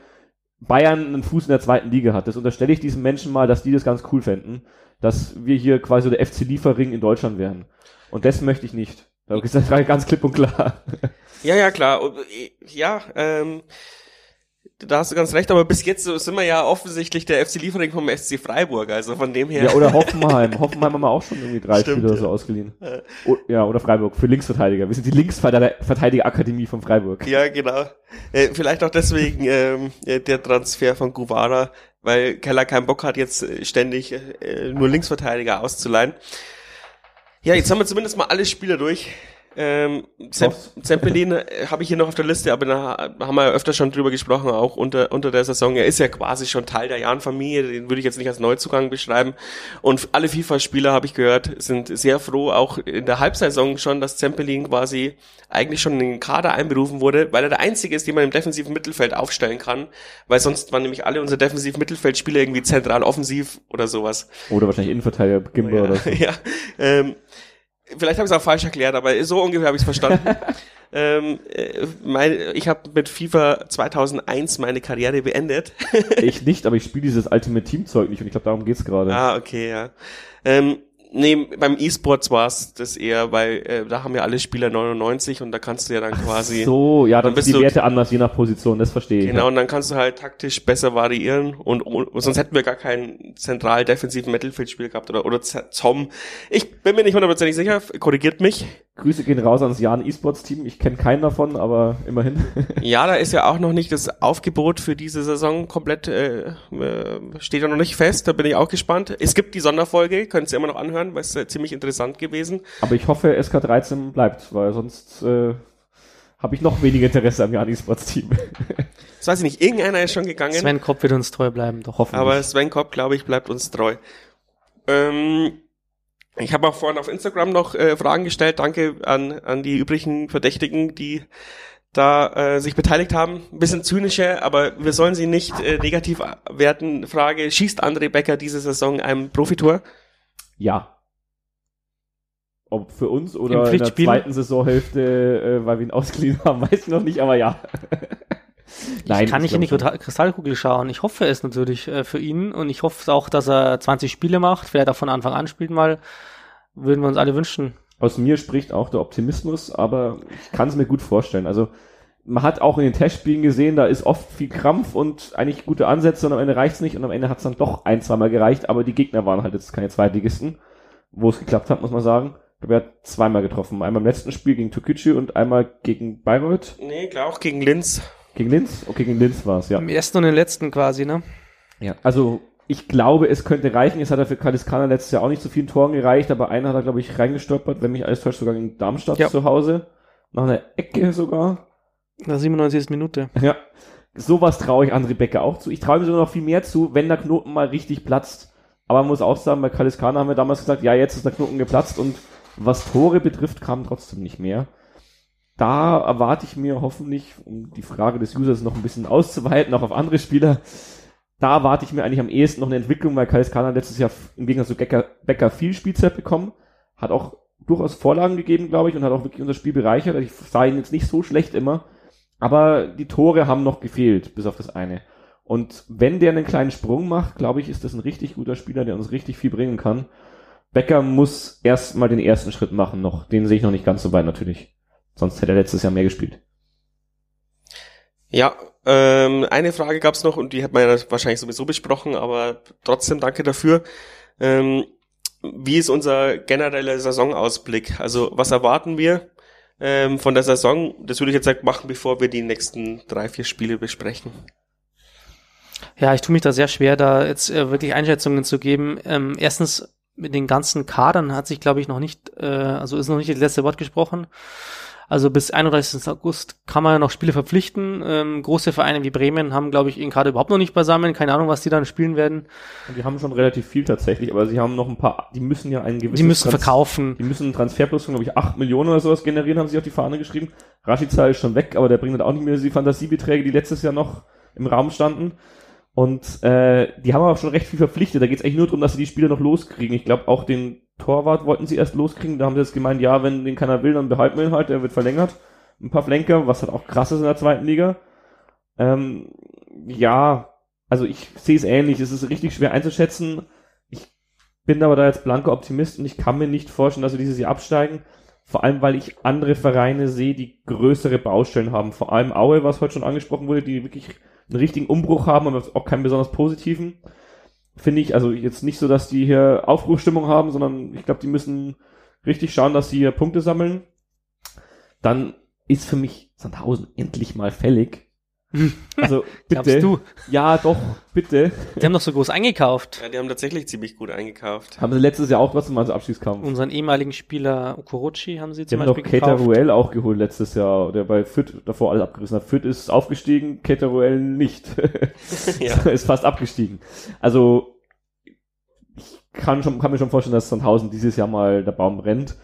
Bayern einen Fuß in der zweiten Liga hat. Das unterstelle ich diesen Menschen mal, dass die das ganz cool fänden. Dass wir hier quasi der FC Liefering in Deutschland wären. Und das möchte ich nicht. Da ist das ganz klipp und klar. Ja, ja, klar. Äh, Ja, ähm, da hast du ganz recht, aber bis jetzt sind wir ja offensichtlich der FC Liefering vom FC Freiburg, also von dem her. Ja, oder Hoffenheim. Hoffenheim haben wir auch schon irgendwie drei Stimmt, Spieler ja. so ausgeliehen. O ja, oder Freiburg, für Linksverteidiger. Wir sind die Linksverteidiger-Akademie von Freiburg. Ja, genau. Äh, vielleicht auch deswegen ähm, äh, der Transfer von Guvara, weil Keller keinen Bock hat, jetzt äh, ständig äh, nur Linksverteidiger auszuleihen. Ja, jetzt haben wir zumindest mal alle Spieler durch. Ähm, Zem Zempelin äh, habe ich hier noch auf der Liste, aber da haben wir ja öfter schon drüber gesprochen, auch unter, unter der Saison. Er ist ja quasi schon Teil der Jahrenfamilie, den würde ich jetzt nicht als Neuzugang beschreiben. Und alle FIFA-Spieler, habe ich gehört, sind sehr froh, auch in der Halbsaison schon, dass Zempelin quasi eigentlich schon in den Kader einberufen wurde, weil er der Einzige ist, den man im defensiven Mittelfeld aufstellen kann, weil sonst waren nämlich alle unsere defensiven Mittelfeldspieler irgendwie zentral offensiv oder sowas. Oder wahrscheinlich Innenverteidiger, Gimba ja, oder so. Ja, ähm, Vielleicht habe ich es auch falsch erklärt, aber so ungefähr habe ich es verstanden. ähm, äh, mein, ich habe mit FIFA 2001 meine Karriere beendet. ich nicht, aber ich spiele dieses Ultimate Team Zeug nicht und ich glaube, darum geht's gerade. Ah, okay, ja. Ähm, Nee, beim E-Sports war es das eher, weil äh, da haben ja alle Spieler 99 und da kannst du ja dann quasi. Ach so, ja, dann, dann bist die Werte anders je nach Position, das verstehe ich. Genau, ja. und dann kannst du halt taktisch besser variieren und, und, und sonst hätten wir gar keinen zentral defensiven Mittelfeldspiel gehabt oder oder Zom. Ich bin mir nicht hundertprozentig sicher, korrigiert mich. Grüße gehen raus ans Jan E-Sports Team. Ich kenne keinen davon, aber immerhin. ja, da ist ja auch noch nicht das Aufgebot für diese Saison komplett äh, äh, steht ja noch nicht fest. Da bin ich auch gespannt. Es gibt die Sonderfolge, könnt ihr immer noch anhören, weil es äh, ziemlich interessant gewesen. Aber ich hoffe, SK13 bleibt, weil sonst äh, habe ich noch weniger Interesse am Jan E-Sports Team. das weiß ich nicht. Irgendeiner ist schon gegangen. Sven Kopp wird uns treu bleiben, doch hoffentlich. Aber Sven Kopp, glaube ich, bleibt uns treu. Ähm, ich habe auch vorhin auf Instagram noch äh, Fragen gestellt. Danke an, an die übrigen Verdächtigen, die da äh, sich beteiligt haben. Ein bisschen zynische, aber wir sollen sie nicht äh, negativ werten. Frage, schießt André Becker diese Saison ein Profitor? Ja. Ob für uns oder in der zweiten Saisonhälfte, äh, weil wir ihn ausgeliehen haben, weiß ich noch nicht, aber ja. Nein, ich kann nicht in die Kristallkugel schauen. Ich hoffe es natürlich äh, für ihn und ich hoffe auch, dass er 20 Spiele macht, vielleicht auch von Anfang an spielt mal. Würden wir uns alle wünschen. Aus mir spricht auch der Optimismus, aber ich kann es mir gut vorstellen. Also man hat auch in den Testspielen gesehen, da ist oft viel Krampf und eigentlich gute Ansätze und am Ende reicht's nicht und am Ende hat's dann doch ein, zweimal gereicht, aber die Gegner waren halt jetzt keine Zweitligisten, wo es geklappt hat, muss man sagen. Er hat zweimal getroffen. Einmal im letzten Spiel gegen Tokichi und einmal gegen Bayreuth. Nee, klar auch gegen Linz. Gegen Linz? Okay, gegen Linz war es, ja. Im ersten und im letzten quasi, ne? Ja, also ich glaube, es könnte reichen. Es hat er für Kaliskana letztes Jahr auch nicht so vielen Toren gereicht, aber einer hat er, glaube ich, reingestolpert, wenn mich alles täuscht, sogar gegen Darmstadt ja. zu Hause. Nach einer Ecke sogar. Na, 97. Minute. Ja. Sowas traue ich André Becker auch zu. Ich traue mir sogar noch viel mehr zu, wenn der Knoten mal richtig platzt. Aber man muss auch sagen, bei Kaliskana haben wir damals gesagt, ja, jetzt ist der Knoten geplatzt und was Tore betrifft, kam trotzdem nicht mehr da erwarte ich mir hoffentlich, um die Frage des Users noch ein bisschen auszuweiten, auch auf andere Spieler, da erwarte ich mir eigentlich am ehesten noch eine Entwicklung, weil Kais Kana letztes Jahr im Gegensatz zu Becker, Becker viel Spielzeit bekommen, hat auch durchaus Vorlagen gegeben, glaube ich, und hat auch wirklich unser Spiel bereichert. Also ich sah ihn jetzt nicht so schlecht immer, aber die Tore haben noch gefehlt, bis auf das eine. Und wenn der einen kleinen Sprung macht, glaube ich, ist das ein richtig guter Spieler, der uns richtig viel bringen kann. Becker muss erst mal den ersten Schritt machen noch. Den sehe ich noch nicht ganz so weit natürlich. Sonst hätte er letztes Jahr mehr gespielt. Ja, ähm, eine Frage gab's noch und die hat man ja wahrscheinlich sowieso besprochen, aber trotzdem danke dafür. Ähm, wie ist unser genereller Saisonausblick? Also was erwarten wir ähm, von der Saison? Das würde ich jetzt machen, bevor wir die nächsten drei, vier Spiele besprechen. Ja, ich tue mich da sehr schwer, da jetzt äh, wirklich Einschätzungen zu geben. Ähm, erstens, mit den ganzen Kadern hat sich, glaube ich, noch nicht, äh, also ist noch nicht das letzte Wort gesprochen. Also bis 31. August kann man ja noch Spiele verpflichten. Ähm, große Vereine wie Bremen haben, glaube ich, ihn gerade überhaupt noch nicht beisammen. Keine Ahnung, was die dann spielen werden. Und die haben schon relativ viel tatsächlich, aber sie haben noch ein paar, die müssen ja einen gewissen... Die müssen Trans verkaufen. Die müssen einen Transferplus von, glaube ich, 8 Millionen oder sowas generieren, haben sie auf die Fahne geschrieben. Rashica ist schon weg, aber der bringt dann auch nicht mehr die Fantasiebeträge, die letztes Jahr noch im Raum standen. Und äh, die haben aber schon recht viel verpflichtet. Da geht es eigentlich nur darum, dass sie die Spieler noch loskriegen. Ich glaube, auch den Torwart wollten sie erst loskriegen. Da haben sie jetzt gemeint, ja, wenn den keiner will, dann behalten wir ihn halt. Der wird verlängert. Ein paar Flenker, was halt auch krass ist in der zweiten Liga. Ähm, ja, also ich sehe es ähnlich. Es ist richtig schwer einzuschätzen. Ich bin aber da jetzt blanker Optimist und ich kann mir nicht vorstellen, dass wir dieses Jahr absteigen. Vor allem, weil ich andere Vereine sehe, die größere Baustellen haben. Vor allem Aue, was heute schon angesprochen wurde, die wirklich einen richtigen Umbruch haben, aber auch keinen besonders positiven finde ich, also jetzt nicht so, dass die hier Aufbruchstimmung haben, sondern ich glaube, die müssen richtig schauen, dass sie hier Punkte sammeln. Dann ist für mich Sandhausen endlich mal fällig. Also Glaubst bitte. du? Ja, doch, bitte. Die haben doch so groß eingekauft. Ja, die haben tatsächlich ziemlich gut eingekauft. Haben sie letztes Jahr auch trotzdem mal so Abschiedskampf. Unseren ehemaligen Spieler Okorochi haben sie Die zum haben doch Beispiel gekauft. Ruel auch geholt letztes Jahr, der bei Fürth davor alles abgerissen hat. Fürth ist aufgestiegen, Keita Ruel nicht. ja. ist fast abgestiegen. Also ich kann, schon, kann mir schon vorstellen, dass Sandhausen dieses Jahr mal der Baum rennt.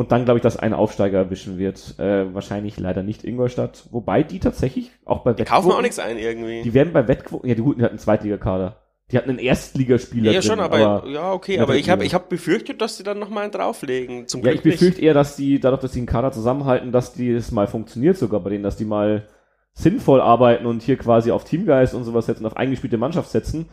Und dann glaube ich, dass ein Aufsteiger erwischen wird. Äh, wahrscheinlich leider nicht Ingolstadt. Wobei die tatsächlich auch bei Die kaufen auch nichts ein irgendwie. Die werden bei Wettquoten, ja die guten, die hatten einen Zweitligakader. Die hatten einen Erstligaspieler ja, drin, schon, aber, ja, okay, Ja, aber ich habe ich hab befürchtet, dass die dann nochmal einen drauflegen. Zum Ja, Glück ich befürchte eher, dass die, dadurch, dass die einen Kader zusammenhalten, dass die es mal funktioniert sogar bei denen, dass die mal sinnvoll arbeiten und hier quasi auf Teamgeist und sowas setzen, auf eingespielte Mannschaft setzen.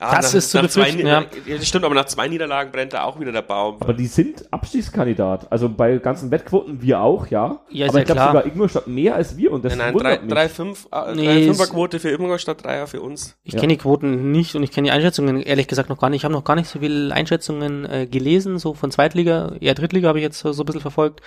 Ah, Das ist zu zwei, befürchten, ja. ja. Das stimmt, aber nach zwei Niederlagen brennt da auch wieder der Baum. Aber die sind Abstiegskandidat. Also bei ganzen Wettquoten wir auch, ja. Ja, aber ich glaube sogar Ingolstadt mehr als wir und das nein, nein, wundert drei, mich. drei, fünf, äh, Nee, Fünferquote für Ingolstadt, Dreier für uns. Ich Ja. kenne die Quoten nicht und ich kenne die Einschätzungen ehrlich gesagt noch gar nicht. Ich habe noch gar nicht so viele Einschätzungen äh, gelesen, so von Zweitliga, eher Drittliga habe ich jetzt so, so ein bisschen verfolgt.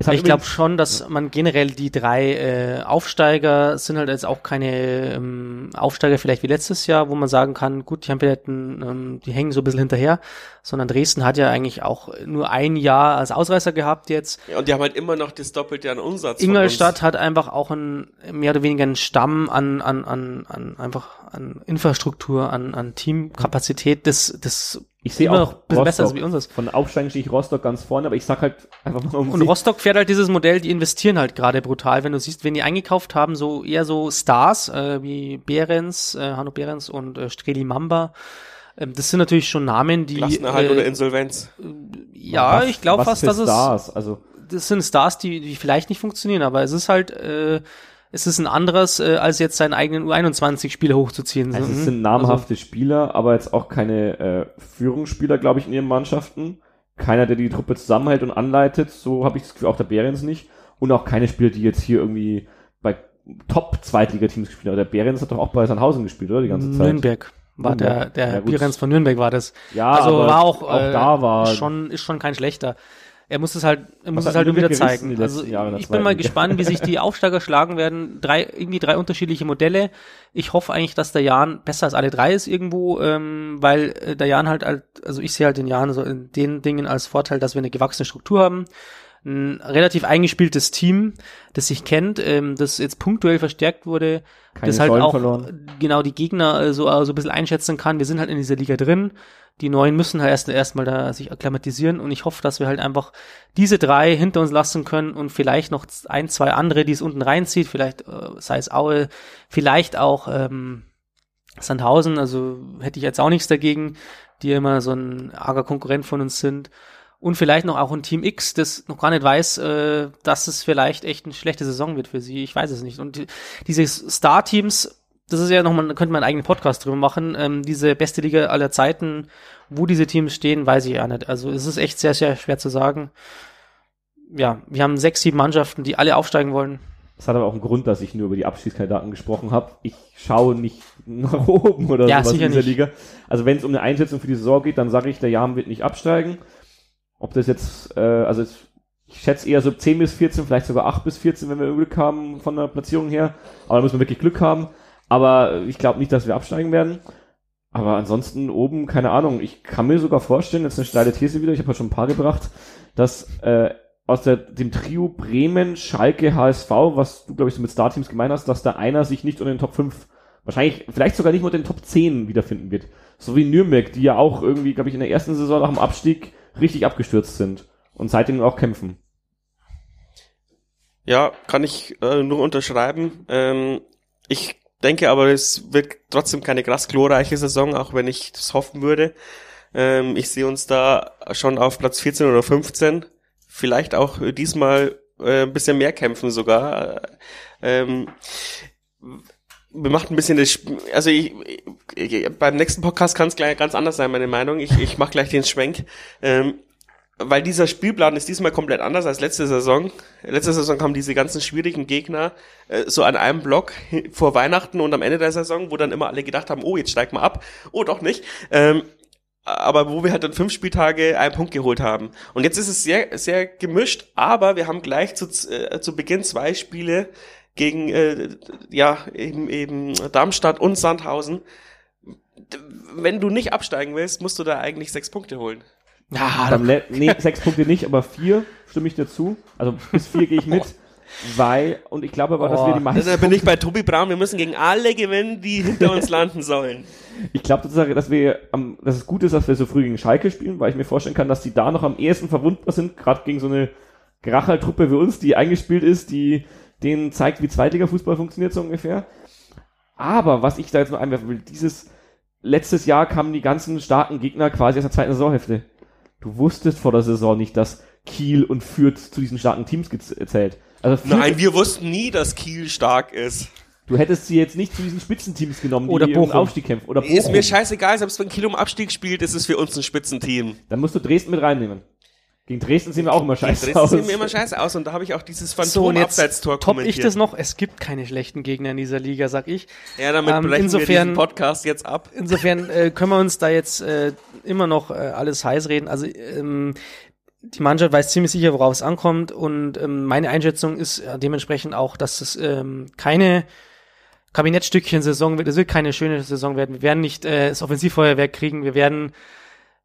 Ich glaube schon, dass man generell die drei äh, Aufsteiger sind halt jetzt auch keine ähm, Aufsteiger vielleicht wie letztes Jahr, wo man sagen kann, gut, die haben vielleicht ein, ähm, die hängen so ein bisschen hinterher, sondern Dresden hat ja eigentlich auch nur ein Jahr als Ausreißer gehabt jetzt. Ja, und die haben halt immer noch das Doppelte an Umsatz. von Ingolstadt hat einfach auch ein mehr oder weniger einen Stamm an an an, an einfach an Infrastruktur, an an Teamkapazität, das das ich sehe immer auch noch ein bisschen besser Rostock. als wie unseres. Von Aufsteigen stehe ich Rostock ganz vorne, aber ich sag halt einfach mal um Und Rostock fährt halt dieses Modell, die investieren halt gerade brutal. Wenn du siehst, wenn die eingekauft haben, so eher so Stars äh, wie Behrens, äh, Hanno Behrens und äh, Streli Mamba. Ähm, das sind natürlich schon Namen, die Klassenerhalt äh, oder Insolvenz. ja, Was- ich glaube fast, dass es Stars, also das sind Stars, die, die vielleicht nicht funktionieren, aber es ist halt äh, es ist ein anderes, äh, als jetzt seinen eigenen U21-Spieler hochzuziehen. Also es sind namhafte Spieler, aber jetzt auch keine äh, Führungsspieler, glaube ich, in ihren Mannschaften. Keiner, der die Truppe zusammenhält und anleitet, so habe ich das Gefühl, auch der Behrens nicht. Und auch keine Spieler, die jetzt hier irgendwie bei Top-Zweitliga-Teams gespielt haben. Der Behrens hat doch auch bei Sandhausen gespielt, oder? Die ganze Zeit. Nürnberg war der, der Ja. Behrens von Nürnberg war das. Ja, also aber war auch, auch äh, da war schon ist schon kein schlechter. Er muss es halt, er muss es halt nur wieder zeigen. Also Jahre ich bin mal gespannt, wie sich die Aufsteiger schlagen werden. Drei, irgendwie drei unterschiedliche Modelle. Ich hoffe eigentlich, dass der Jan besser als alle drei ist irgendwo, ähm, weil äh, der Jan halt, halt, also ich sehe halt den Jan so in den Dingen als Vorteil, dass wir eine gewachsene Struktur haben. Ein relativ eingespieltes Team, das sich kennt, ähm, das jetzt punktuell verstärkt wurde, Keine das halt Säulen auch verloren. genau die Gegner äh, so, äh, so ein bisschen einschätzen kann. Wir sind halt in dieser Liga drin. Die Neuen müssen halt erst erstmal da sich akklimatisieren und ich hoffe, dass wir halt einfach diese drei hinter uns lassen können und vielleicht noch ein, zwei andere, die es unten reinzieht, vielleicht äh, sei es Aue, vielleicht auch ähm, Sandhausen, also hätte ich jetzt auch nichts dagegen, die immer so ein arger Konkurrent von uns sind. Und vielleicht noch auch ein Team X, das noch gar nicht weiß, äh, dass es vielleicht echt eine schlechte Saison wird für sie. Ich weiß es nicht. Und die, diese Star-Teams, das ist ja nochmal, da könnte man einen eigenen Podcast drüber machen. Ähm, diese beste Liga aller Zeiten, wo diese Teams stehen, weiß ich ja nicht. Also es ist echt sehr, sehr schwer zu sagen. Ja, wir haben sechs, sieben Mannschaften, die alle aufsteigen wollen. Das hat aber auch einen Grund, dass ich nur über die Abschiedskandidaten gesprochen habe. Ich schaue nicht nach oben oder Ja, sowas in dieser nicht. Liga. Also wenn es um eine Einschätzung für die Saison geht, dann sage ich, der Jan wird nicht absteigen. Ob das jetzt, äh, also es, ich schätze eher so 10 bis 14, vielleicht sogar 8 bis 14, wenn wir Glück haben von der Platzierung her. Aber da müssen wir wirklich Glück haben. Aber ich glaube nicht, dass wir absteigen werden. Aber ansonsten oben, keine Ahnung. Ich kann mir sogar vorstellen, jetzt eine steile These wieder, ich habe ja schon ein paar gebracht, dass äh, aus der, dem Trio Bremen, Schalke, HSV, was du, glaube ich, so mit Starteams gemeint hast, dass da einer sich nicht unter den Top 5, wahrscheinlich, vielleicht sogar nicht unter den Top 10 wiederfinden wird. So wie Nürnberg, die ja auch irgendwie, glaube ich, in der ersten Saison nach dem Abstieg richtig abgestürzt sind und seitdem auch kämpfen. Ja, kann ich äh, nur unterschreiben. Ähm, ich denke aber, es wird trotzdem keine krass glorreiche Saison, auch wenn ich das hoffen würde. Ähm, ich sehe uns da schon auf Platz 14 oder 15. Vielleicht auch diesmal äh, ein bisschen mehr kämpfen sogar. Ähm, wir machen ein bisschen das, also ich, ich, beim nächsten Podcast kann es gleich ganz anders sein, meine Meinung. Ich, ich mache gleich den Schwenk. Ähm, weil dieser Spielplan ist diesmal komplett anders als letzte Saison. Letzte Saison kamen diese ganzen schwierigen Gegner äh, so an einem Block vor Weihnachten und am Ende der Saison, wo dann immer alle gedacht haben, oh, jetzt steigt mal ab. Oh, doch nicht. Ähm, aber wo wir halt dann fünf Spieltage einen Punkt geholt haben. Und jetzt ist es sehr, sehr gemischt, aber wir haben gleich zu, äh, zu Beginn zwei Spiele gegen äh, ja eben eben Darmstadt und Sandhausen. Wenn du nicht absteigen willst, musst du da eigentlich sechs Punkte holen. Ja, Beim Le nee, sechs Punkte nicht, aber vier stimme ich dir zu. Also bis vier gehe ich mit. Weil, und ich glaube aber, dass wir die meisten. Da bin ich bei Tobi Braun, wir müssen gegen alle gewinnen, die hinter uns landen sollen. Ich glaube sozusagen, dass wir, am, dass es gut ist, dass wir so früh gegen Schalke spielen, weil ich mir vorstellen kann, dass die da noch am ehesten verwundbar sind, gerade gegen so eine Grachertruppe wie uns, die eingespielt ist, die denen zeigt, wie Zweitliga-Fußball funktioniert so ungefähr. Aber was ich da jetzt noch einwerfen will, dieses letztes Jahr kamen die ganzen starken Gegner quasi aus der zweiten Saisonhälfte. Du wusstest vor der Saison nicht, dass Kiel und Fürth zu diesen starken Teams gezählt. Also Nein, wir wussten nie, dass Kiel stark ist. Du hättest sie jetzt nicht zu diesen Spitzenteams genommen, die oder um Aufstieg kämpfen. Oder Bochum. Ist mir scheißegal, selbst wenn Kiel um Abstieg spielt, ist es für uns ein Spitzenteam. Dann musst du Dresden mit reinnehmen. Gegen Dresden sehen wir auch immer scheiße Dresden aus. sehen wir immer scheiße aus und da habe ich auch dieses Phantom-Abseitstor so, kommentiert. ich das noch, es gibt keine schlechten Gegner in dieser Liga, sag ich. Ja, damit ähm, brechen insofern, wir diesen Podcast jetzt ab. Insofern äh, können wir uns da jetzt äh, immer noch äh, alles heiß reden. Also ähm, die Mannschaft weiß ziemlich sicher, worauf es ankommt und ähm, meine Einschätzung ist äh, dementsprechend auch, dass es ähm, keine Kabinettstückchen-Saison wird. Es wird keine schöne Saison werden. Wir werden nicht äh, das Offensivfeuerwerk kriegen. Wir werden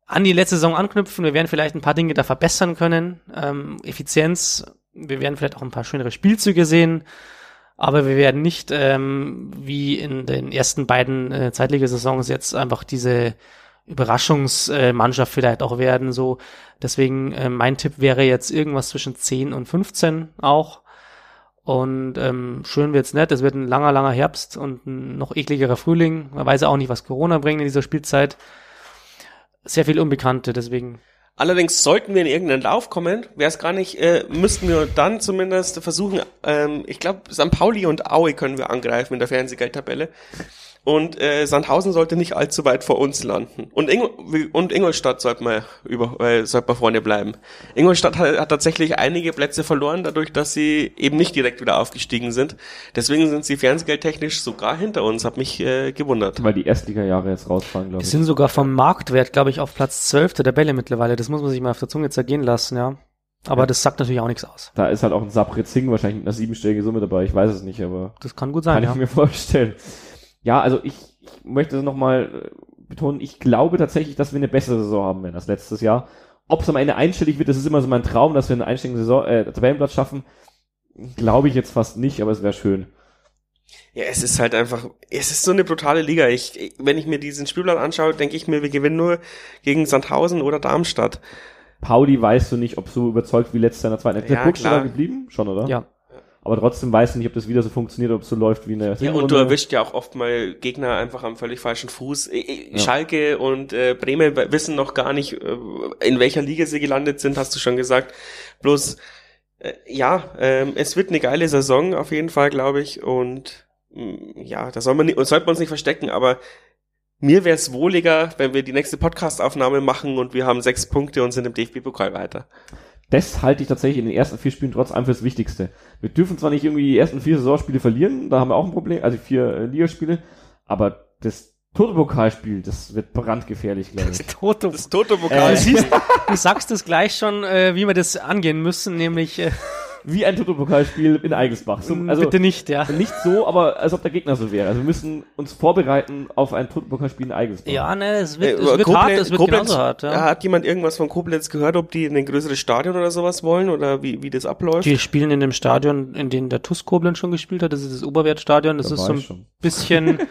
an die letzte Saison anknüpfen. Wir werden vielleicht ein paar Dinge da verbessern können. Ähm, Effizienz, wir werden vielleicht auch ein paar schönere Spielzüge sehen. Aber wir werden nicht, ähm, wie in den ersten beiden äh, Zweitligasaisons jetzt einfach diese Überraschungsmannschaft äh, vielleicht auch werden. So, deswegen äh, mein Tipp wäre jetzt irgendwas zwischen 10 und 15 auch. Und ähm, schön wird's nicht. Es wird ein langer, langer Herbst und ein noch ekligerer Frühling. Man weiß auch nicht, was Corona bringt in dieser Spielzeit sehr viel Unbekannte, deswegen. Allerdings sollten wir in irgendeinen Lauf kommen, wäre es gar nicht, äh, müssten wir dann zumindest versuchen, ähm, ich glaube, St. Pauli und Aue können wir angreifen in der Fernsehgeldtabelle. Und äh, Sandhausen sollte nicht allzu weit vor uns landen. Und, Ingol und Ingolstadt sollte man über äh, sollte man vorne bleiben. Ingolstadt hat, hat tatsächlich einige Plätze verloren, dadurch, dass sie eben nicht direkt wieder aufgestiegen sind. Deswegen sind sie fernsehgeldtechnisch sogar hinter uns. Hat mich äh, gewundert. Weil die Erstliga-Jahre jetzt rausfallen, glaube ich. Die sind sogar vom Marktwert, glaube ich, auf Platz 12 der Tabelle mittlerweile. Das muss man sich mal auf der Zunge zergehen lassen, ja. Aber ja. das sagt natürlich auch nichts aus. Da ist halt auch ein Sapritzing wahrscheinlich mit einer siebenstelligen Summe dabei. Ich weiß es nicht, aber. Das kann gut sein. Kann ja. ich mir vorstellen. Ja, also ich, ich möchte nochmal äh, betonen, ich glaube tatsächlich, dass wir eine bessere Saison haben werden als letztes Jahr. Ob es am Ende einstellig wird, das ist immer so mein Traum, dass wir einen einstelligen Saison, äh, Tabellenplatz schaffen. Glaube ich jetzt fast nicht, aber es wäre schön. Ja, es ist halt einfach, es ist so eine brutale Liga. Ich, wenn ich mir diesen Spielplan anschaue, denke ich mir, wir gewinnen nur gegen Sandhausen oder Darmstadt. Pauli weißt du nicht, ob so überzeugt wie letzter in der zweiten. Ja, der klar. geblieben? Schon, oder? Ja aber trotzdem weiß ich nicht, ob das wieder so funktioniert, ob es so läuft wie in der Ja, und du erwischt ja auch oft mal Gegner einfach am völlig falschen Fuß. Ja. Schalke und äh, Bremen wissen noch gar nicht, äh, in welcher Liga sie gelandet sind, hast du schon gesagt. Bloß, äh, ja, äh, es wird eine geile Saison auf jeden Fall, glaube ich. Und mh, mm, ja, da soll man nicht, sollte man uns nicht verstecken, aber mir wäre es wohliger, wenn wir die nächste Podcast-Aufnahme machen und wir haben sechs Punkte und sind im DFB-Pokal weiter das halte ich tatsächlich in den ersten vier Spielen trotz allem fürs Wichtigste. Wir dürfen zwar nicht irgendwie die ersten vier Saisonspiele verlieren, da haben wir auch ein Problem, also vier äh, Ligaspiele, aber das Toto-Pokalspiel, das wird brandgefährlich, glaube ich. Das Toto, das. Äh, du, siehst, du sagst es gleich schon, äh, wie wir das angehen müssen, nämlich äh, wie ein Toto-Pokalspiel in Eigensbach. So, mm, also Bitte nicht, ja. Nicht so, aber als ob der Gegner so wäre. Also wir müssen uns vorbereiten auf ein Toto-Pokalspiel in Eigensbach. Ja, ne, es wird, es wird Koblenz, hart, es wird Koblenz, genauso hart. Ja. Hat jemand irgendwas von Koblenz gehört, ob die in ein größeres Stadion oder sowas wollen oder wie, wie das abläuft? Die spielen in dem Stadion, in dem der TUS Koblenz schon gespielt hat. Das ist das Oberwertstadion. Das da ist so ein bisschen...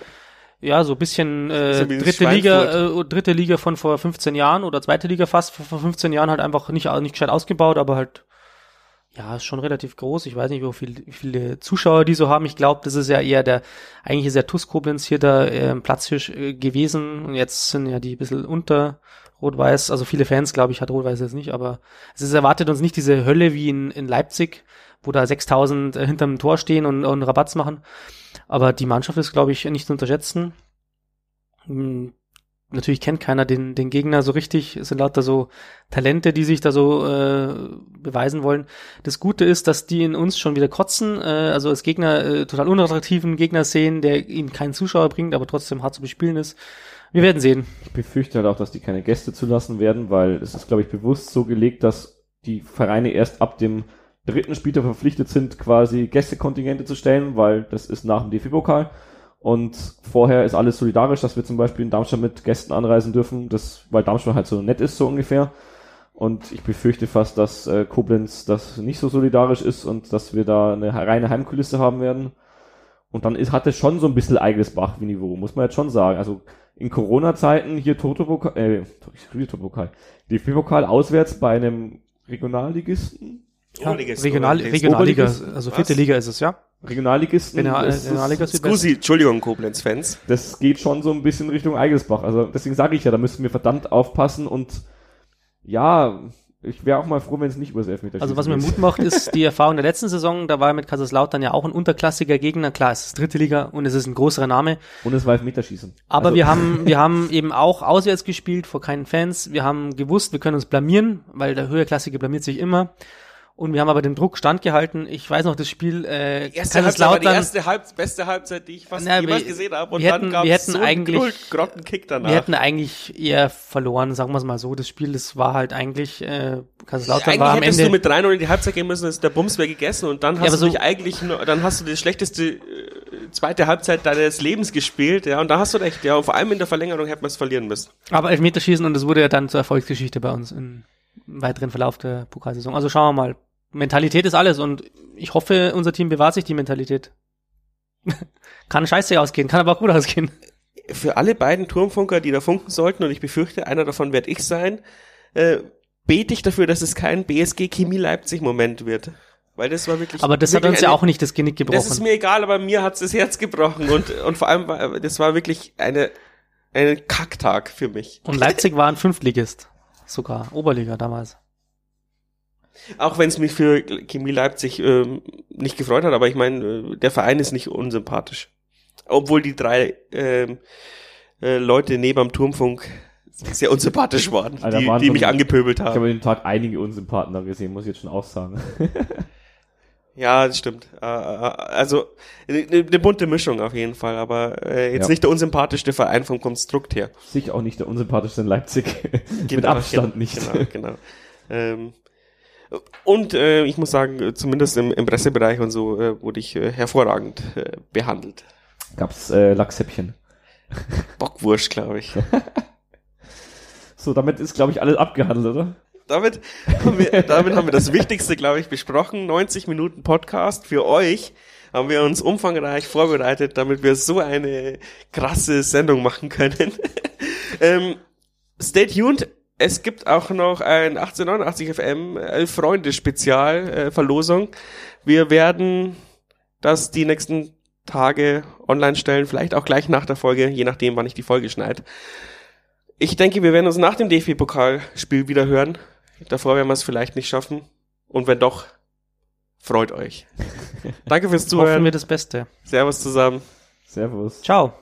ja, so ein bisschen äh, dritte Liga, äh, dritte Liga von vor 15 Jahren oder zweite Liga fast vor 15 Jahren halt einfach nicht, nicht gescheit ausgebaut, aber halt ja, ist schon relativ groß. Ich weiß nicht, wie, viel, wie viele Zuschauer die so haben. Ich glaube, das ist ja eher der, eigentlich ist der TuS Koblenz hier der äh, Platzhirsch äh, gewesen und jetzt sind ja die ein bisschen unter Rot-Weiß. Also viele Fans, glaube ich, hat Rot-Weiß jetzt nicht, aber es ist, erwartet uns nicht diese Hölle wie in, in Leipzig, wo da 6000 äh, hinterm Tor stehen und, und Rabatz machen. Aber die Mannschaft ist, glaube ich, nicht zu unterschätzen. Hm, natürlich kennt keiner den, den Gegner so richtig. Es sind lauter so Talente, die sich da so äh, beweisen wollen. Das Gute ist, dass die in uns schon wieder kotzen, äh, also als Gegner äh, total unattraktiven Gegner sehen, der ihnen keinen Zuschauer bringt, aber trotzdem hart zu bespielen ist. Wir werden sehen. Ich befürchte halt auch, dass die keine Gäste zulassen werden, weil es ist, glaube ich, bewusst so gelegt, dass die Vereine erst ab dem dritten Spieltag verpflichtet sind, quasi Gästekontingente zu stellen, weil das ist nach dem DFB-Pokal. Und vorher ist alles solidarisch, dass wir zum Beispiel in Darmstadt mit Gästen anreisen dürfen, das, weil Darmstadt halt so nett ist, so ungefähr. Und ich befürchte fast, dass äh, Koblenz das nicht so solidarisch ist und dass wir da eine reine Heimkulisse haben werden. Und dann ist, hat es schon so ein bisschen eigenes Bach-Niveau, muss man jetzt schon sagen. Also in Corona-Zeiten hier Toto-Pokal, äh, Toto-Pokal, DFB-Pokal auswärts bei einem Regionalligisten. Ja, Oberligist, Regional, Oberligist. Regionalliga, also vierte Was? Liga ist es, ja. Regionalligisten. Regional, das ist- Regionalliga. Scusi, Entschuldigung, Koblenz-Fans. das geht schon so ein bisschen Richtung Eigelsbach. Also deswegen sage ich ja, da müssen wir verdammt aufpassen und ja, ich wäre auch mal froh, wenn es nicht übers Elfmeterschießen Also was mir. Mut macht, ist die Erfahrung der letzten Saison. Da war mit Kaiserslautern ja auch ein unterklassiger Gegner. Klar, es ist dritte Liga und es ist ein größerer Name. Und es war Elfmeterschießen. Aber Also, wir haben, wir haben eben auch auswärts gespielt vor keinen Fans. Wir haben gewusst, wir können uns blamieren, weil der Höherklassige blamiert sich immer. Und wir haben aber den Druck standgehalten. Ich weiß noch, das Spiel äh, Die erste Halbzeit war die erste Halb beste Halbzeit, die ich fast Na, jemals wir- gesehen habe. Und wir dann hätten- gab wir es hätten so einen eigentlich- Grottenkick danach. Wir hätten eigentlich eher verloren, sagen wir es mal so. Das Spiel, das war halt eigentlich, äh, Kaiserslautern eigentlich war am hättest Ende. du mit 3-0 in die Halbzeit gehen müssen, ist der Bums wäre gegessen und dann hast aber du so- dich eigentlich nur, dann hast du die schlechteste äh, zweite Halbzeit deines Lebens gespielt, ja, und da hast du recht, ja, und vor allem in der Verlängerung hätte man es verlieren müssen. Aber Elfmeterschießen und das wurde ja dann zur Erfolgsgeschichte bei uns im weiteren Verlauf der Pokalsaison. Also schauen wir mal. Mentalität ist alles und ich hoffe, unser Team bewahrt sich die Mentalität. kann scheiße ausgehen, kann aber auch gut ausgehen. Für alle beiden Turmfunker, die da funken sollten, und ich befürchte, einer davon werde ich sein, äh, bete ich dafür, dass es kein BSG Chemie Leipzig Moment wird. Weil das war wirklich. Aber das hat wirklich uns ja eine- auch nicht das Genick gebrochen. Das ist mir egal, aber mir hat's das Herz gebrochen und, und vor allem, war, das war wirklich eine, ein Kacktag für mich. und Leipzig war ein Fünftligist. Sogar. Oberliga damals. Auch wenn es mich für Chemie Leipzig ähm, nicht gefreut hat, aber ich meine, äh, der Verein ist nicht unsympathisch. Obwohl die drei ähm, äh, Leute neben am Turmfunk sehr unsympathisch waren, Alter, die, waren die mich angepöbelt Ich haben. habe an dem Tag einige Unsympathen da gesehen, muss ich jetzt schon auch sagen. Ja, das stimmt. Äh, äh, also eine ne bunte Mischung auf jeden Fall, aber äh, jetzt Ja. nicht der unsympathischste Verein vom Konstrukt her. Sicher auch nicht der unsympathischste in Leipzig. Mit Genau, Abstand genau, nicht. Genau, genau. Und ich muss sagen, zumindest im, im Pressebereich und so wurde ich hervorragend behandelt. Gab's äh, Lachshäppchen. Bockwurst, glaube ich. So, damit ist, glaube ich, alles abgehandelt, oder? Damit haben wir, damit haben wir das Wichtigste, glaube ich, besprochen. 90 Minuten Podcast für euch haben wir uns umfangreich vorbereitet, damit wir so eine krasse Sendung machen können. ähm, stay tuned. Es gibt auch noch ein 1889 FM Elf Freunde Spezial äh, Verlosung. Wir werden das die nächsten Tage online stellen, vielleicht auch gleich nach der Folge, je nachdem, wann ich die Folge schneide. Ich denke, wir werden uns nach dem DFB-Pokalspiel wieder hören. Davor werden wir es vielleicht nicht schaffen. Und wenn doch, freut euch. Danke fürs Hoffen Zuhören. wir das Beste. Servus zusammen. Servus. Ciao.